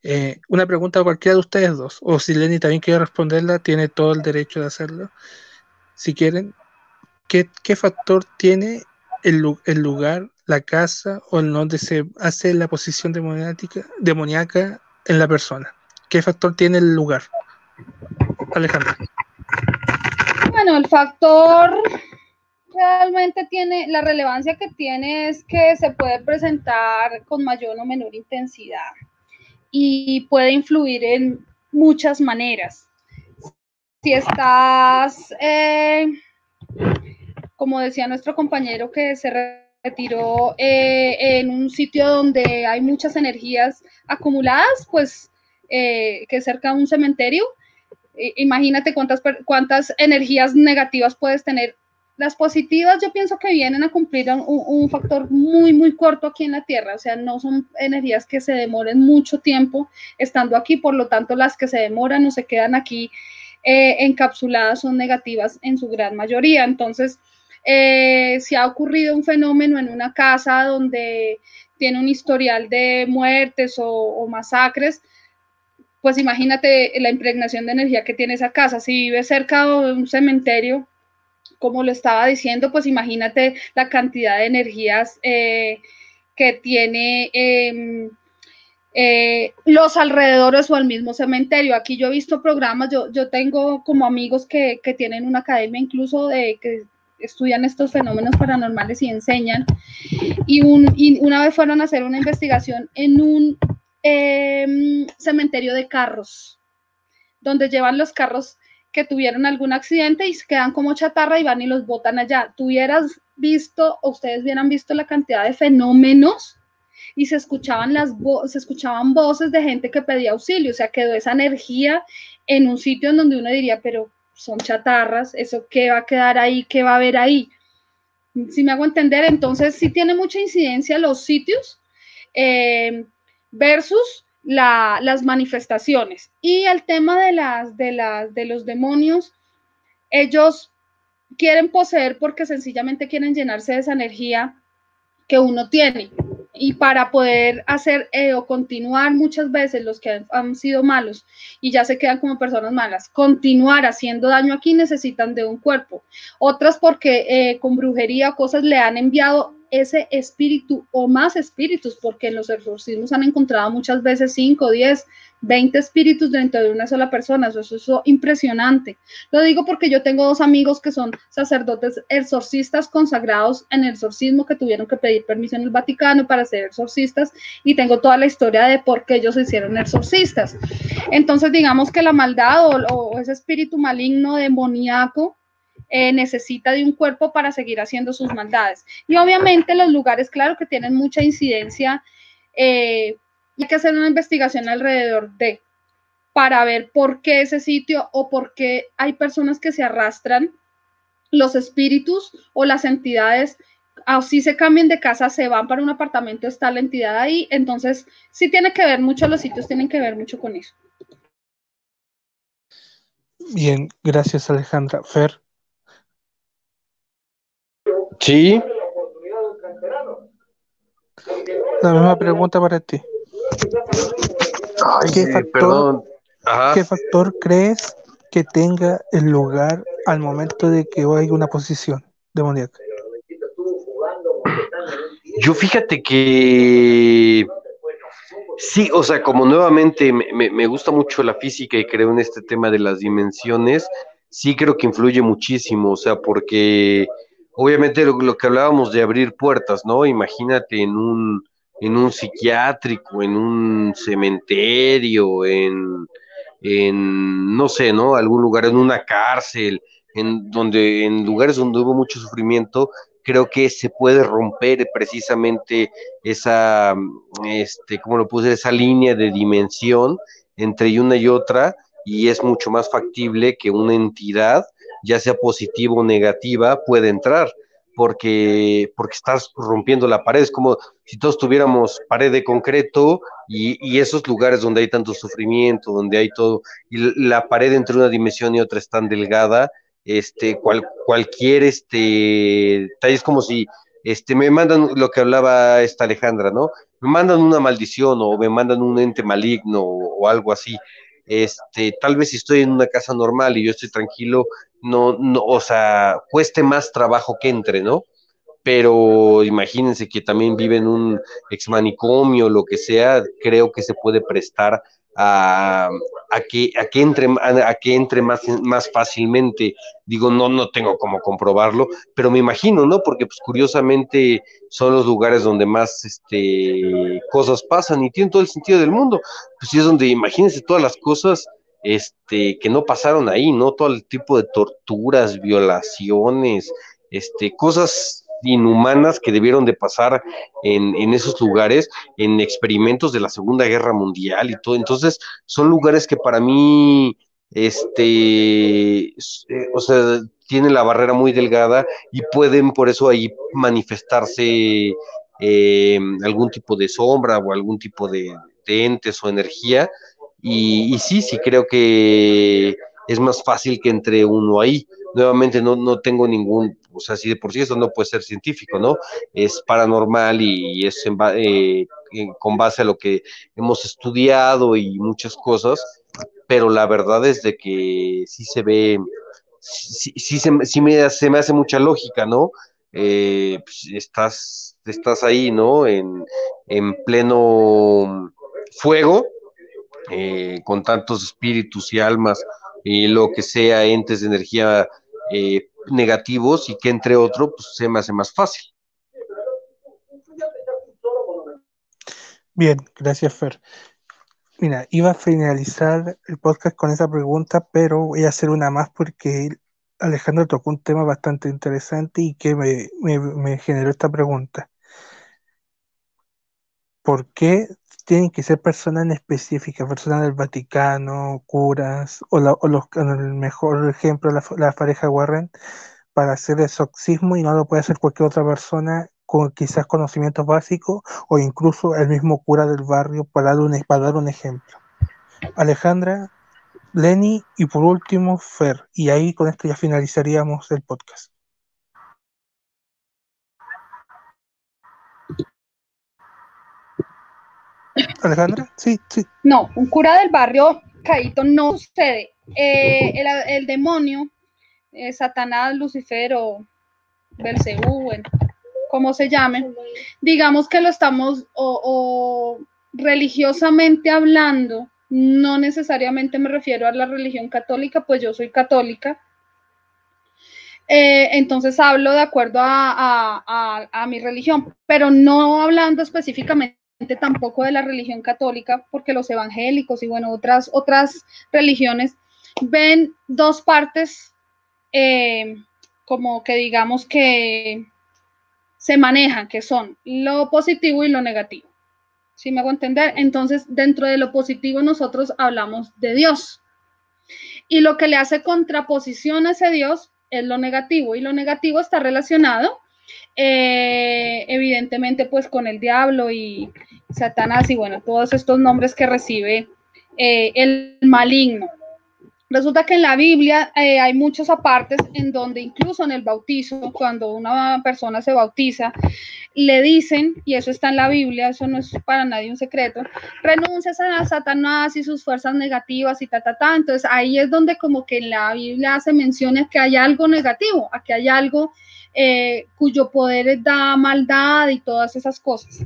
eh, una pregunta a cualquiera de ustedes dos. O si Lenny también quiere responderla, tiene todo el derecho de hacerlo. Si quieren, ¿qué, factor tiene el, el lugar, la casa o en donde se hace la posición demoníaca en la persona? ¿Qué factor tiene el lugar? Alejandra. Bueno, el factor realmente tiene, la relevancia que tiene es que se puede presentar con mayor o menor intensidad y puede influir en muchas maneras. Si estás, eh, como decía nuestro compañero que se retiró eh, en un sitio donde hay muchas energías acumuladas, pues eh, que cerca de un cementerio, imagínate cuántas, cuántas energías negativas puedes tener. Las positivas yo pienso que vienen a cumplir un, un factor muy, muy corto aquí en la Tierra, o sea, no son energías que se demoren mucho tiempo estando aquí, por lo tanto las que se demoran o se quedan aquí eh, encapsuladas son negativas en su gran mayoría. Entonces, eh, si ha ocurrido un fenómeno en una casa donde tiene un historial de muertes o, masacres, pues imagínate la impregnación de energía que tiene esa casa. Si vive cerca de un cementerio, como lo estaba diciendo, pues imagínate la cantidad de energías eh, que tiene eh, eh, los alrededores o al mismo cementerio. Aquí yo he visto programas, yo, yo tengo como amigos que, que tienen una academia incluso de que estudian estos fenómenos paranormales y enseñan. Y, un, y una vez fueron a hacer una investigación en un eh, cementerio de carros, donde llevan los carros tuvieron algún accidente y se quedan como chatarra y van y los botan allá. Tuvieras visto, o ustedes hubieran visto la cantidad de fenómenos y se escuchaban las se escuchaban voces de gente que pedía auxilio, o sea, quedó esa energía en un sitio en donde uno diría, pero son chatarras, eso qué va a quedar ahí, qué va a haber ahí. Si me hago entender, entonces sí tiene mucha incidencia los sitios eh, versus las manifestaciones. Y el tema de, las, de, las, de los demonios, ellos quieren poseer porque sencillamente quieren llenarse de esa energía que uno tiene y para poder hacer eh, o continuar muchas veces los que han, sido malos y ya se quedan como personas malas, continuar haciendo daño aquí necesitan de un cuerpo. Otras porque eh, con brujería o cosas le han enviado ese espíritu o más espíritus, porque en los exorcismos han encontrado muchas veces 5, 10, 20 espíritus dentro de una sola persona. Eso, es impresionante. Lo digo porque yo tengo dos amigos que son sacerdotes exorcistas consagrados en el exorcismo que tuvieron que pedir permiso en el Vaticano para ser exorcistas y tengo toda la historia de por qué ellos se hicieron exorcistas. Entonces, digamos que la maldad o, o ese espíritu maligno, demoníaco, eh, necesita de un cuerpo para seguir haciendo sus maldades. Y obviamente los lugares, claro que tienen mucha incidencia, eh, hay que hacer una investigación alrededor de, para ver por qué ese sitio o por qué hay personas que se arrastran, los espíritus o las entidades así se cambian de casa, se van para un apartamento, está la entidad ahí. Entonces, sí tiene que ver mucho, los sitios tienen que ver mucho con eso. Bien, gracias Alejandra. Fer. Sí. La misma pregunta para ti. ¿Qué, factor, ¿Qué factor crees que tenga el lugar al momento de que haya una posición demoníaca? Yo fíjate que sí, o sea, como nuevamente me, me, gusta mucho la física y creo en este tema de las dimensiones, sí creo que influye muchísimo, o sea, porque obviamente lo, que hablábamos de abrir puertas, ¿no? Imagínate en un, en un psiquiátrico, en un cementerio, en, en, no sé, ¿no? Algún lugar, en una cárcel, en donde, en lugares donde hubo mucho sufrimiento, creo que se puede romper precisamente esa, este, ¿cómo lo puse? Esa línea de dimensión entre una y otra, y es mucho más factible que una entidad ya sea positiva o negativa, puede entrar, porque, porque estás rompiendo la pared. Es como si todos tuviéramos pared de concreto y, esos lugares donde hay tanto sufrimiento, donde hay todo, y la pared entre una dimensión y otra es tan delgada, este, cual, cualquier, este, es como si, este, me mandan lo que hablaba esta Alejandra, ¿no? Me mandan una maldición o me mandan un ente maligno o algo así este, tal vez si estoy en una casa normal y yo estoy tranquilo, no, no, o sea, cueste más trabajo que entre, ¿no? Pero imagínense que también vive en un ex manicomio, lo que sea, creo que se puede prestar a, que, a que entre, a, que entre más, más fácilmente. Digo, no, no tengo cómo comprobarlo, pero me imagino, ¿no? Porque pues curiosamente son los lugares donde más este, cosas pasan y tienen todo el sentido del mundo. Pues es donde, imagínense todas las cosas este, que no pasaron ahí, ¿no? Todo el tipo de torturas, violaciones, este, cosas inhumanas que debieron de pasar en, en, esos lugares, en experimentos de la Segunda Guerra Mundial y todo. Entonces, son lugares que para mí, este, eh, o sea, tienen la barrera muy delgada y pueden por eso ahí manifestarse eh, algún tipo de sombra o algún tipo de, entes o energía. Y, y sí, sí creo que es más fácil que entre uno ahí. Nuevamente no, no tengo ningún, o sea, si de por sí eso no puede ser científico, ¿no? Es paranormal y, es eh, con base a lo que hemos estudiado y muchas cosas, pero la verdad es de que sí se ve, sí, sí, se, me, hace mucha lógica, ¿no? Eh, pues, estás, ahí, ¿no? En, en pleno fuego, eh, con tantos espíritus y almas y lo que sea entes de energía eh, negativos y que entre otro, pues se me hace más fácil. Bien, gracias Fer. Mira, iba a finalizar el podcast con esa pregunta, pero voy a hacer una más porque Alejandro tocó un tema bastante interesante y que me, me, me generó esta pregunta. ¿Por qué tienen que ser personas en específica, personas del Vaticano, curas, o, la, los, el mejor ejemplo, la, la, pareja Warren, para hacer exorcismo y no lo puede hacer cualquier otra persona con quizás conocimientos básicos o incluso el mismo cura del barrio para dar un, para dar un ejemplo. Alejandra, Lenny y por último Fer. Y ahí con esto ya finalizaríamos el podcast. Alejandra, sí, sí. No, un cura del barrio Caíto no sucede. Eh, el, demonio, eh, Satanás, Lucifer o Belcebú, bueno, como se llame, digamos que lo estamos o, religiosamente hablando, no necesariamente me refiero a la religión católica, pues yo soy católica. Eh, entonces hablo de acuerdo a, mi religión, pero no hablando específicamente tampoco de la religión católica, porque los evangélicos y bueno, otras, otras religiones ven dos partes eh, como que digamos que se manejan, que son lo positivo y lo negativo. ¿Sí me hago entender? Entonces, dentro de lo positivo nosotros hablamos de Dios. Y lo que le hace contraposición a ese Dios es lo negativo. Y lo negativo está relacionado, eh, evidentemente, pues con el diablo y Satanás y bueno, todos estos nombres que recibe eh, el maligno. Resulta que en la Biblia eh, hay muchos apartes en donde incluso en el bautizo, cuando una persona se bautiza, le dicen, y eso está en la Biblia, eso no es para nadie un secreto, renuncias a Satanás y sus fuerzas negativas y ta, ta, ta. Entonces ahí es donde como que en la Biblia hace mención a que hay algo negativo, a que hay algo eh, cuyo poder da maldad y todas esas cosas.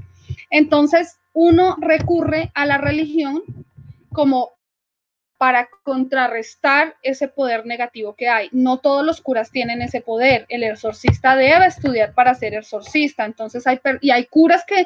Entonces uno recurre a la religión como para contrarrestar ese poder negativo que hay. No todos los curas tienen ese poder. El exorcista debe estudiar para ser exorcista. Entonces hay, y hay curas que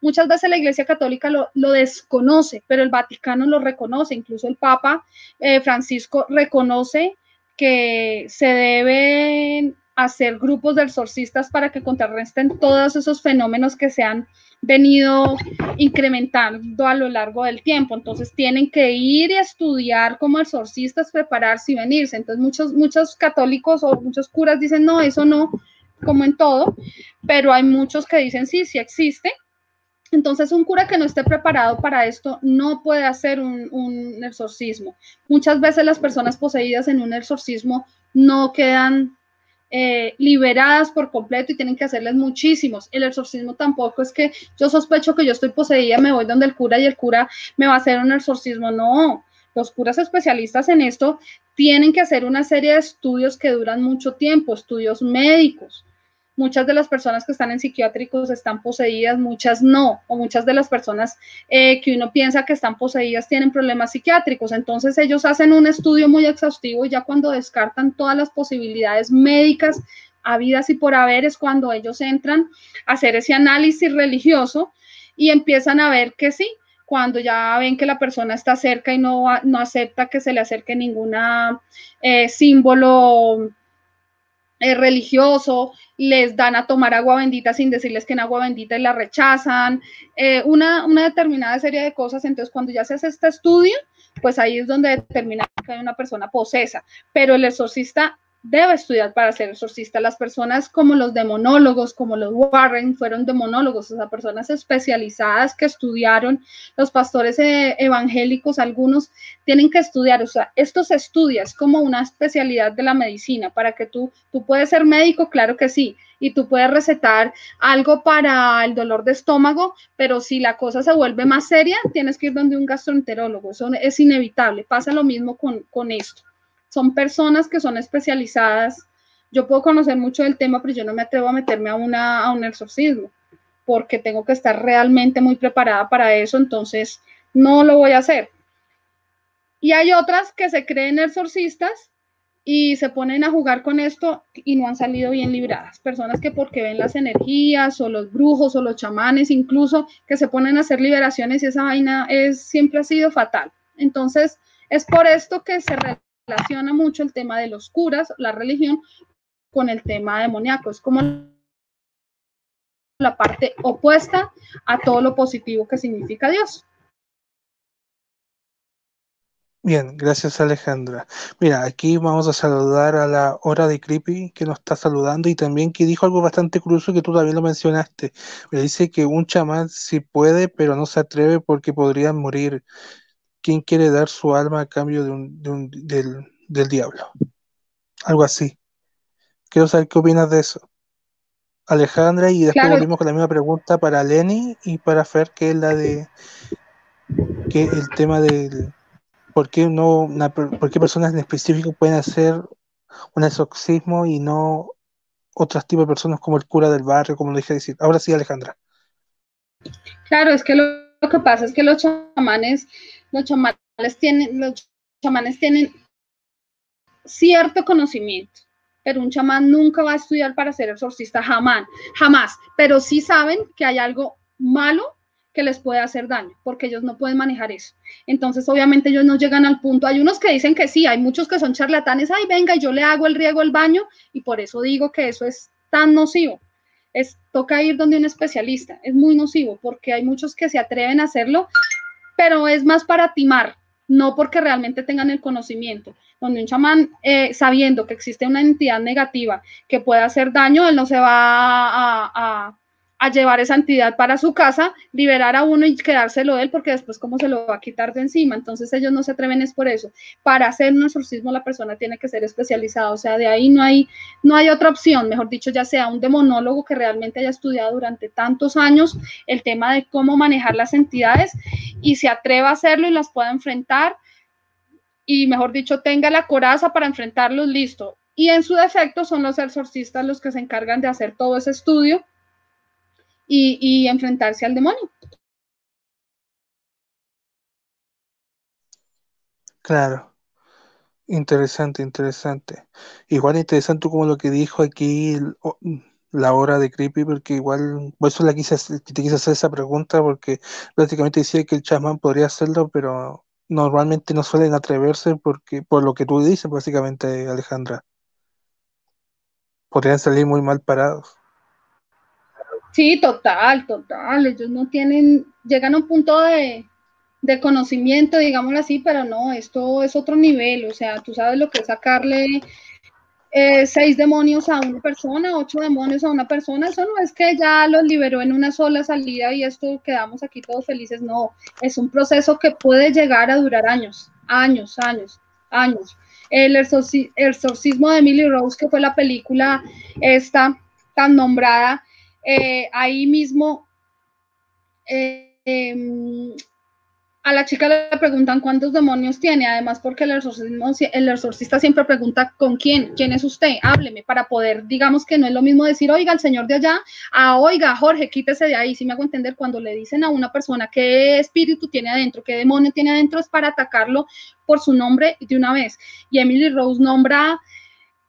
muchas veces la Iglesia Católica lo, desconoce, pero el Vaticano lo reconoce. Incluso el Papa eh, Francisco reconoce que se deben hacer grupos de exorcistas para que contrarresten todos esos fenómenos que se han venido incrementando a lo largo del tiempo. Entonces tienen que ir y estudiar como exorcistas, prepararse y venirse. Entonces muchos, muchos católicos o muchos curas dicen, no, eso no, como en todo, pero hay muchos que dicen, sí, sí existe. Entonces un cura que no esté preparado para esto no puede hacer un, un exorcismo. Muchas veces las personas poseídas en un exorcismo no quedan eh, liberadas por completo y tienen que hacerles muchísimos. El exorcismo tampoco es que yo sospecho que yo estoy poseída, me voy donde el cura y el cura me va a hacer un exorcismo. No, los curas especialistas en esto tienen que hacer una serie de estudios que duran mucho tiempo, estudios médicos. Muchas de las personas que están en psiquiátricos están poseídas, muchas no, o muchas de las personas eh, que uno piensa que están poseídas tienen problemas psiquiátricos. Entonces ellos hacen un estudio muy exhaustivo y ya cuando descartan todas las posibilidades médicas habidas y por haber es cuando ellos entran a hacer ese análisis religioso y empiezan a ver que sí, cuando ya ven que la persona está cerca y no, no acepta que se le acerque ninguna eh, símbolo eh, religioso, les dan a tomar agua bendita sin decirles que en agua bendita y la rechazan, eh, una, una, determinada serie de cosas. Entonces, cuando ya se hace este estudio, pues ahí es donde determina que hay una persona posesa. Pero el exorcista debe estudiar para ser exorcista. Las personas como los demonólogos, como los Warren, fueron demonólogos, o sea, personas especializadas que estudiaron, los pastores eh, evangélicos, algunos tienen que estudiar, o sea, esto se estudia, es como una especialidad de la medicina, para que tú, tú puedes ser médico, claro que sí, y tú puedes recetar algo para el dolor de estómago, pero si la cosa se vuelve más seria, tienes que ir donde un gastroenterólogo, eso es inevitable, pasa lo mismo con, con esto son personas que son especializadas. Yo puedo conocer mucho del tema, pero yo no me atrevo a meterme a, una, a un exorcismo, porque tengo que estar realmente muy preparada para eso, entonces no lo voy a hacer. Y hay otras que se creen exorcistas y se ponen a jugar con esto y no han salido bien libradas. Personas que porque ven las energías o los brujos o los chamanes incluso que se ponen a hacer liberaciones y esa vaina es siempre ha sido fatal. Entonces, es por esto que se relaciona mucho el tema de los curas, la religión, con el tema demoníaco. Es como la parte opuesta a todo lo positivo que significa Dios. Bien, gracias Alejandra. Mira, aquí vamos a saludar a la hora de Creepy que nos está saludando y también que dijo algo bastante curioso que tú también lo mencionaste. Me dice que un chamán sí puede, pero no se atreve porque podrían morir. ¿Quién quiere dar su alma a cambio de un, del, del diablo? Algo así. Quiero saber qué opinas de eso. Alejandra, y después volvimos con la misma pregunta para Lenny y para Fer, que es la de que el tema del por qué no por qué personas en específico pueden hacer un exorcismo y no otros tipos de personas como el cura del barrio, como lo dije decir. Ahora sí, Alejandra. Claro, es que lo, que pasa es que los chamanes, los chamanes tienen, los chamanes tienen cierto conocimiento pero un chamán nunca va a estudiar para ser exorcista, jamás, jamás, pero sí saben que hay algo malo que les puede hacer daño, porque ellos no pueden manejar eso. Entonces, obviamente, ellos no llegan al punto. Hay unos que dicen que sí, hay muchos que son charlatanes, ay, venga, yo le hago el riego el baño, y por eso digo que eso es tan nocivo. Es, toca ir donde un especialista, es muy nocivo, porque hay muchos que se atreven a hacerlo, pero es más para timar, no porque realmente tengan el conocimiento. Donde un chamán, eh, sabiendo que existe una entidad negativa que puede hacer daño, él no se va a, llevar esa entidad para su casa, liberar a uno y quedárselo él, porque después cómo se lo va a quitar de encima. Entonces ellos no se atreven es por eso. Para hacer un exorcismo la persona tiene que ser especializada, o sea, de ahí no hay, no hay otra opción, mejor dicho, ya sea un demonólogo que realmente haya estudiado durante tantos años el tema de cómo manejar las entidades y se atreva a hacerlo y las pueda enfrentar y, mejor dicho, tenga la coraza para enfrentarlos, listo. Y en su defecto son los exorcistas los que se encargan de hacer todo ese estudio y, enfrentarse al demonio. Claro. Interesante, interesante. Igual interesante como lo que dijo aquí la hora de Creepy, porque igual, por eso la quise, te quise hacer esa pregunta, porque prácticamente decía que el chamán podría hacerlo, pero normalmente no suelen atreverse porque por lo que tú dices, básicamente, Alejandra. Podrían salir muy mal parados. Sí, total, total. Ellos no tienen, llegan a un punto de, de conocimiento, digámoslo así, pero no, esto es otro nivel. O sea, tú sabes lo que es sacarle eh, seis demonios a una persona, ocho demonios a una persona, eso no es que ya los liberó en una sola salida y esto quedamos aquí todos felices, no, es un proceso que puede llegar a durar años, años, años, años. El exorcismo de Emily Rose, que fue la película esta tan nombrada, eh, ahí mismo eh, a la chica le preguntan cuántos demonios tiene, además porque el, el exorcista siempre pregunta con quién, quién es usted, hábleme, para poder, digamos que no es lo mismo decir, oiga, el señor de allá, a oiga, Jorge, quítese de ahí, si me hago entender, cuando le dicen a una persona qué espíritu tiene adentro, qué demonio tiene adentro, es para atacarlo por su nombre de una vez. Y Emily Rose nombra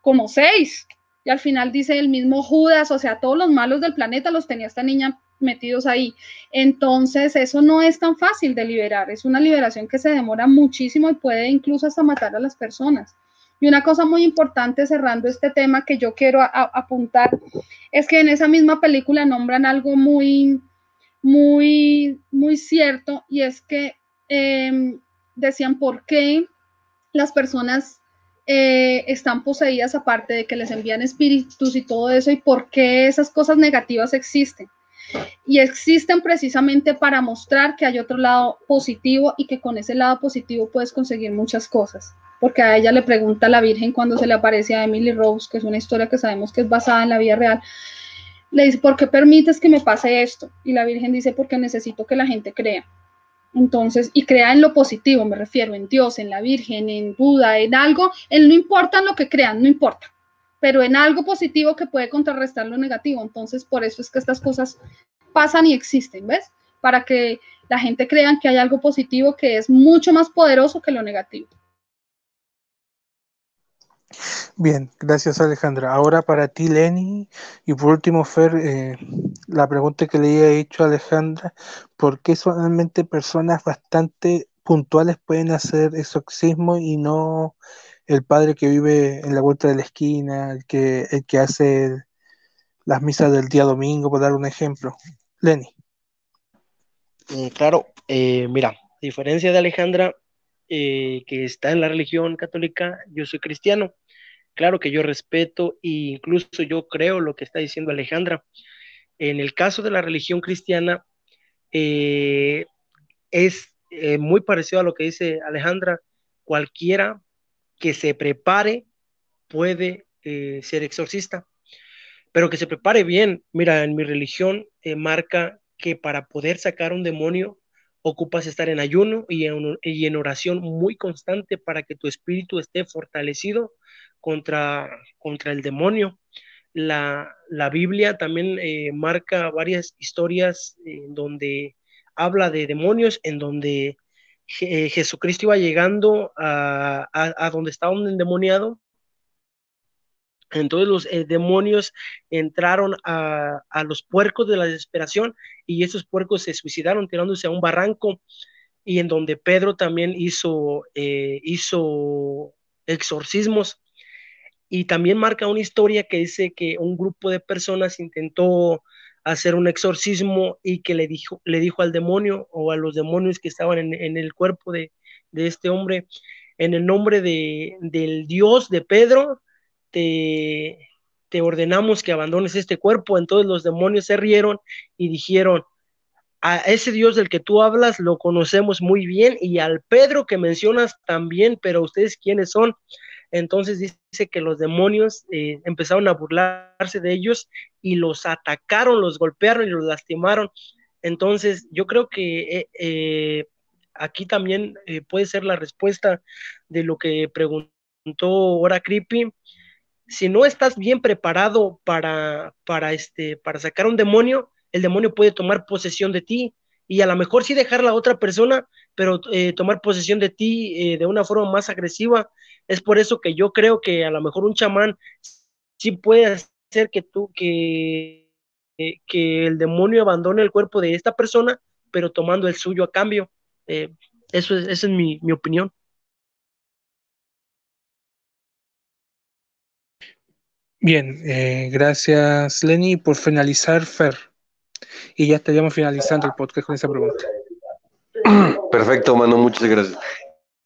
como seis, y al final dice el mismo Judas, o sea, todos los malos del planeta los tenía esta niña metidos ahí. Entonces, eso no es tan fácil de liberar, es una liberación que se demora muchísimo y puede incluso hasta matar a las personas. Y una cosa muy importante cerrando este tema que yo quiero apuntar es que en esa misma película nombran algo muy, muy, muy cierto y es que em, decían por qué las personas eh, están poseídas aparte de que les envían espíritus y todo eso y por qué esas cosas negativas existen y existen precisamente para mostrar que hay otro lado positivo y que con ese lado positivo puedes conseguir muchas cosas. Porque a ella le pregunta a la Virgen cuando se le aparece a Emily Rose, que es una historia que sabemos que es basada en la vida real, le dice, ¿por qué permites que me pase esto? Y la Virgen dice, porque necesito que la gente crea. Entonces, y crea en lo positivo, me refiero, en Dios, en la Virgen, en Buda, en algo, él no importa lo que crean, no importa pero en algo positivo que puede contrarrestar lo negativo. Entonces, por eso es que estas cosas pasan y existen, ¿ves? Para que la gente crea que hay algo positivo que es mucho más poderoso que lo negativo. Bien, gracias Alejandra. Ahora para ti, Lenny, y por último, Fer, eh, la pregunta que le he hecho a Alejandra, ¿por qué solamente personas bastante puntuales pueden hacer exorcismo y no el padre que vive en la vuelta de la esquina, el que, el que hace las misas del día domingo, por dar un ejemplo. Lenny. Mm, claro, eh, mira, a diferencia de Alejandra, eh, que está en la religión católica, yo soy cristiano. Claro que yo respeto e incluso yo creo lo que está diciendo Alejandra. En el caso de la religión cristiana, eh, es muy parecido a lo que dice Alejandra. Cualquiera que se prepare puede ser exorcista, pero que se prepare bien. Mira, en mi religión marca que para poder sacar un demonio ocupas estar en ayuno y en, oración muy constante para que tu espíritu esté fortalecido contra, contra el demonio. La, Biblia también eh, marca varias historias en donde habla de demonios, en donde eh, Jesucristo iba llegando a, a, donde estaba un endemoniado entonces los eh, demonios entraron a, los puercos de la desesperación y esos puercos se suicidaron tirándose a un barranco y en donde Pedro también hizo, eh, hizo exorcismos. Y también marca una historia que dice que un grupo de personas intentó hacer un exorcismo y que le dijo, le dijo al demonio o a los demonios que estaban en, el cuerpo de, este hombre, en el nombre de, del Dios de Pedro, te, ordenamos que abandones este cuerpo. Entonces los demonios se rieron y dijeron, a ese Dios del que tú hablas lo conocemos muy bien y al Pedro que mencionas también, pero ustedes quiénes son. Entonces dice que los demonios eh, empezaron a burlarse de ellos y los atacaron, los golpearon y los lastimaron. Entonces yo creo que eh, eh, aquí también puede ser la respuesta de lo que preguntó ahora Creepy si no estás bien preparado para, para, este, para sacar un demonio, el demonio puede tomar posesión de ti y a lo mejor sí dejar a la otra persona, pero eh, tomar posesión de ti eh, de una forma más agresiva. Es por eso que yo creo que a lo mejor un chamán sí puede hacer que tú, que, eh, que el demonio abandone el cuerpo de esta persona, pero tomando el suyo a cambio. eso es, esa es mi, mi opinión. Bien, eh, gracias Lenny por finalizar Fer. Y ya estaríamos finalizando el podcast con esa pregunta. Perfecto, mano, muchas gracias.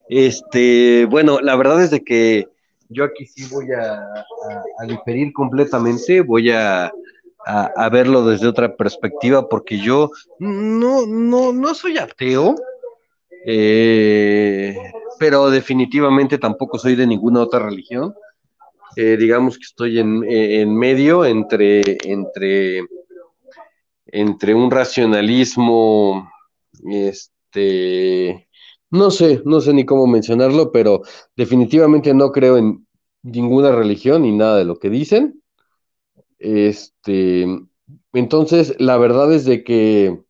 Este, bueno, la verdad es de que yo aquí sí voy a, diferir completamente, voy a, a, verlo desde otra perspectiva, porque yo no, no, no soy ateo, eh, pero definitivamente tampoco soy de ninguna otra religión. Eh, digamos que estoy en, medio entre, entre, entre un racionalismo, este, no sé, no sé ni cómo mencionarlo, pero definitivamente no creo en ninguna religión ni nada de lo que dicen. Este, entonces, la verdad es de que,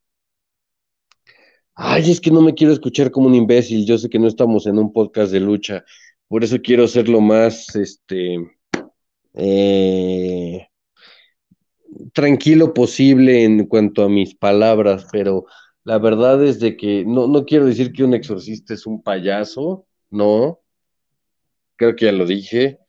ay, es que no me quiero escuchar como un imbécil, yo sé que no estamos en un podcast de lucha, por eso quiero ser lo más, este, eh, tranquilo posible en cuanto a mis palabras, pero la verdad es de que no, no quiero decir que un exorcista es un payaso, no, creo que ya lo dije,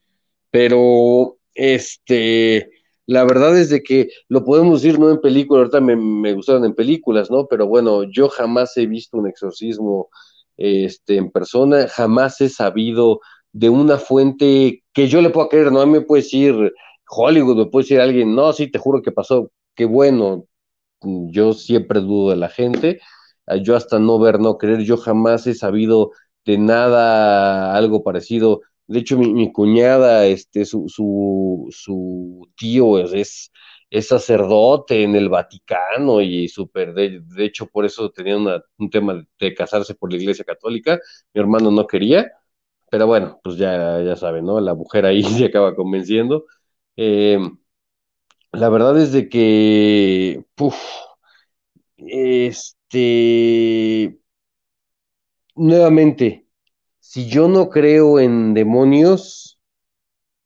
pero este, la verdad es de que lo podemos decir no en películas, ahorita me, me gustaron en películas, ¿no? Pero bueno, yo jamás he visto un exorcismo este, en persona, jamás he sabido de una fuente que yo le puedo creer, no me puede decir Hollywood, me puede decir alguien, no, sí, te juro que pasó, qué bueno, yo siempre dudo de la gente, ah, yo hasta no ver, no creer, yo jamás he sabido de nada algo parecido. De hecho, mi, cuñada, este, su, su, su tío es, es, sacerdote en el Vaticano y súper, de, hecho, por eso tenía un tema de casarse por la Iglesia Católica. Mi hermano no quería, pero bueno, pues ya, ya saben, ¿no? La mujer ahí se acaba convenciendo. Eh, la verdad es de que, este, nuevamente, si yo no creo en demonios,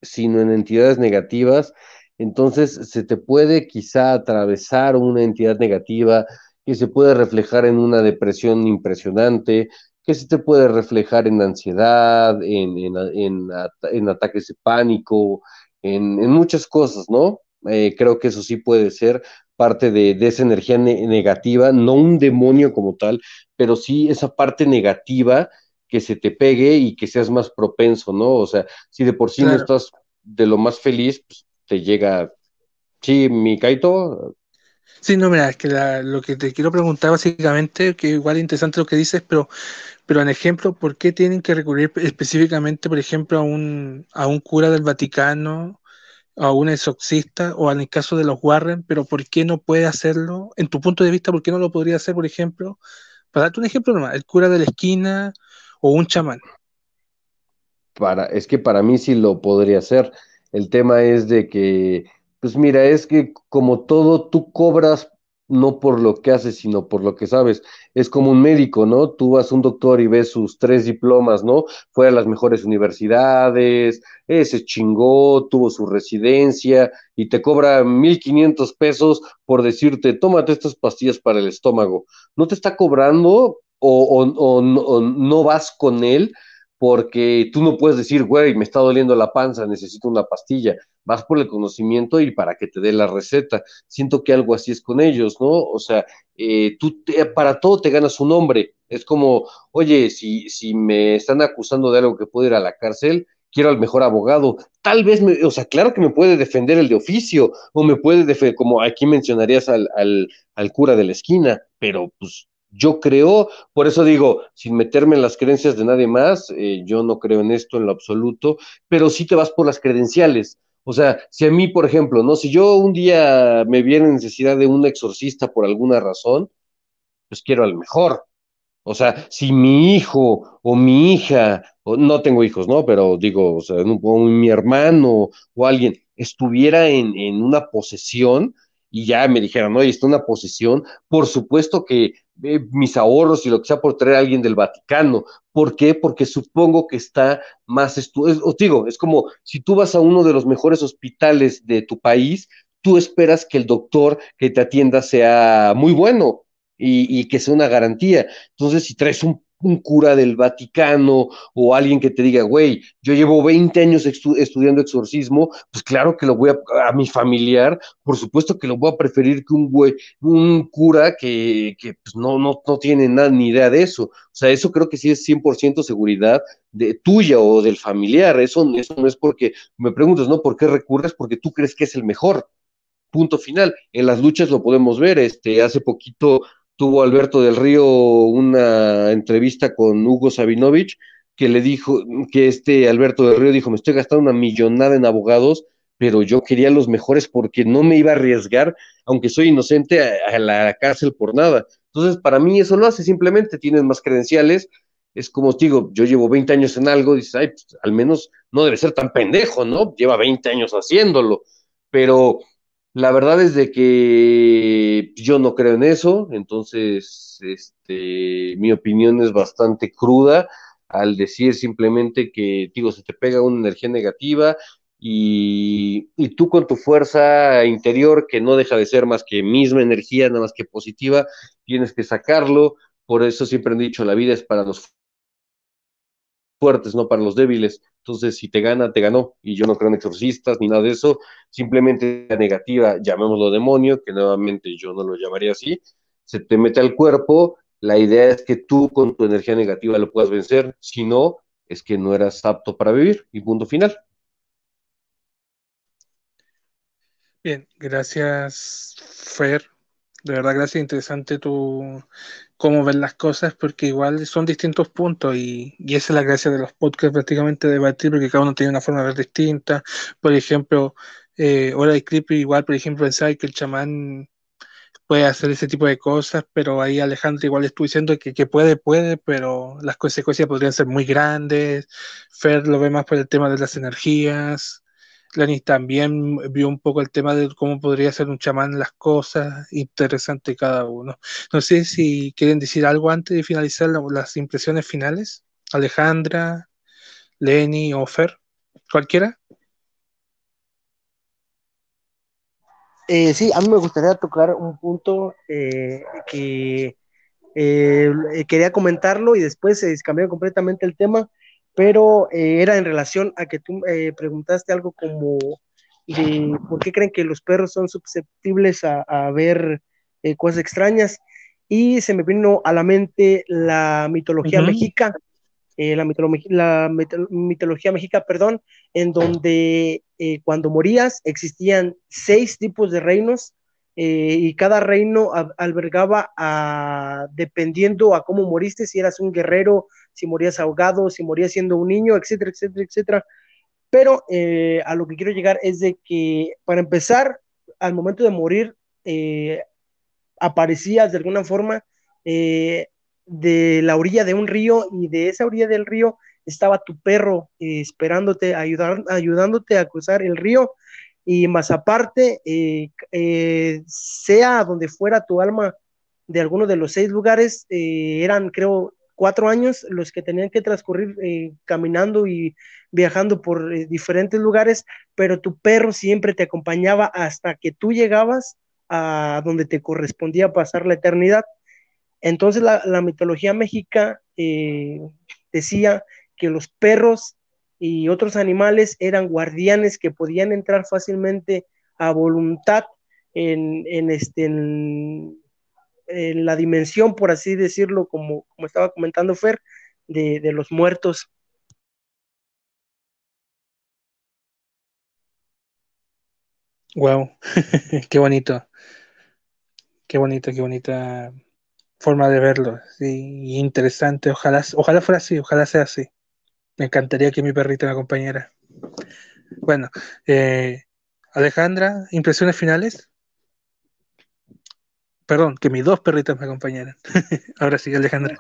sino en entidades negativas, entonces se te puede quizá atravesar una entidad negativa que se puede reflejar en una depresión impresionante, que sí te puede reflejar en ansiedad, en, en, en, en ataques de pánico, en, muchas cosas, ¿no? Eh, creo que eso sí puede ser parte de, de esa energía ne negativa, no un demonio como tal, pero sí esa parte negativa que se te pegue y que seas más propenso, ¿no? O sea, si de por sí claro. no estás de lo más feliz, pues te llega. Sí, mi Kaito. Sí, no, mira, es que la, lo que te quiero preguntar básicamente, que igual es interesante lo que dices, pero, pero en ejemplo, ¿por qué tienen que recurrir específicamente, por ejemplo, a un, a un cura del Vaticano, a un exorcista, o en el caso de los Warren, pero ¿por qué no puede hacerlo? En tu punto de vista, ¿por qué no lo podría hacer, por ejemplo? Para darte un ejemplo nomás, el cura de la esquina o un chamán. Para, es que para mí sí lo podría hacer. El tema es de que, pues mira, es que como todo, tú cobras no por lo que haces, sino por lo que sabes. Es como un médico, ¿no? Tú vas a un doctor y ves sus tres diplomas, ¿no? Fue a las mejores universidades, ese chingó, tuvo su residencia y te cobra 1500 pesos por decirte, tómate estas pastillas para el estómago. No te está cobrando o, o, o, o no vas con él porque tú no puedes decir, güey, me está doliendo la panza, necesito una pastilla. Vas por el conocimiento y para que te dé la receta. Siento que algo así es con ellos, ¿no? O sea, eh, tú te, para todo te ganas un nombre. Es como, oye, si, si me están acusando de algo que puedo ir a la cárcel, quiero al mejor abogado. Tal vez, me, o sea, claro que me puede defender el de oficio, o me puede defender, como aquí mencionarías al, al, al cura de la esquina, pero pues yo creo, por eso digo, sin meterme en las creencias de nadie más, eh, yo no creo en esto en lo absoluto, pero sí te vas por las credenciales. O sea, si a mí, por ejemplo, ¿no? Si yo un día me viene necesidad de un exorcista por alguna razón, pues quiero al mejor. O sea, si mi hijo o mi hija, o no tengo hijos, ¿no? Pero digo, o sea, o mi hermano o alguien estuviera en, en una posesión, y ya me dijeron, oye, está una posesión, por supuesto que eh, mis ahorros y lo que sea por traer a alguien del Vaticano. ¿Por qué? Porque supongo que está más estudiado. Os digo, es como si tú vas a uno de los mejores hospitales de tu país, tú esperas que el doctor que te atienda sea muy bueno y, y que sea una garantía. Entonces, si traes un un cura del Vaticano o alguien que te diga, güey, yo llevo 20 años estu estudiando exorcismo, pues claro que lo voy a, a mi familiar, por supuesto que lo voy a preferir que un güey, un cura que, que pues no, no, no tiene nada ni idea de eso. O sea, eso creo que sí es 100% seguridad de tuya o del familiar. Eso, eso no es porque me preguntas, ¿no? ¿Por qué recurres? Porque tú crees que es el mejor punto final. En las luchas lo podemos ver, este, hace poquito tuvo Alberto del Río una entrevista con Hugo Sabinovich, que le dijo, que este Alberto del Río dijo, me estoy gastando una millonada en abogados, pero yo quería los mejores porque no me iba a arriesgar, aunque soy inocente, a, la cárcel por nada. Entonces, para mí eso lo hace, simplemente tienes más credenciales, es como os digo, yo llevo 20 años en algo, dices, ay, pues, al menos no debe ser tan pendejo, ¿no? Lleva 20 años haciéndolo, pero la verdad es de que yo no creo en eso, entonces este, mi opinión es bastante cruda al decir simplemente que, digo, se te pega una energía negativa y, y, tú con tu fuerza interior, que no deja de ser más que misma energía, nada más que positiva, tienes que sacarlo. Por eso siempre han dicho, la vida es para los fuertes, no para los débiles. Entonces, si te gana, te ganó. Y yo no creo en exorcistas ni nada de eso. Simplemente la negativa, llamémoslo demonio, que nuevamente yo no lo llamaría así, se te mete al cuerpo. La idea es que tú con tu energía negativa lo puedas vencer. Si no, es que no eras apto para vivir. Y punto final. Bien, gracias, Fer. De verdad, gracias. Interesante tu cómo ver las cosas, porque igual son distintos puntos y, y, esa es la gracia de los podcasts, prácticamente debatir, porque cada uno tiene una forma de ver distinta. Por ejemplo, eh, Hora de Clip, igual, por ejemplo, pensaba que el chamán puede hacer ese tipo de cosas, pero ahí Alejandro igual estuvo diciendo que, que puede, puede, pero las consecuencias podrían ser muy grandes. Fer lo ve más por el tema de las energías. Lenny también vio un poco el tema de cómo podría ser un chamán las cosas, interesante cada uno. No sé si quieren decir algo antes de finalizar la, las impresiones finales. Alejandra, Lenny o cualquiera. Eh, sí, a mí me gustaría tocar un punto eh, que eh, quería comentarlo y después se cambió completamente el tema, pero era en relación a que tú preguntaste algo como de por qué creen que los perros son susceptibles a, ver cosas extrañas. Y se me vino a la mente la mitología mexica, la, mitología mexica, perdón, en donde cuando morías existían seis tipos de reinos eh, y cada reino albergaba a, dependiendo a cómo moriste, si eras un guerrero, si morías ahogado, si morías siendo un niño, etcétera, etcétera, etcétera. Pero eh, a lo que quiero llegar es de que, para empezar, al momento de morir, eh, aparecías de alguna forma de la orilla de un río y de esa orilla del río estaba tu perro esperándote, ayudar, ayudándote a cruzar el río y más aparte, eh, eh, sea donde fuera tu alma de alguno de los seis lugares, eh, eran creo cuatro años los que tenían que transcurrir caminando y viajando por diferentes lugares, pero tu perro siempre te acompañaba hasta que tú llegabas a donde te correspondía pasar la eternidad. Entonces la, mitología mexica decía que los perros y otros animales eran guardianes que podían entrar fácilmente a voluntad en, este, en, la dimensión, por así decirlo, como, como estaba comentando Fer, de, de los muertos. Wow, qué bonito, qué bonito, qué bonita forma de verlo, sí, interesante, ojalá, ojalá fuera así, ojalá sea así. Me encantaría que mi perrita me acompañara. Bueno, eh, Alejandra, impresiones finales. Perdón, que mis dos perritas me acompañaran. Ahora sí, Alejandra.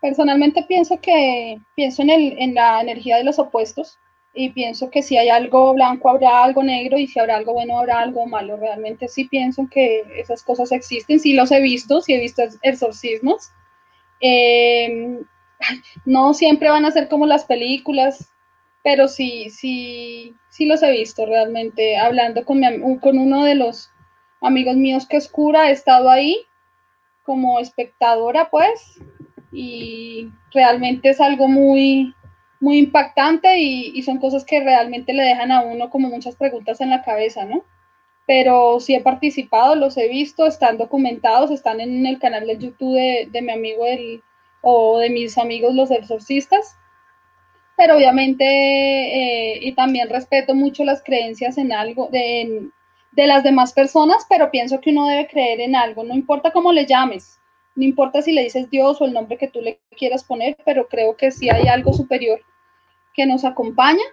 Personalmente pienso que pienso en, el, en la energía de los opuestos y pienso que si hay algo blanco habrá algo negro y si habrá algo bueno habrá algo malo. Realmente sí pienso que esas cosas existen, sí los he visto, sí he visto exorcismos. Eh, no siempre van a ser como las películas, pero sí, sí, sí los he visto realmente. Hablando con, con uno de los amigos míos que es cura, he estado ahí como espectadora, pues, y realmente es algo muy, muy impactante y, son cosas que realmente le dejan a uno como muchas preguntas en la cabeza, ¿no? Pero sí he participado, los he visto, están documentados, están en el canal de YouTube de, mi amigo el, o de mis amigos los exorcistas. Pero obviamente, eh, y también respeto mucho las creencias en algo, de, de las demás personas, pero pienso que uno debe creer en algo, no importa cómo le llames, no importa si le dices Dios o el nombre que tú le quieras poner, pero creo que sí hay algo superior que nos acompaña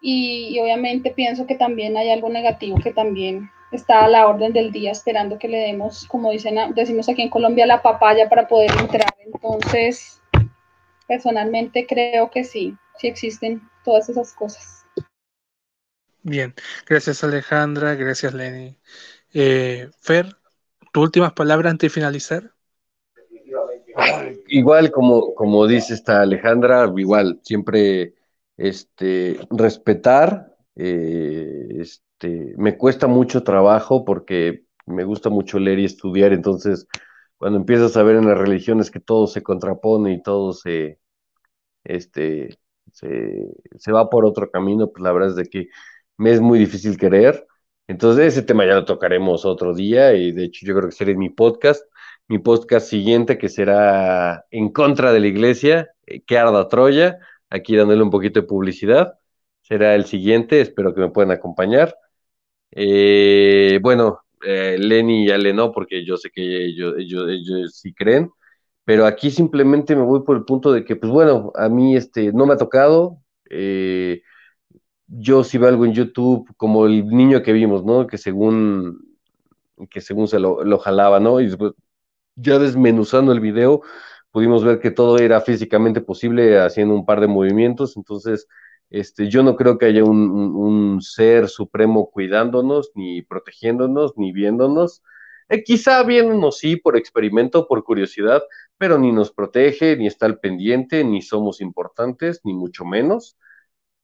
y, obviamente pienso que también hay algo negativo que también está a la orden del día esperando que le demos, como dicen, decimos aquí en Colombia, la papaya para poder entrar. Entonces, personalmente creo que sí, sí existen todas esas cosas. Bien, gracias Alejandra, gracias Lenny. Eh, Fer, ¿tus últimas palabras antes de finalizar? igual como, como dice esta Alejandra, igual siempre este, respetar, eh, este, me cuesta mucho trabajo porque me gusta mucho leer y estudiar, entonces cuando empiezas a ver en las religiones que todo se contrapone y todo se, este, se, se va por otro camino, pues la verdad es de que me es muy difícil creer. Entonces ese tema ya lo tocaremos otro día y de hecho yo creo que será mi podcast mi podcast siguiente, que será En contra de la iglesia, eh, que arda Troya, aquí dándole un poquito de publicidad. Será el siguiente, espero que me puedan acompañar. Eh, bueno, eh, Lenny ya le no, porque yo sé que ellos, ellos, sí creen, pero aquí simplemente me voy por el punto de que, pues bueno, a mí este, no me ha tocado. yo sí veo algo en YouTube, como el niño que vimos, ¿no? Que según que según se lo, lo jalaba, ¿no? Y después ya desmenuzando el video, pudimos ver que todo era físicamente posible haciendo un par de movimientos, entonces este, yo no creo que haya un, ser supremo cuidándonos, ni protegiéndonos, ni viéndonos. Eh, quizá viéndonos sí por experimento, por curiosidad, pero ni nos protege, ni está al pendiente, ni somos importantes, ni mucho menos.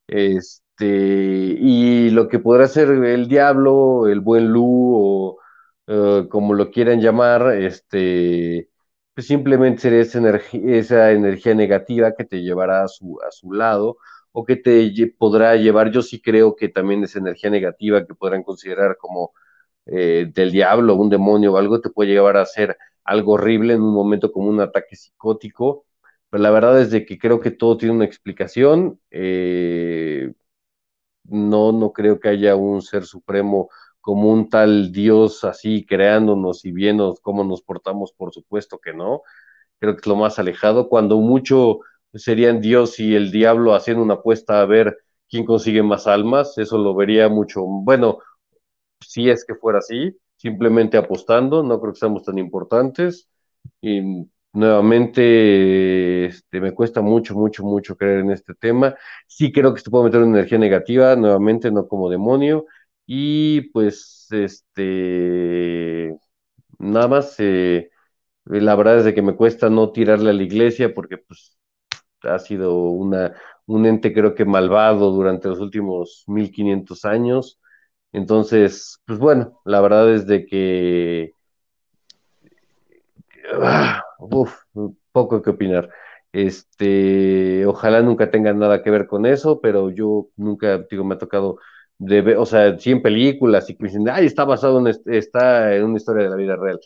Este, y lo que podrá ser el diablo, el buen Lu, o eh, como lo quieran llamar, este, pues simplemente sería esa esa energía negativa que te llevará a su lado, o que te podrá llevar, yo sí creo que también esa energía negativa que podrán considerar como eh, del diablo, un demonio o algo, te puede llevar a ser algo horrible en un momento como un ataque psicótico, pero la verdad es de que creo que todo tiene una explicación, eh, no, no creo que haya un ser supremo como un tal Dios así creándonos y viendo cómo nos portamos, por supuesto que no, creo que es lo más alejado, cuando mucho serían Dios y el diablo haciendo una apuesta a ver quién consigue más almas, eso lo vería mucho, bueno, si es que fuera así, simplemente apostando, no creo que seamos tan importantes. Y nuevamente, este, me cuesta mucho, mucho, mucho creer en este tema. Sí creo que se puede meter una energía negativa, nuevamente, no como demonio. Y pues, este, nada más, eh, la verdad es que me cuesta no tirarle a la iglesia porque pues ha sido una, un ente creo que malvado durante los últimos 1500 años entonces, pues bueno, la verdad es de que... Ah, uf, poco que opinar. Este, ojalá nunca tenga nada que ver con eso, pero yo nunca, digo, me ha tocado de ver, o sea, sí en películas y que me dicen, ay, está basado en, está en una historia de la vida real.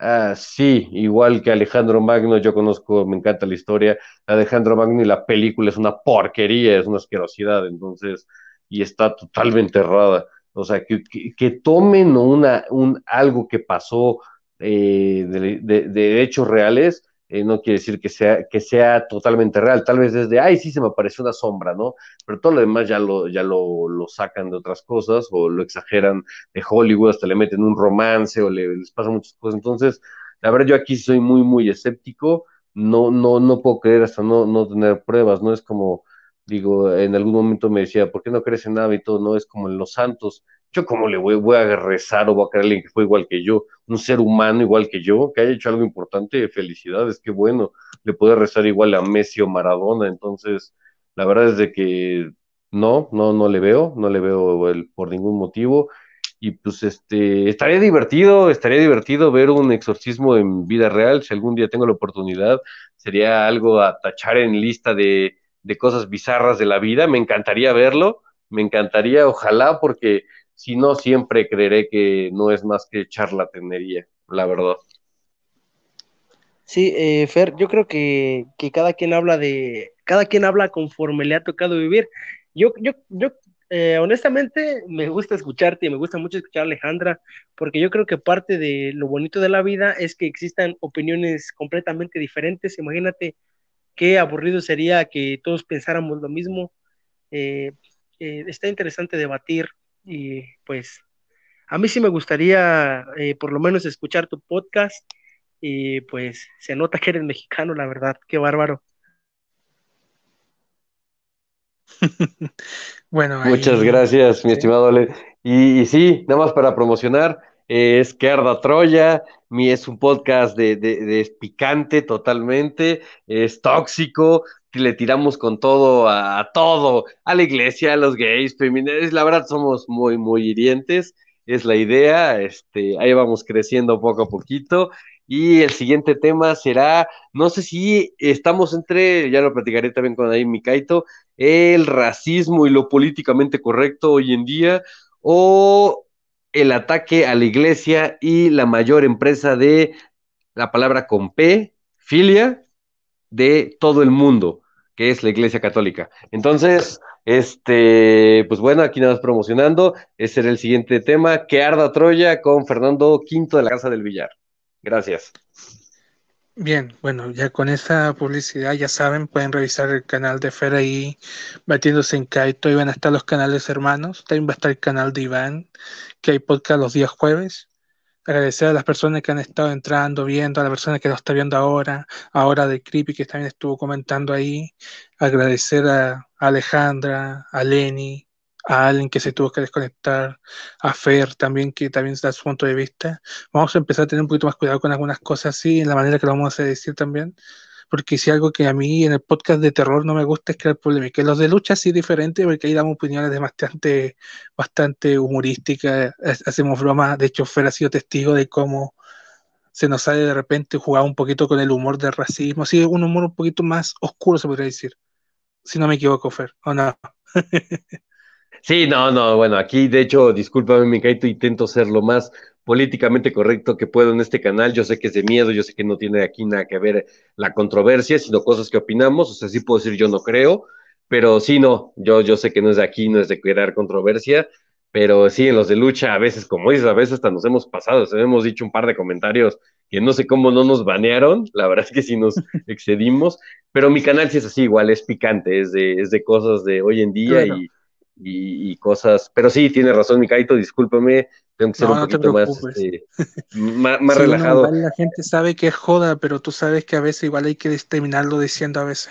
Ah, sí, igual que Alejandro Magno, yo conozco, me encanta la historia. Alejandro Magno y la película es una porquería, es una asquerosidad, entonces, y está totalmente errada. O sea, que, que, tomen una, un, algo que pasó eh, de, de, hechos reales, eh, no quiere decir que sea, que sea totalmente real. Tal vez desde, ay, sí, se me apareció una sombra, ¿no? Pero todo lo demás ya lo, ya lo, lo sacan de otras cosas o lo exageran de Hollywood, hasta le meten un romance o le, les pasan muchas cosas. Entonces, la verdad, yo aquí soy muy, muy escéptico. No, no, no puedo creer hasta no, no tener pruebas, ¿no? Es como Digo, en algún momento me decía, ¿por qué no crees en nada y todo? No es como en los santos. Yo como le voy, a rezar o voy a creer a que fue igual que yo, un ser humano igual que yo, que haya hecho algo importante, felicidades, qué bueno. Le puede rezar igual a Messi o Maradona, entonces la verdad es de que no, no, no le veo, no le veo por ningún motivo. Y pues este, estaría divertido, estaría divertido ver un exorcismo en vida real, si algún día tengo la oportunidad, sería algo a tachar en lista de de cosas bizarras de la vida. Me encantaría verlo, me encantaría, ojalá, porque si no, siempre creeré que no es más que charlatanería, la verdad. Sí, eh, Fer, yo creo que, cada quien habla de, cada quien habla conforme le ha tocado vivir. Yo, yo, yo eh, honestamente me gusta escucharte y me gusta mucho escuchar a Alejandra, porque yo creo que parte de lo bonito de la vida es que existan opiniones completamente diferentes. Imagínate qué aburrido sería que todos pensáramos lo mismo. Eh, eh, está interesante debatir y pues a mí sí me gustaría eh, por lo menos escuchar tu podcast y pues se nota que eres mexicano, la verdad, qué bárbaro. bueno, muchas gracias, mi estimado Ale. Y, y, sí, nada más para promocionar, es que arda Troya, mi, es un podcast de, de, picante totalmente, es tóxico, le tiramos con todo a, todo, a la iglesia, a los gays, feministas, la verdad somos muy, muy hirientes, es la idea, este, ahí vamos creciendo poco a poquito. Y el siguiente tema será, no sé si estamos entre, ya lo platicaré también con ahí Mikaito, el racismo y lo políticamente correcto hoy en día, o el ataque a la iglesia y la mayor empresa de la palabra con P, filia, de todo el mundo, que es la iglesia católica. Entonces, este, pues bueno, aquí nada más promocionando, ese era el siguiente tema, que arda Troya con Fernando V de la Casa del Villar. Gracias. Bien, bueno, ya con esa publicidad ya saben, pueden revisar el canal de Fer ahí, batiéndose en Kaito, ahí van a estar los canales hermanos, también va a estar el canal de Iván, que hay podcast los días jueves. Agradecer a las personas que han estado entrando, viendo, a la persona que lo está viendo ahora, ahora de Creepy que también estuvo comentando ahí. Agradecer a Alejandra, a Lenny, a alguien que se tuvo que desconectar, a Fer también, que también da su punto de vista. Vamos a empezar a tener un poquito más cuidado con algunas cosas así, en la manera que lo vamos a decir también, porque si algo que a mí en el podcast de terror no me gusta es crear polémica. Los de lucha sí es diferente porque ahí damos opiniones bastante, bastante humorísticas, hacemos bromas, de hecho Fer ha sido testigo de cómo se nos sale de repente jugar un poquito con el humor del racismo, sí, un humor un poquito más oscuro se podría decir, si no me equivoco Fer, o no. Sí, no, no, bueno, aquí de hecho, discúlpame, Mikaito, intento ser lo más políticamente correcto que puedo en este canal. Yo sé que es de miedo, yo sé que no tiene aquí nada que ver la controversia, sino cosas que opinamos. O sea, sí puedo decir yo no creo, pero sí, no, yo, yo sé que no es de aquí, no es de crear controversia, pero sí, en los de lucha, a veces, como dices, a veces hasta nos hemos pasado, hemos dicho un par de comentarios que no sé cómo no nos banearon, la verdad es que sí nos excedimos, pero mi canal sí es así, igual es picante, es de, es de cosas de hoy en día y y, cosas. Pero sí, tiene razón, Mikaito, discúlpame, tengo que ser un poquito más, este, más, relajado. la gente sabe que es joda, pero tú sabes que a veces igual hay que terminarlo diciendo a veces.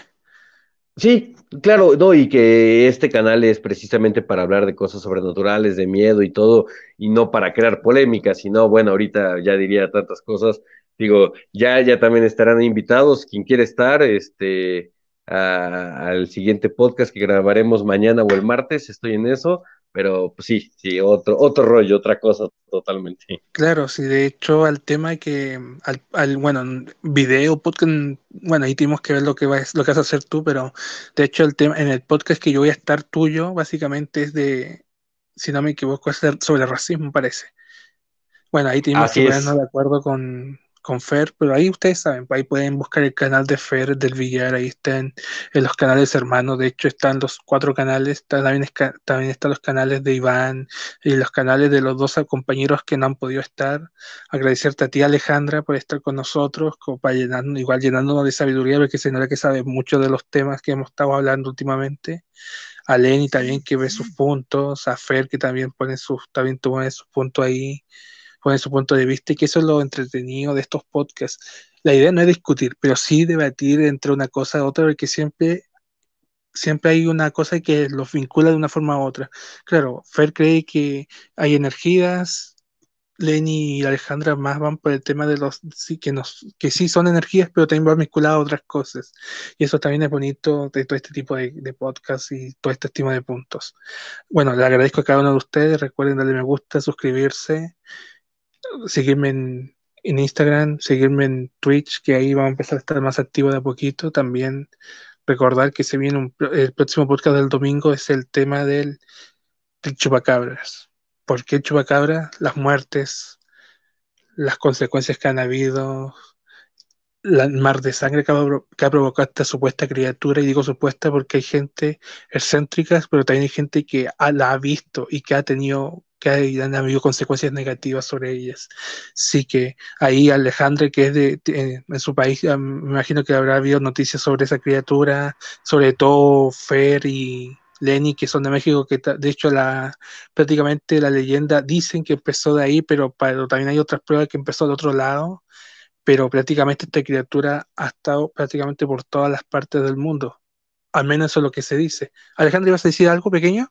Sí, claro, no, y que este canal es precisamente para hablar de cosas sobrenaturales, de miedo y todo, y no para crear polémica, sino, bueno, ahorita ya diría tantas cosas. Digo, ya, ya también estarán invitados, quien quiere estar, este, al siguiente podcast que grabaremos mañana o el martes, estoy en eso, pero pues sí, sí, otro, otro rollo, otra cosa totalmente. Claro, sí, de hecho al tema que, al, al bueno, video, podcast, bueno, ahí tenemos que ver lo que, vas, lo que vas a hacer tú, pero de hecho el tema, en el podcast que yo voy a estar tuyo, básicamente es de, si no me equivoco, es sobre racismo, parece. Bueno, ahí tenemos que ponernos de acuerdo con, con Fer, pero ahí ustedes saben, ahí pueden buscar el canal de Fer del Villar, ahí están en los canales hermanos, de hecho están los cuatro canales, también, también están los canales de Iván y los canales de los dos compañeros que no han podido estar. Agradecerte a ti Alejandra por estar con nosotros, como para llenarnos, igual llenándonos de sabiduría, porque señora que sabe mucho de los temas que hemos estado hablando últimamente. A Lenny también que ve sus puntos, a Fer que también pone sus, también pone sus puntos ahí poner su punto de vista y que eso es lo entretenido de estos podcasts. La idea no es discutir, pero sí debatir entre una cosa y otra, porque siempre, siempre hay una cosa que los vincula de una forma u otra. Claro, Fer cree que hay energías, Lenny y Alejandra más van por el tema de los sí, que nos que sí son energías, pero también van vinculadas a otras cosas. Y eso también es bonito de todo este tipo de, de podcasts y todo este tipo de puntos. Bueno, le agradezco a cada uno de ustedes. Recuerden darle me gusta, suscribirse seguirme en, Instagram, seguirme en Twitch, que ahí vamos a empezar a estar más activo de a poquito. También recordar que se viene el próximo podcast del domingo es el tema del, chupacabras. ¿Por qué chupacabras? Las muertes, las consecuencias que han habido, el mar de sangre que ha, provocado esta supuesta criatura, y digo supuesta porque hay gente excéntrica, pero también hay gente que la ha visto y que ha tenido que han habido consecuencias negativas sobre ellas. Sí que ahí Alejandro, que es de, en su país, me imagino que habrá habido noticias sobre esa criatura, sobre todo Fer y Lenny, que son de México, que de hecho la prácticamente la leyenda dicen que empezó de ahí, pero, también hay otras pruebas que empezó de otro lado, pero prácticamente esta criatura ha estado prácticamente por todas las partes del mundo. Al menos eso es lo que se dice. Alejandro, ¿ibas a decir algo pequeño?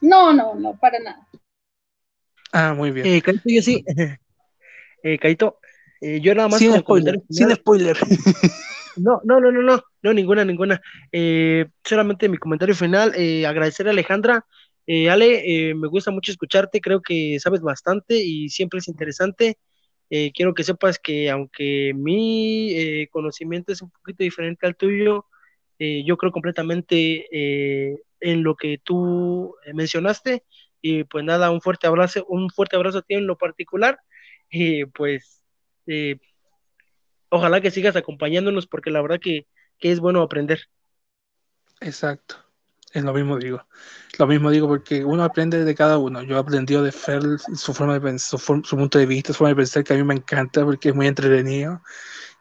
No, no, no, para nada. Ah, muy bien. Eh, Caito, yo sí. Eh, Caito, eh, yo nada más. Sin spoiler. Sin spoiler. No, no, no, no, no, no, ninguna, ninguna. Eh, solamente mi comentario final, eh, agradecer a Alejandra. Eh, Ale, me gusta mucho escucharte, creo que sabes bastante y siempre es interesante. quiero que sepas que aunque mi conocimiento es un poquito diferente al tuyo, yo creo completamente en lo que tú eh, mencionaste. Y pues nada, un fuerte abrazo, un fuerte abrazo a ti en lo particular. Y pues eh, ojalá que sigas acompañándonos porque la verdad que, es bueno aprender. Exacto. Es lo mismo digo. Lo mismo digo porque uno aprende de cada uno. Yo he aprendido de Fer su forma de pensar, su, su, punto de vista, su forma de pensar que a mí me encanta porque es muy entretenido.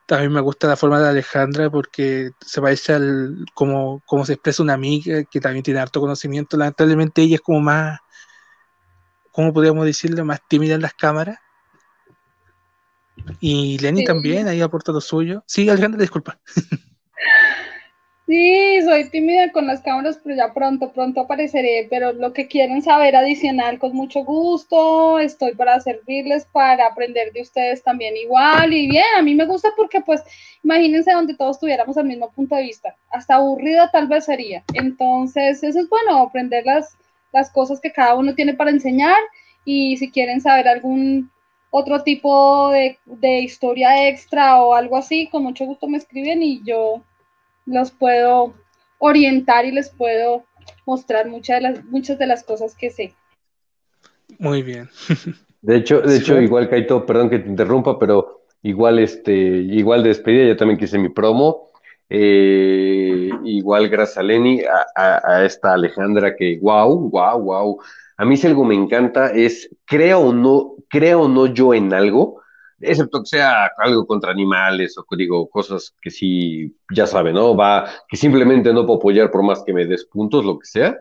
También me gusta la forma de Alejandra porque se parece al como, como se expresa una amiga que también tiene harto conocimiento. Lamentablemente ella es como más, ¿cómo podríamos decirlo? Más tímida en las cámaras. Y Lenny también, ahí aporta lo suyo. Sí, Alejandra, disculpa. Sí, soy tímida con las cámaras, pero ya pronto, pronto apareceré. Pero lo que quieran saber adicional, con mucho gusto, estoy para servirles, para aprender de ustedes también igual. Y bien, a mí me gusta porque, pues, imagínense donde todos tuviéramos el mismo punto de vista. Hasta aburrida tal vez sería. Entonces, eso es bueno, aprender las, las cosas que cada uno tiene para enseñar. Y si quieren saber algún otro tipo de, de historia extra o algo así, con mucho gusto me escriben y yo los puedo orientar y les puedo mostrar muchas de las, muchas de las cosas que sé. Muy bien. De hecho, de hecho, igual Kaito, perdón que te interrumpa, pero igual este, igual de despedida, yo también quise mi promo. Eh, igual gracias a Lenny, a, esta Alejandra que wow, wow, wow. A mí si algo me encanta es, crea o no, crea o no yo en algo, excepto que sea algo contra animales o digo cosas que sí, ya sabe, ¿no? Va, que simplemente no puedo apoyar por más que me des puntos, lo que sea,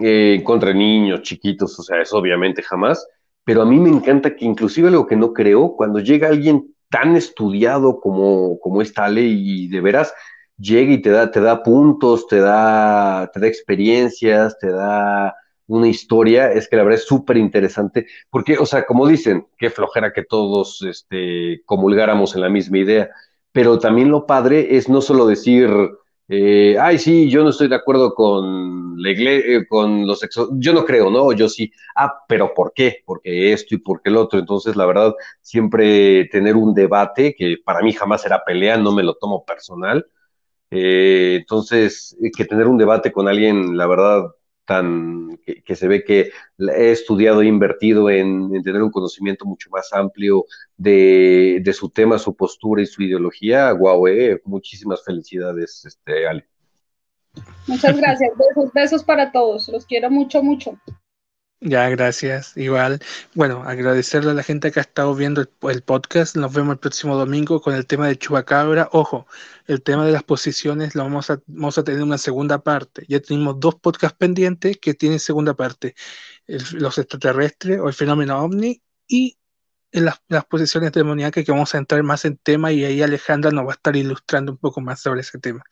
eh, contra niños chiquitos, o sea, eso obviamente jamás, pero a mí me encanta que inclusive algo que no creo, cuando llega alguien tan estudiado como, como esta Ale y de veras llega y te da, te da puntos, te da, te da experiencias, te da una historia, es que la verdad es súper interesante, porque, o sea, como dicen, qué flojera que todos este, comulgáramos en la misma idea, pero también lo padre es no solo decir, eh, ay, sí, yo no estoy de acuerdo con la iglesia, eh, con los sexos, yo no creo, ¿no? Yo sí, ah, pero ¿por qué? Porque esto y porque el otro. Entonces, la verdad, siempre tener un debate, que para mí jamás era pelea, no me lo tomo personal. Eh, entonces, que tener un debate con alguien, la verdad, tan que, se ve que he estudiado e invertido en, tener un conocimiento mucho más amplio de, su tema, su postura y su ideología. Guau, eh, muchísimas felicidades, este, Ale. Muchas gracias, besos, besos para todos, los quiero mucho, mucho. Ya, gracias. Igual, bueno, agradecerle a la gente que ha estado viendo el, podcast. Nos vemos el próximo domingo con el tema de Chubacabra. Ojo, el tema de las posiciones lo vamos a, vamos a tener una segunda parte. Ya tenemos dos podcasts pendientes que tienen segunda parte. los extraterrestres o el fenómeno ovni y en las, las posiciones demoníacas que vamos a entrar más en tema y ahí Alejandra nos va a estar ilustrando un poco más sobre ese tema.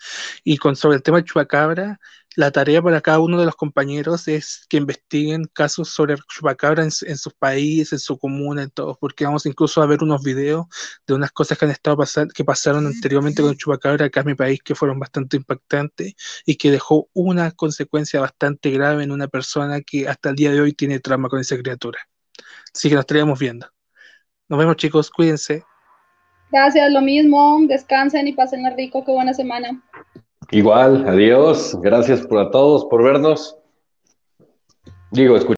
Y con sobre el tema de Chupacabra, la tarea para cada uno de los compañeros es que investiguen casos sobre Chupacabra en, en sus países, en su comuna, en todos, porque vamos incluso a ver unos videos de unas cosas que han estado pasando, que pasaron anteriormente con Chupacabra acá en mi país que fueron bastante impactantes y que dejó una consecuencia bastante grave en una persona que hasta el día de hoy tiene trauma con esa criatura. Así que nos estaríamos viendo. Nos vemos chicos, cuídense. Gracias, lo mismo. Descansen y pasen rico. Qué buena semana. Igual, adiós. Gracias por a todos por vernos. Digo, escuchar.